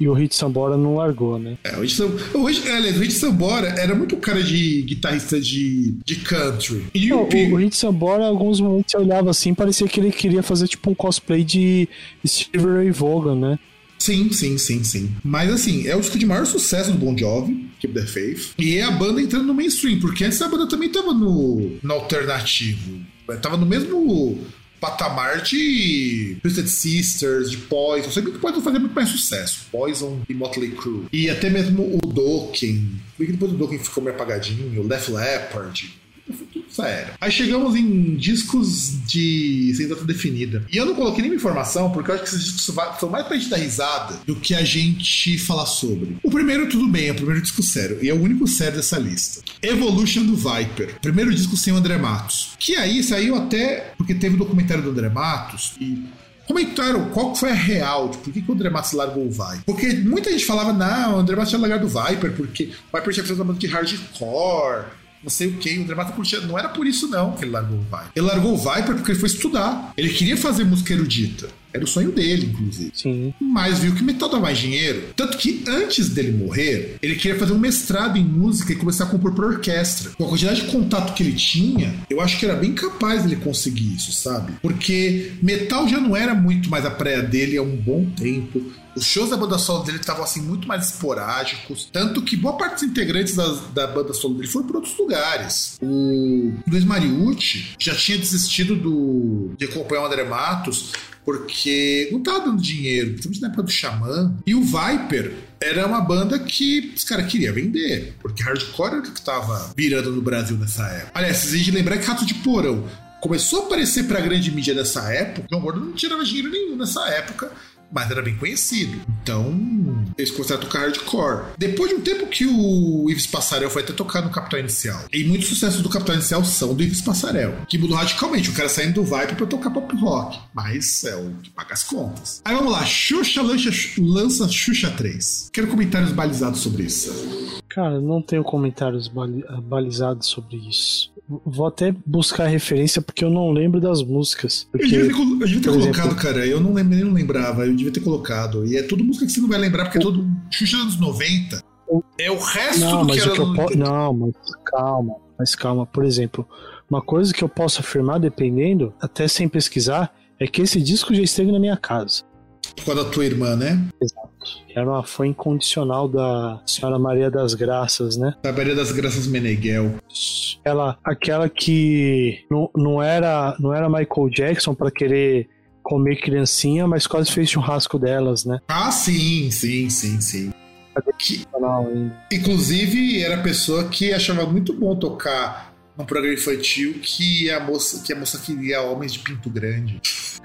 E o Hit Sambora não largou, né? É, o Hit Sambora, o Hit, aliás, o Hit Sambora era muito cara de guitarrista de, de country. E Não, o, o, Hit Sambora, alguns momentos você olhava assim, parecia que ele queria fazer tipo um cosplay de Steve Ray Vaughan, né? Sim, sim, sim, sim. Mas assim, é o disco de maior sucesso do Bon Jovi, Keep the Faith. E é a banda entrando no mainstream, porque antes a banda também tava no, no alternativo. Tava no mesmo patamar de Twisted Sisters, de Poison. Sei que Poison fazia muito mais sucesso. Poison e Motley Crue. E até mesmo o Dokken. Bem que depois o Dokken ficou meio apagadinho. O Def Leppard. Aí chegamos em discos de sem data definida. E eu não coloquei nenhuma informação, porque eu acho que esses discos são mais pra gente dar risada do que a gente falar sobre. O primeiro, tudo bem, é o primeiro disco sério. E é o único sério dessa lista. Evolution do Viper. Primeiro disco sem o André Matos. Que aí saiu até porque teve o documentário do André Matos e comentaram qual foi a real, de por que, que o André Matos largou o Viper. Porque muita gente falava, não, o André Matos tinha largado o Viper, porque o Viper tinha feito uma banda de hardcore, não sei o que, o André Matos curtia. Não era por isso, não, que ele largou o Viper. Ele largou o Viper porque ele foi estudar. Ele queria fazer música erudita. Era o sonho dele, inclusive. Sim. Mas viu que metal dá mais dinheiro. Tanto que antes dele morrer, ele queria fazer um mestrado em música e começar a compor pra orquestra. Com a quantidade de contato que ele tinha, eu acho que era bem capaz dele conseguir isso, sabe? Porque metal já não era muito mais a praia dele há um bom tempo. Os shows da banda solo dele estavam assim muito mais esporádicos, tanto que boa parte dos integrantes da, da banda solo dele foram para outros lugares. O Luiz Mariucci já tinha desistido do, de acompanhar o André Matos porque não tava dando dinheiro, principalmente na época do Xamã. E o Viper era uma banda que os caras queriam vender, porque hardcore era o que tava virando no Brasil nessa época. Aliás, de lembrar que Rato de Porão começou a aparecer pra grande mídia nessa época. João Gordo não tirava dinheiro nenhum nessa época. Mas era bem conhecido. Então, eles a tocar hardcore. Depois de um tempo que o Ives Passarel foi até tocar no Capital Inicial. E muitos sucessos do Capital Inicial são do Ives Passarel. Que mudou radicalmente. O cara saindo do Vibe pra tocar pop rock. Mas é o que paga as contas. Aí vamos lá. Xuxa lança, lança Xuxa 3. Quero comentários balizados sobre isso. Cara, não tenho comentários bali- balizados sobre isso. Vou até buscar referência porque eu não lembro das músicas. Eu devia ter, Porque eu devia ter colocado, exemplo- cara. Eu não, não lembrava. Eu devia ter colocado. E é tudo música que você não vai lembrar, porque é todo Xuxa anos 90. É o resto Não, do que mas era o que eu posso. Não, mas calma, mas calma. Por exemplo, uma coisa que eu posso afirmar, dependendo, até sem pesquisar, é que esse disco já esteve na minha casa. Por causa da tua irmã, né? Era uma fã incondicional da Senhora Maria das Graças, né? Da Maria das Graças Meneghel. Ela, aquela que não, não era não era Michael Jackson pra querer comer criancinha, mas quase fez churrasco delas, né? Ah, sim, sim, sim, sim. Que, inclusive, era a pessoa que achava muito bom tocar num programa infantil que a moça, que a moça queria homens de pinto grande.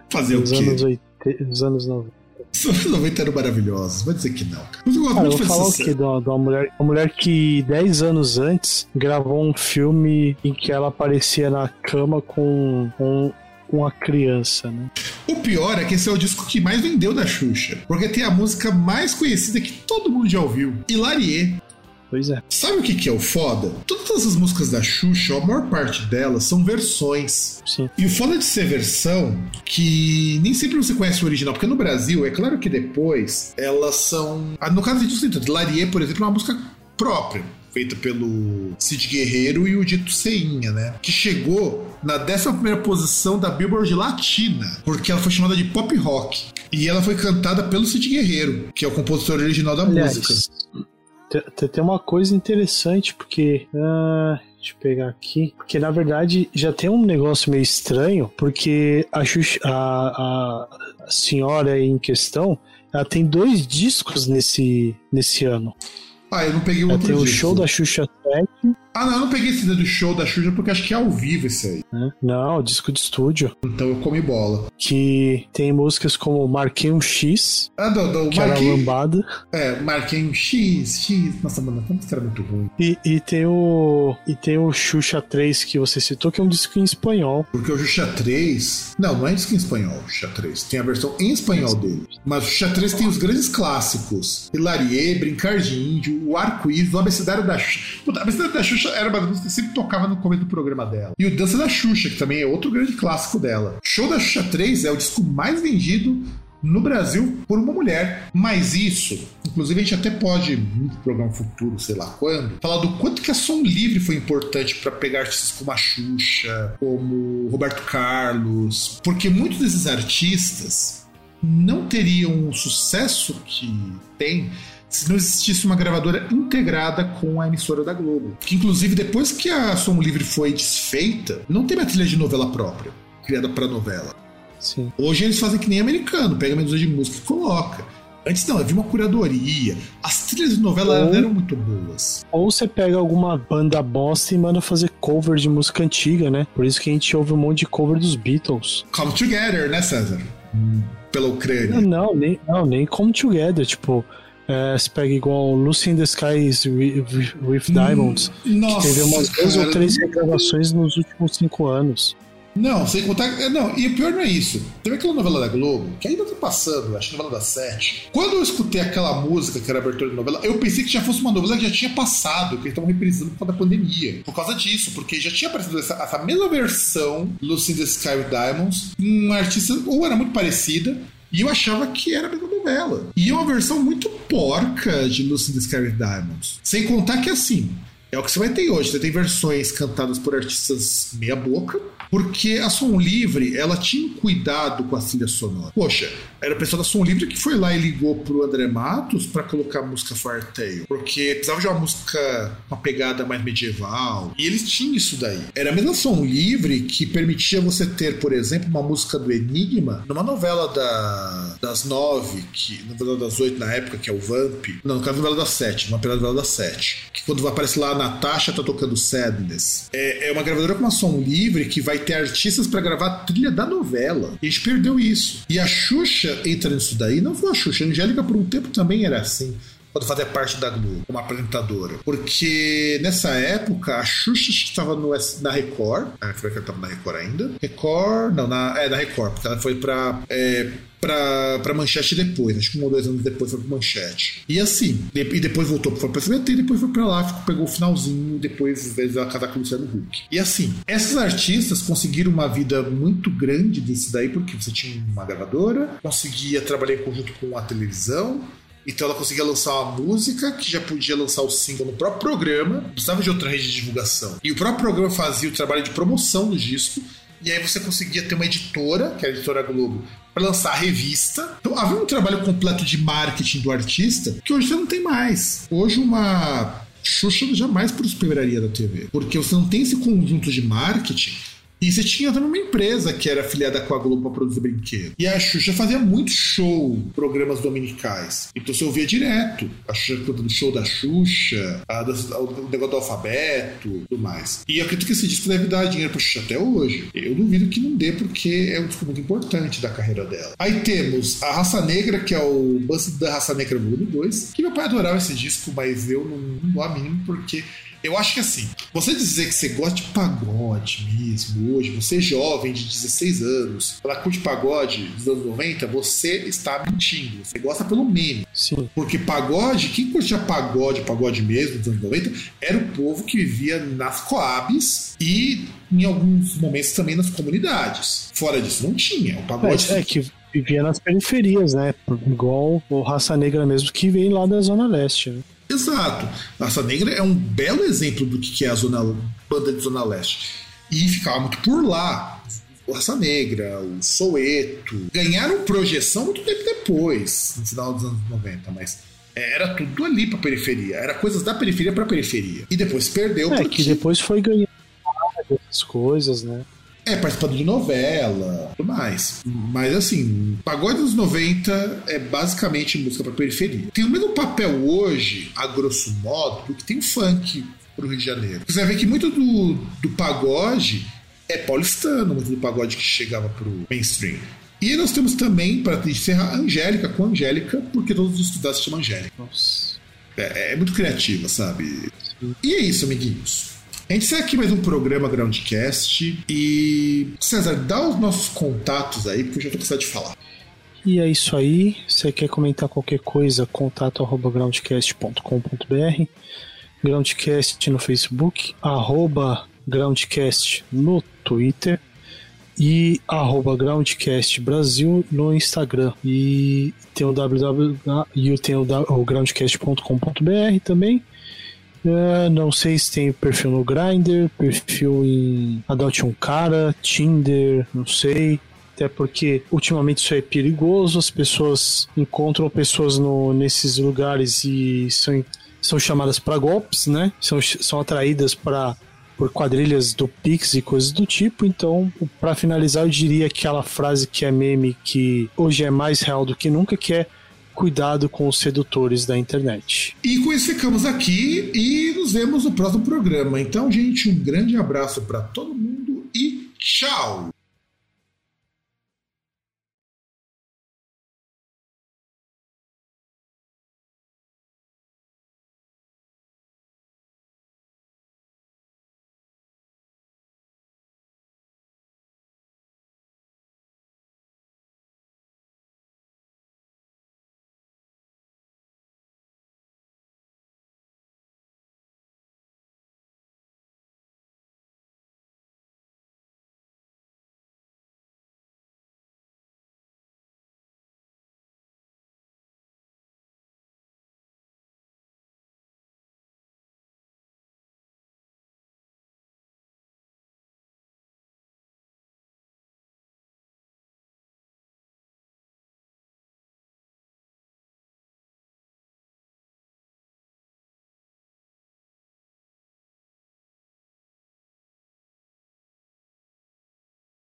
Fazer o Os quê? anos 80, os anos 90. Os anos 90 eram maravilhosos. Vai dizer que não, cara. Mas eu gosto Cara, eu muito vou de falar o quê? De uma, de uma mulher, uma mulher que 10 anos antes gravou um filme em que ela aparecia na cama com, com uma criança, né? O pior é que esse é o disco que mais vendeu da Xuxa. Porque tem a música mais conhecida que todo mundo já ouviu. Hilarie. Pois é. Sabe o que, que é o foda? Todas as músicas da Xuxa, a maior parte delas são versões. Sim. E o foda de ser versão, que nem sempre você conhece o original, porque no Brasil, é claro que depois, elas são. ah, No caso de Larie, por exemplo, é uma música própria. Feita pelo Cid Guerreiro e o Dito Ceinha, né? Que chegou na 11 posição da Billboard Latina, porque ela foi chamada de pop rock. E ela foi cantada pelo Cid Guerreiro, que é o compositor original da Aliás, música. Te- te- tem uma coisa interessante, porque. ah, deixa eu pegar aqui. Porque na verdade já tem um negócio meio estranho, porque a, a, a senhora em questão. Ela tem dois discos nesse, nesse ano. Ah, eu não peguei o outro tem o disco. show da Xuxa 7 Ah, não, eu não peguei esse do show da Xuxa porque acho que é ao vivo esse aí. né? Não, disco de estúdio. Então eu comi bola. Que tem músicas como Marquei um X, Ah, do, do que era marquei, lambada. é, marquei um X, X. Nossa, mano, tanto que era muito ruim. E, e tem o. E tem o Xuxa 3 que você citou, que é um disco em espanhol. Porque o Xuxa 3. Não, não é disco em espanhol, o Xuxa 3. Tem a versão em espanhol dele. Mas o Xuxa 3 tem os grandes clássicos: Hilarie, Brincar de Índio, o Arco-Íris, o Abecedário da Xuxa. Puta, o Abecedário da Xuxa era uma das músicas que sempre tocava no começo do programa dela. E o Dança da Xuxa, que também é outro grande clássico dela. Show da Xuxa 3 é o disco mais vendido no Brasil por uma mulher. Mas isso, inclusive a gente até pode, no programa futuro, sei lá quando, falar do quanto que a Som Livre foi importante para pegar artistas como a Xuxa, como Roberto Carlos, porque muitos desses artistas não teriam o sucesso que tem se não existisse uma gravadora integrada com a emissora da Globo. Que inclusive depois que a Som Livre foi desfeita, não teve a trilha de novela própria, criada para novela. Sim. Hoje eles fazem que nem americano, pega melodia de música e coloca. Antes não, havia uma curadoria. As trilhas de novela Ou- eram muito boas. Ou você pega alguma banda bosta e manda fazer cover de música antiga, né? Por isso que a gente ouve um monte de cover dos Beatles. Come Together, né, César? Pela Não, Ucrânia. não, nem, não, nem Come Together. Tipo, é, você pega igual Lucy in the Skies with, with Diamonds. Nossa, Teve umas duas ou três regravações nos últimos cinco anos. Não, sem contar. Não, e o pior não é isso. Teve aquela novela da Globo, que ainda tá passando, acho que novela da Sete. Quando eu escutei aquela música que era abertura de novela, eu pensei que já fosse uma novela que já tinha passado, que eles estavam reprisando por causa da pandemia. Por causa disso, porque já tinha aparecido essa, essa mesma versão, Lucy in the Sky with Diamonds, um artista, ou era muito parecida, e eu achava que era a mesma novela. E é uma versão muito porca de Lucy the Diamonds. Sem contar que assim. É o que você vai ter hoje. Você tem versões cantadas por artistas meia boca, porque a Som Livre, ela tinha cuidado com a trilha sonora. Poxa, era o pessoal da Som Livre que foi lá e ligou pro André Matos para colocar a música Fartail, porque precisava de uma música uma pegada mais medieval. E eles tinham isso daí. Era a mesma Som Livre que permitia você ter, por exemplo, uma música do Enigma numa novela da, das nove, que, novela das oito na época, que é o Vamp. Não, no caso, novela das sete, uma novela das sete. Que quando aparece lá a Natasha tá tocando Sadness. É, é uma gravadora com uma som livre que vai ter artistas para gravar a trilha da novela. A gente perdeu isso. E a Xuxa entra nisso daí. Não foi a Xuxa, a Angélica por um tempo também era assim. Quando fazia parte da Globo, como apresentadora. Porque nessa época, a Xuxa estava no, na Record. Ah, foi que ela estava na Record ainda. Record, não, na, é, na Record, porque ela foi pra. É, Pra, pra manchete depois, acho que um ou dois anos depois foi pra manchete. E assim, de- e depois voltou pra SBT, e depois foi pra lá, ficou, pegou o finalzinho, depois veio ela casar com o Luciano Huck. E assim, essas artistas conseguiram uma vida muito grande desse daí, porque você tinha uma gravadora, conseguia trabalhar em conjunto com a televisão, então ela conseguia lançar uma música que já podia lançar o single no próprio programa, precisava de outra rede de divulgação. E o próprio programa fazia o trabalho de promoção do disco, e aí você conseguia ter uma editora, que é a editora Globo, para lançar a revista. Então havia um trabalho completo de marketing do artista que hoje você não tem mais. Hoje uma Xuxa jamais prosperaria da TV, porque você não tem esse conjunto de marketing. E você tinha também uma empresa que era afiliada com a Globo para produzir brinquedo. E a Xuxa fazia muito show, programas dominicais. Então você ouvia direto. A Xuxa cantando show da Xuxa, a, o negócio do alfabeto tudo mais. E acredito que esse disco deve dar dinheiro pra Xuxa até hoje. Eu duvido que não dê, porque é um disco muito importante da carreira dela. Aí temos a Raça Negra, que é o Bust da Raça Negra Volume 2, que meu pai adorava esse disco, mas eu não, não dou a mínima, porque eu acho que assim, você dizer que você gosta de pagode mesmo hoje, você é jovem de 16 anos, ela curte pagode dos anos 90, você está mentindo. Você gosta pelo meme. Sim. Porque pagode, quem curtia pagode, pagode mesmo dos anos 90, era o povo que vivia nas coabs e em alguns momentos também nas comunidades. Fora disso, não tinha. O pagode. É, é que vivia nas periferias, né? Igual o Raça Negra mesmo, que vem lá da Zona Leste. Né? Exato. Raça Negra é um belo exemplo do que é a zona, banda de Zona Leste. E ficava muito por lá. O Raça Negra, o Soweto. Ganharam projeção muito tempo depois, no final dos anos 90, mas era tudo ali pra periferia. Era coisas da periferia pra periferia. E depois perdeu É, porque. que depois foi ganhando essas coisas, né? É, participando de novela, tudo mais. Mas assim, pagode dos 90 é basicamente música pra periferia. Tem o mesmo papel hoje, a grosso modo, do que tem o funk pro Rio de Janeiro. Você vai ver que muito do, do pagode é paulistano, muito do pagode que chegava pro mainstream. E nós temos também, para encerrar, a Angélica com Angélica, porque todos os estudantes chamam Angélica. Nossa. É, é muito criativa, sabe? E é isso, amiguinhos. A gente aqui mais um programa Groundcast e. César, dá os nossos contatos aí, porque eu já tô cansado de falar. E é isso aí. Se quer comentar qualquer coisa, contato groundcast.com.br Groundcast no Facebook, arroba Groundcast no Twitter e arroba Groundcast Brasil no Instagram. E tem o www e tem o, o groundcast.com.br também. Uh, não sei se tem perfil no Grindr, perfil em Adote um Cara, Tinder, não sei. Até porque ultimamente isso é perigoso, as pessoas encontram pessoas no, nesses lugares e são, são chamadas para golpes, né? São, são atraídas para por quadrilhas do Pix e coisas do tipo. Então, para finalizar, eu diria aquela frase que é meme que hoje é mais real do que nunca, que é cuidado com os sedutores da internet. E com isso ficamos aqui e nos vemos no próximo programa. Então, gente, um grande abraço para todo mundo e tchau!